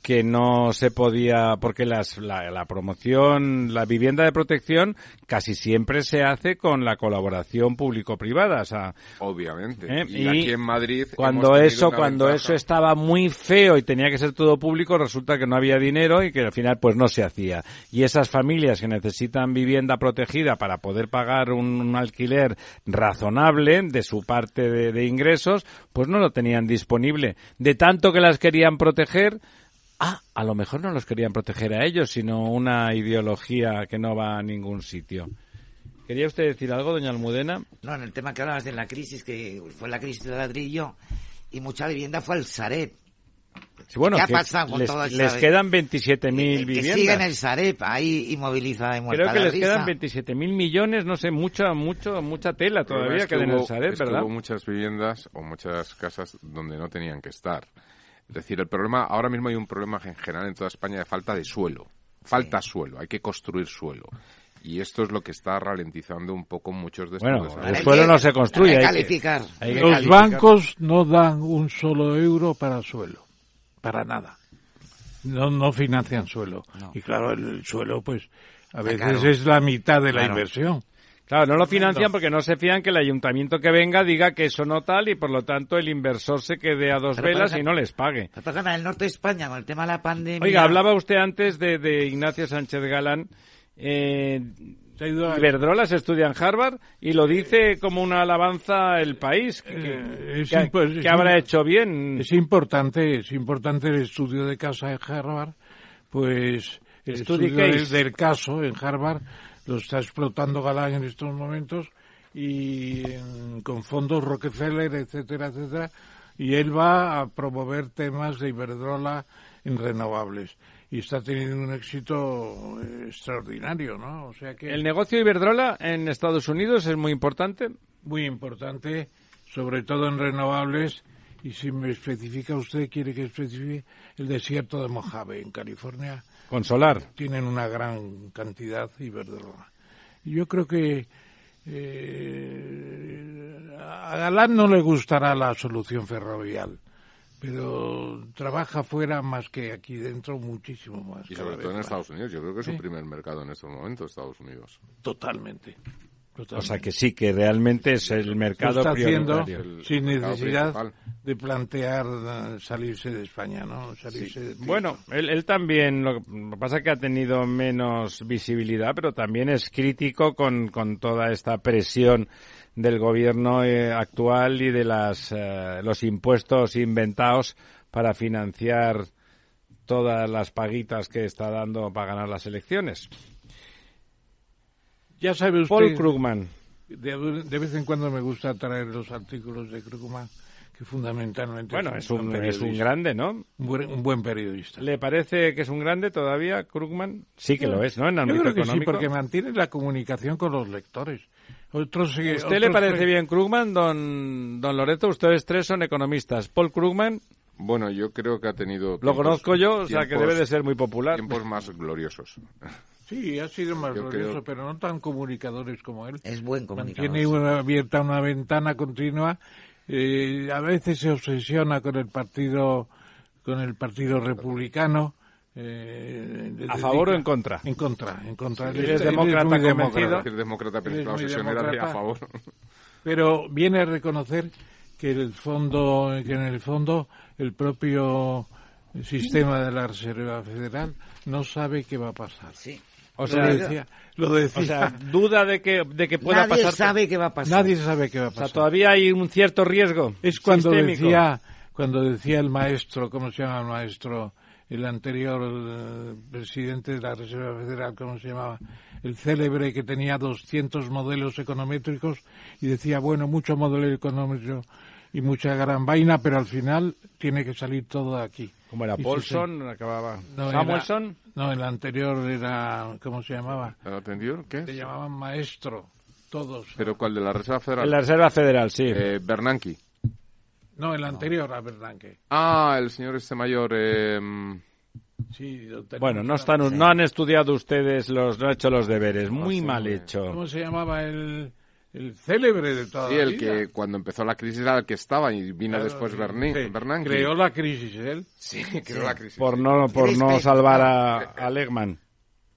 que no se podía, porque las, la, la promoción, la vivienda de protección casi siempre se hace con la colaboración público-privada. O sea, Obviamente. ¿eh? Y, aquí en Madrid cuando eso, cuando ventaja. eso estaba muy feo y tenía que ser todo público, resulta que no había dinero y que al final pues no se hacía. Y esas familias que necesitan vivienda protegida para poder pagar un, un alquiler razonable de su parte de, de ingresos, pues no lo tenían disponible. De tanto que las querían proteger, Ah, a lo mejor no los querían proteger a ellos, sino una ideología que no va a ningún sitio. ¿Quería usted decir algo, doña Almudena? No, en el tema que hablabas de la crisis, que fue la crisis del ladrillo, y mucha vivienda fue al Sareb. Sí, bueno, ¿Qué ha que pasado con les, toda esa- les quedan 27.000 Que viviendas. sigue en el Sareb, ahí inmovilizada y muerta Creo que les risa. quedan 27.000 millones, no sé, mucha, mucho, mucha tela todavía es que queda en el hubo- Sareb, es que ¿verdad? hubo muchas viviendas o muchas casas donde no tenían que estar. Es decir, el problema, ahora mismo hay un problema en general en toda España de falta de suelo. Falta suelo, hay que construir suelo. Y esto es lo que está ralentizando un poco muchos de estos Bueno, desarrollos. el suelo no se construye, hay que- calificar. hay que Los calificar. bancos no dan un solo euro para suelo, para nada. No, no financian suelo. Y claro, el, el suelo, pues, a veces es la mitad de la Claro. inversión. Claro, no lo financian porque no se fían que el ayuntamiento que venga diga que eso no tal y por lo tanto el inversor se quede a dos Pero, velas y no les pague. En el norte de España, con el tema de la pandemia... Oiga, hablaba usted antes de, de Ignacio Sánchez Galán. Eh, Iberdrola se estudia en Harvard y lo dice como una alabanza el país. Que, que- Eh, es que- que habrá hecho bien. Es importante, es importante el estudio de casa en Harvard, pues el estudio del caso en Harvard lo está explotando Galán en estos momentos y en- con fondos Rockefeller, etcétera, etcétera, y él va a promover temas de Iberdrola en renovables y está teniendo un éxito eh, extraordinario, ¿no? O sea que El negocio Iberdrola en Estados Unidos es muy importante. muy importante, sobre todo en renovables. Y si me especifica usted, quiere que especifique el desierto de Mojave, en California. Con solar. Tienen una gran cantidad Iberdrola. Y yo creo que eh, a Galán no le gustará la solución ferrovial, pero trabaja fuera más que aquí dentro muchísimo más. Y sobre todo en más. Estados Unidos. Yo creo que es Sí. su primer mercado en estos momentos, Estados Unidos. Totalmente. O sea que sí, que realmente es el Lo mercado está haciendo sin necesidad principal. de plantear eh, salirse de España, ¿no? Salirse de Bueno, él, él también, lo que pasa es que ha tenido menos visibilidad, pero también es crítico con, con toda esta presión del gobierno eh, actual y de las, eh, los impuestos inventados para financiar todas las paguitas que está dando para ganar las elecciones. Ya sabe usted. Paul Krugman. De, de vez en cuando me gusta traer los artículos de Krugman, que fundamentalmente. Bueno, es un, es un grande, ¿no? Un buen, un buen periodista. ¿Le parece que es un grande todavía, Krugman? Sí que lo es, ¿no? En Yo ámbito creo que sí, económico. porque mantiene la comunicación con los lectores. Otros, ¿A ¿Usted le parece bien Krugman, don, don Loreto? Ustedes tres son economistas. Paul Krugman, Bueno, yo creo que ha tenido... lo tiempos- conozco yo, o sea que debe de ser muy popular. Tiempos más gloriosos. Sí, ha sido más Yo glorioso, creo- pero no tan comunicadores como él. Es buen comunicador. Tiene una, abierta una ventana continua. eh, a veces se obsesiona con el partido, con el partido republicano. eh, ¿A favor o en contra? En contra, en contra. Sí, Él eres demócrata muy convencido. Es demócrata, pero muy obsesión a demócrata, favor. Pero viene a reconocer que el fondo, que en el fondo el propio sistema de la Reserva Federal no sabe qué va a pasar. Sí. O Lo sea, decía- lo decía. o sea, duda de que, de que pueda Nadie pasar. sabe qué va a pasar. Nadie sabe qué va a O sea, pasar. todavía hay un cierto riesgo. Es cuando sistémico. decía, cuando decía el maestro, ¿cómo se llama el maestro? El anterior eh, presidente de la Reserva Federal, ¿cómo se llamaba? El célebre que tenía 200 modelos econométricos y decía, bueno, mucho modelo económico y mucha gran vaina, pero al final tiene que salir todo de aquí. Como era Paulson, sí. acababa. No, Samuelson. era- no, el anterior era, ¿cómo se llamaba? ¿El anterior? ¿Qué? Le llamaban maestro, todos. ¿Pero cuál? ¿De la Reserva Federal? En la Reserva Federal, sí. Eh, Bernanke. No, el anterior a Bernanke. Ah, el señor este mayor... eh, Sí, Bueno, no están, no han estudiado ustedes los, no han hecho los deberes. Muy mal hecho. ¿Cómo se llamaba el, el célebre de toda sí, la el vida? que cuando empezó la crisis era el que estaba y vino Claro, después sí, Berni- sí. Bernanke. Creó la crisis él. Sí, creó la crisis. Por no, por no salvar a, a Legman.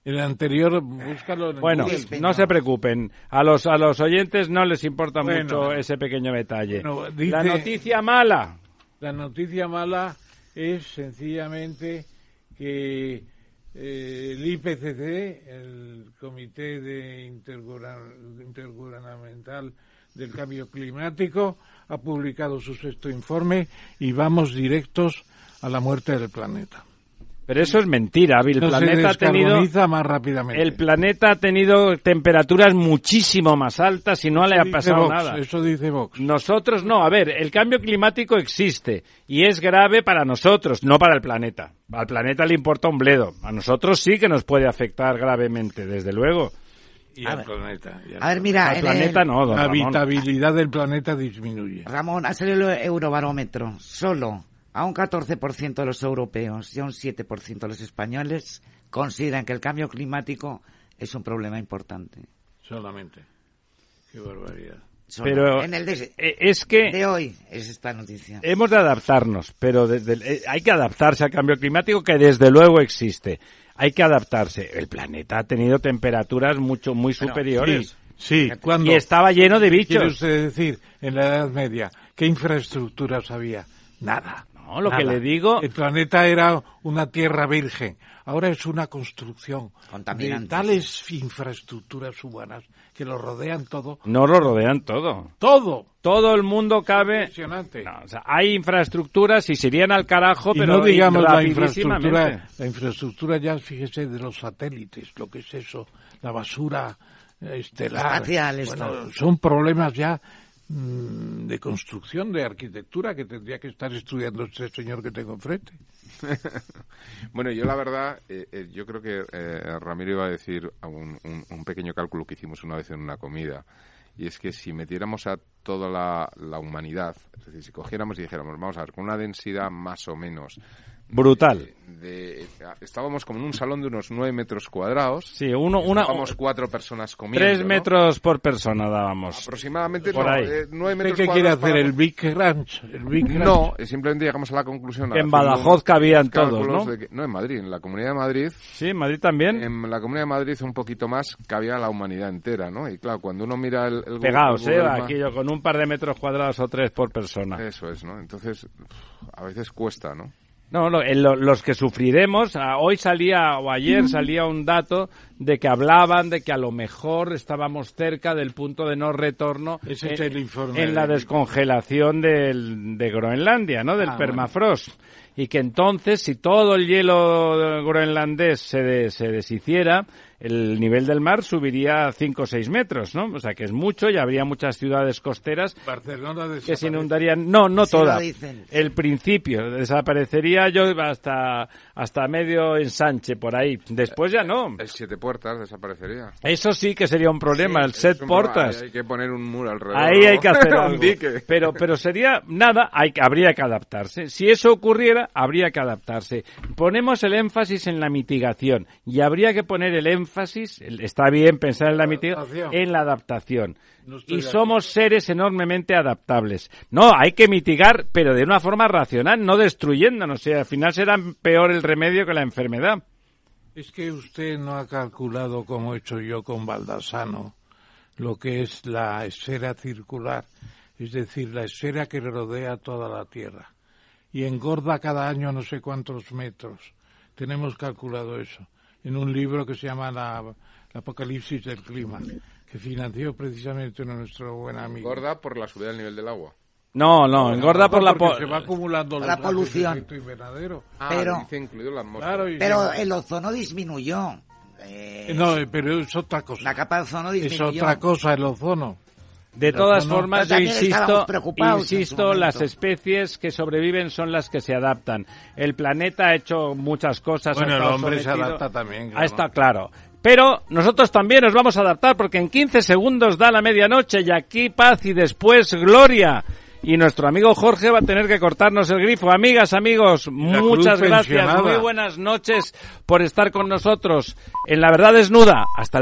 El anterior, búscalo en Bueno, Google. no se preocupen. A los, a los oyentes no les importa Bueno. mucho ese pequeño detalle. Bueno, dice- La noticia mala. La noticia mala es sencillamente que el IPCC, el Comité de Intergubern- Intergubernamental del Cambio Climático, ha publicado su sexto informe y vamos directos a la muerte del planeta. Pero eso es mentira. El No se planeta ha tenido descarboniza más rápidamente. el planeta ha tenido temperaturas muchísimo más altas y no le ha pasado Vox, nada. Eso dice Vox. Nosotros no. A ver, el cambio climático existe y es grave para nosotros, no para el planeta. Al planeta le importa un bledo. A nosotros sí que nos puede afectar gravemente, desde luego. Y A al ver. planeta. y al A ver, mira, Al en planeta el- no, don La Ramón. habitabilidad del planeta disminuye. Ramón, ha salido el Eurobarómetro. Solo a un 14% de los europeos y a un 7% de los españoles consideran que el cambio climático es un problema importante. Solamente. Qué barbaridad. Solo. Pero en el de, eh, es que de hoy es esta noticia. hemos de adaptarnos, pero desde el- eh, hay que adaptarse al cambio climático que desde luego existe. Hay que adaptarse. El planeta ha tenido temperaturas mucho muy superiores. Sí, cuando Y estaba lleno de ¿Qué quiere bichos. usted decir? En la Edad Media, ¿qué infraestructuras había? Nada. No, lo que le digo- El planeta era una tierra virgen. Ahora es una construcción de Contaminante. tales infraestructuras humanas que lo rodean todo. No lo rodean todo. Todo. Todo el mundo cabe. Impresionante. No, o sea, hay infraestructuras y se irían al carajo, y pero no digamos la infraestructura, la infraestructura ya, fíjese, de los satélites, lo que es eso, la basura eh, estelar. Espacial, Bueno, son problemas ya de construcción, de arquitectura, que tendría que estar estudiando este señor que tengo enfrente. Bueno, yo la verdad, eh, eh, yo creo que eh, Ramiro iba a decir un, un- un pequeño cálculo que hicimos una vez en una comida. Y es que si metiéramos a toda la, la humanidad, es decir, si cogiéramos y dijéramos, vamos a ver, con una densidad más o menos Brutal. de, estábamos como en un salón de unos 9 metros cuadrados. Sí, uno, una, Estábamos cuatro personas comiendo. tres ¿no? metros por persona dábamos. Aproximadamente, Por no, ahí. eh, nueve ¿Usted metros qué quiere hacer? para- ¿El Big Ranch? ¿El Big Ranch? No, eh, simplemente llegamos a la conclusión. Que en Badajoz cabían todos, ¿no? que- no, en Madrid, en la Comunidad de Madrid. Sí, en Madrid también. En la Comunidad de Madrid un poquito más cabía la humanidad entera, ¿no? Y claro, cuando uno mira el... el Pegados, Google ¿eh? Aquí yo con un par de metros cuadrados o tres por persona. Eso es, ¿no? Entonces, a veces cuesta, ¿no? No, lo- en lo- los que sufriremos, ah, hoy salía o ayer salía un dato de que hablaban de que a lo mejor estábamos cerca del punto de no retorno Ese es en, el informe en la descongelación del, de Groenlandia, ¿no? Del Ah, permafrost. Y que entonces, si todo el hielo groenlandés se, de- se deshiciera, el nivel del mar subiría a 5 o 6 metros, ¿no? O sea, que es mucho y habría muchas ciudades costeras Barcelona que se inundarían. No, no Sí lo toda. dicen. El principio desaparecería yo hasta hasta medio ensanche por ahí. Después ya no. El Siete Puertas desaparecería. Eso sí que sería un problema, el set ahí Hay que poner un muro alrededor. Ahí hay que hacer un algo. dique. Pero, pero sería nada, hay, que- habría que adaptarse. Si eso ocurriera, habría que adaptarse. Ponemos el énfasis en la mitigación y habría que poner el énfasis énfasis, está bien pensar en la mitigación, en la adaptación. No Y somos seres enormemente adaptables. No, hay que mitigar, pero de una forma racional, no destruyéndonos. O sea, al final será peor el remedio que la enfermedad. Es que usted no ha calculado, como he hecho yo con Baldassano, lo que es la esfera circular, es decir, la esfera que rodea toda la Tierra. Y engorda cada año no sé cuántos metros. Tenemos calculado eso en un libro que se llama La, la Apocalipsis del Clima, que financió precisamente uno de nuestro buen amigo. Gorda por la subida del nivel del agua. No, no, engorda por la... Po- se va acumulando La polución. invernadero. Ah, Pero- dice incluido la. Claro, Pero el ozono disminuyó. Eh, No, eh, pero es otra cosa. la capa de ozono Es disminuyó. otra cosa el ozono. De todas formas, yo insisto, insisto, las especies que sobreviven son las que se adaptan. El planeta ha hecho muchas cosas. Bueno, el hombre se adapta también. Ah, claro. está claro. Pero nosotros también nos vamos a adaptar porque en 15 segundos da la medianoche y aquí paz y después gloria. Y nuestro amigo Jorge va a tener que cortarnos el grifo. Amigas, amigos, La muchas gracias. pensionada. Muy buenas noches por estar con nosotros en La Verdad Desnuda. Hasta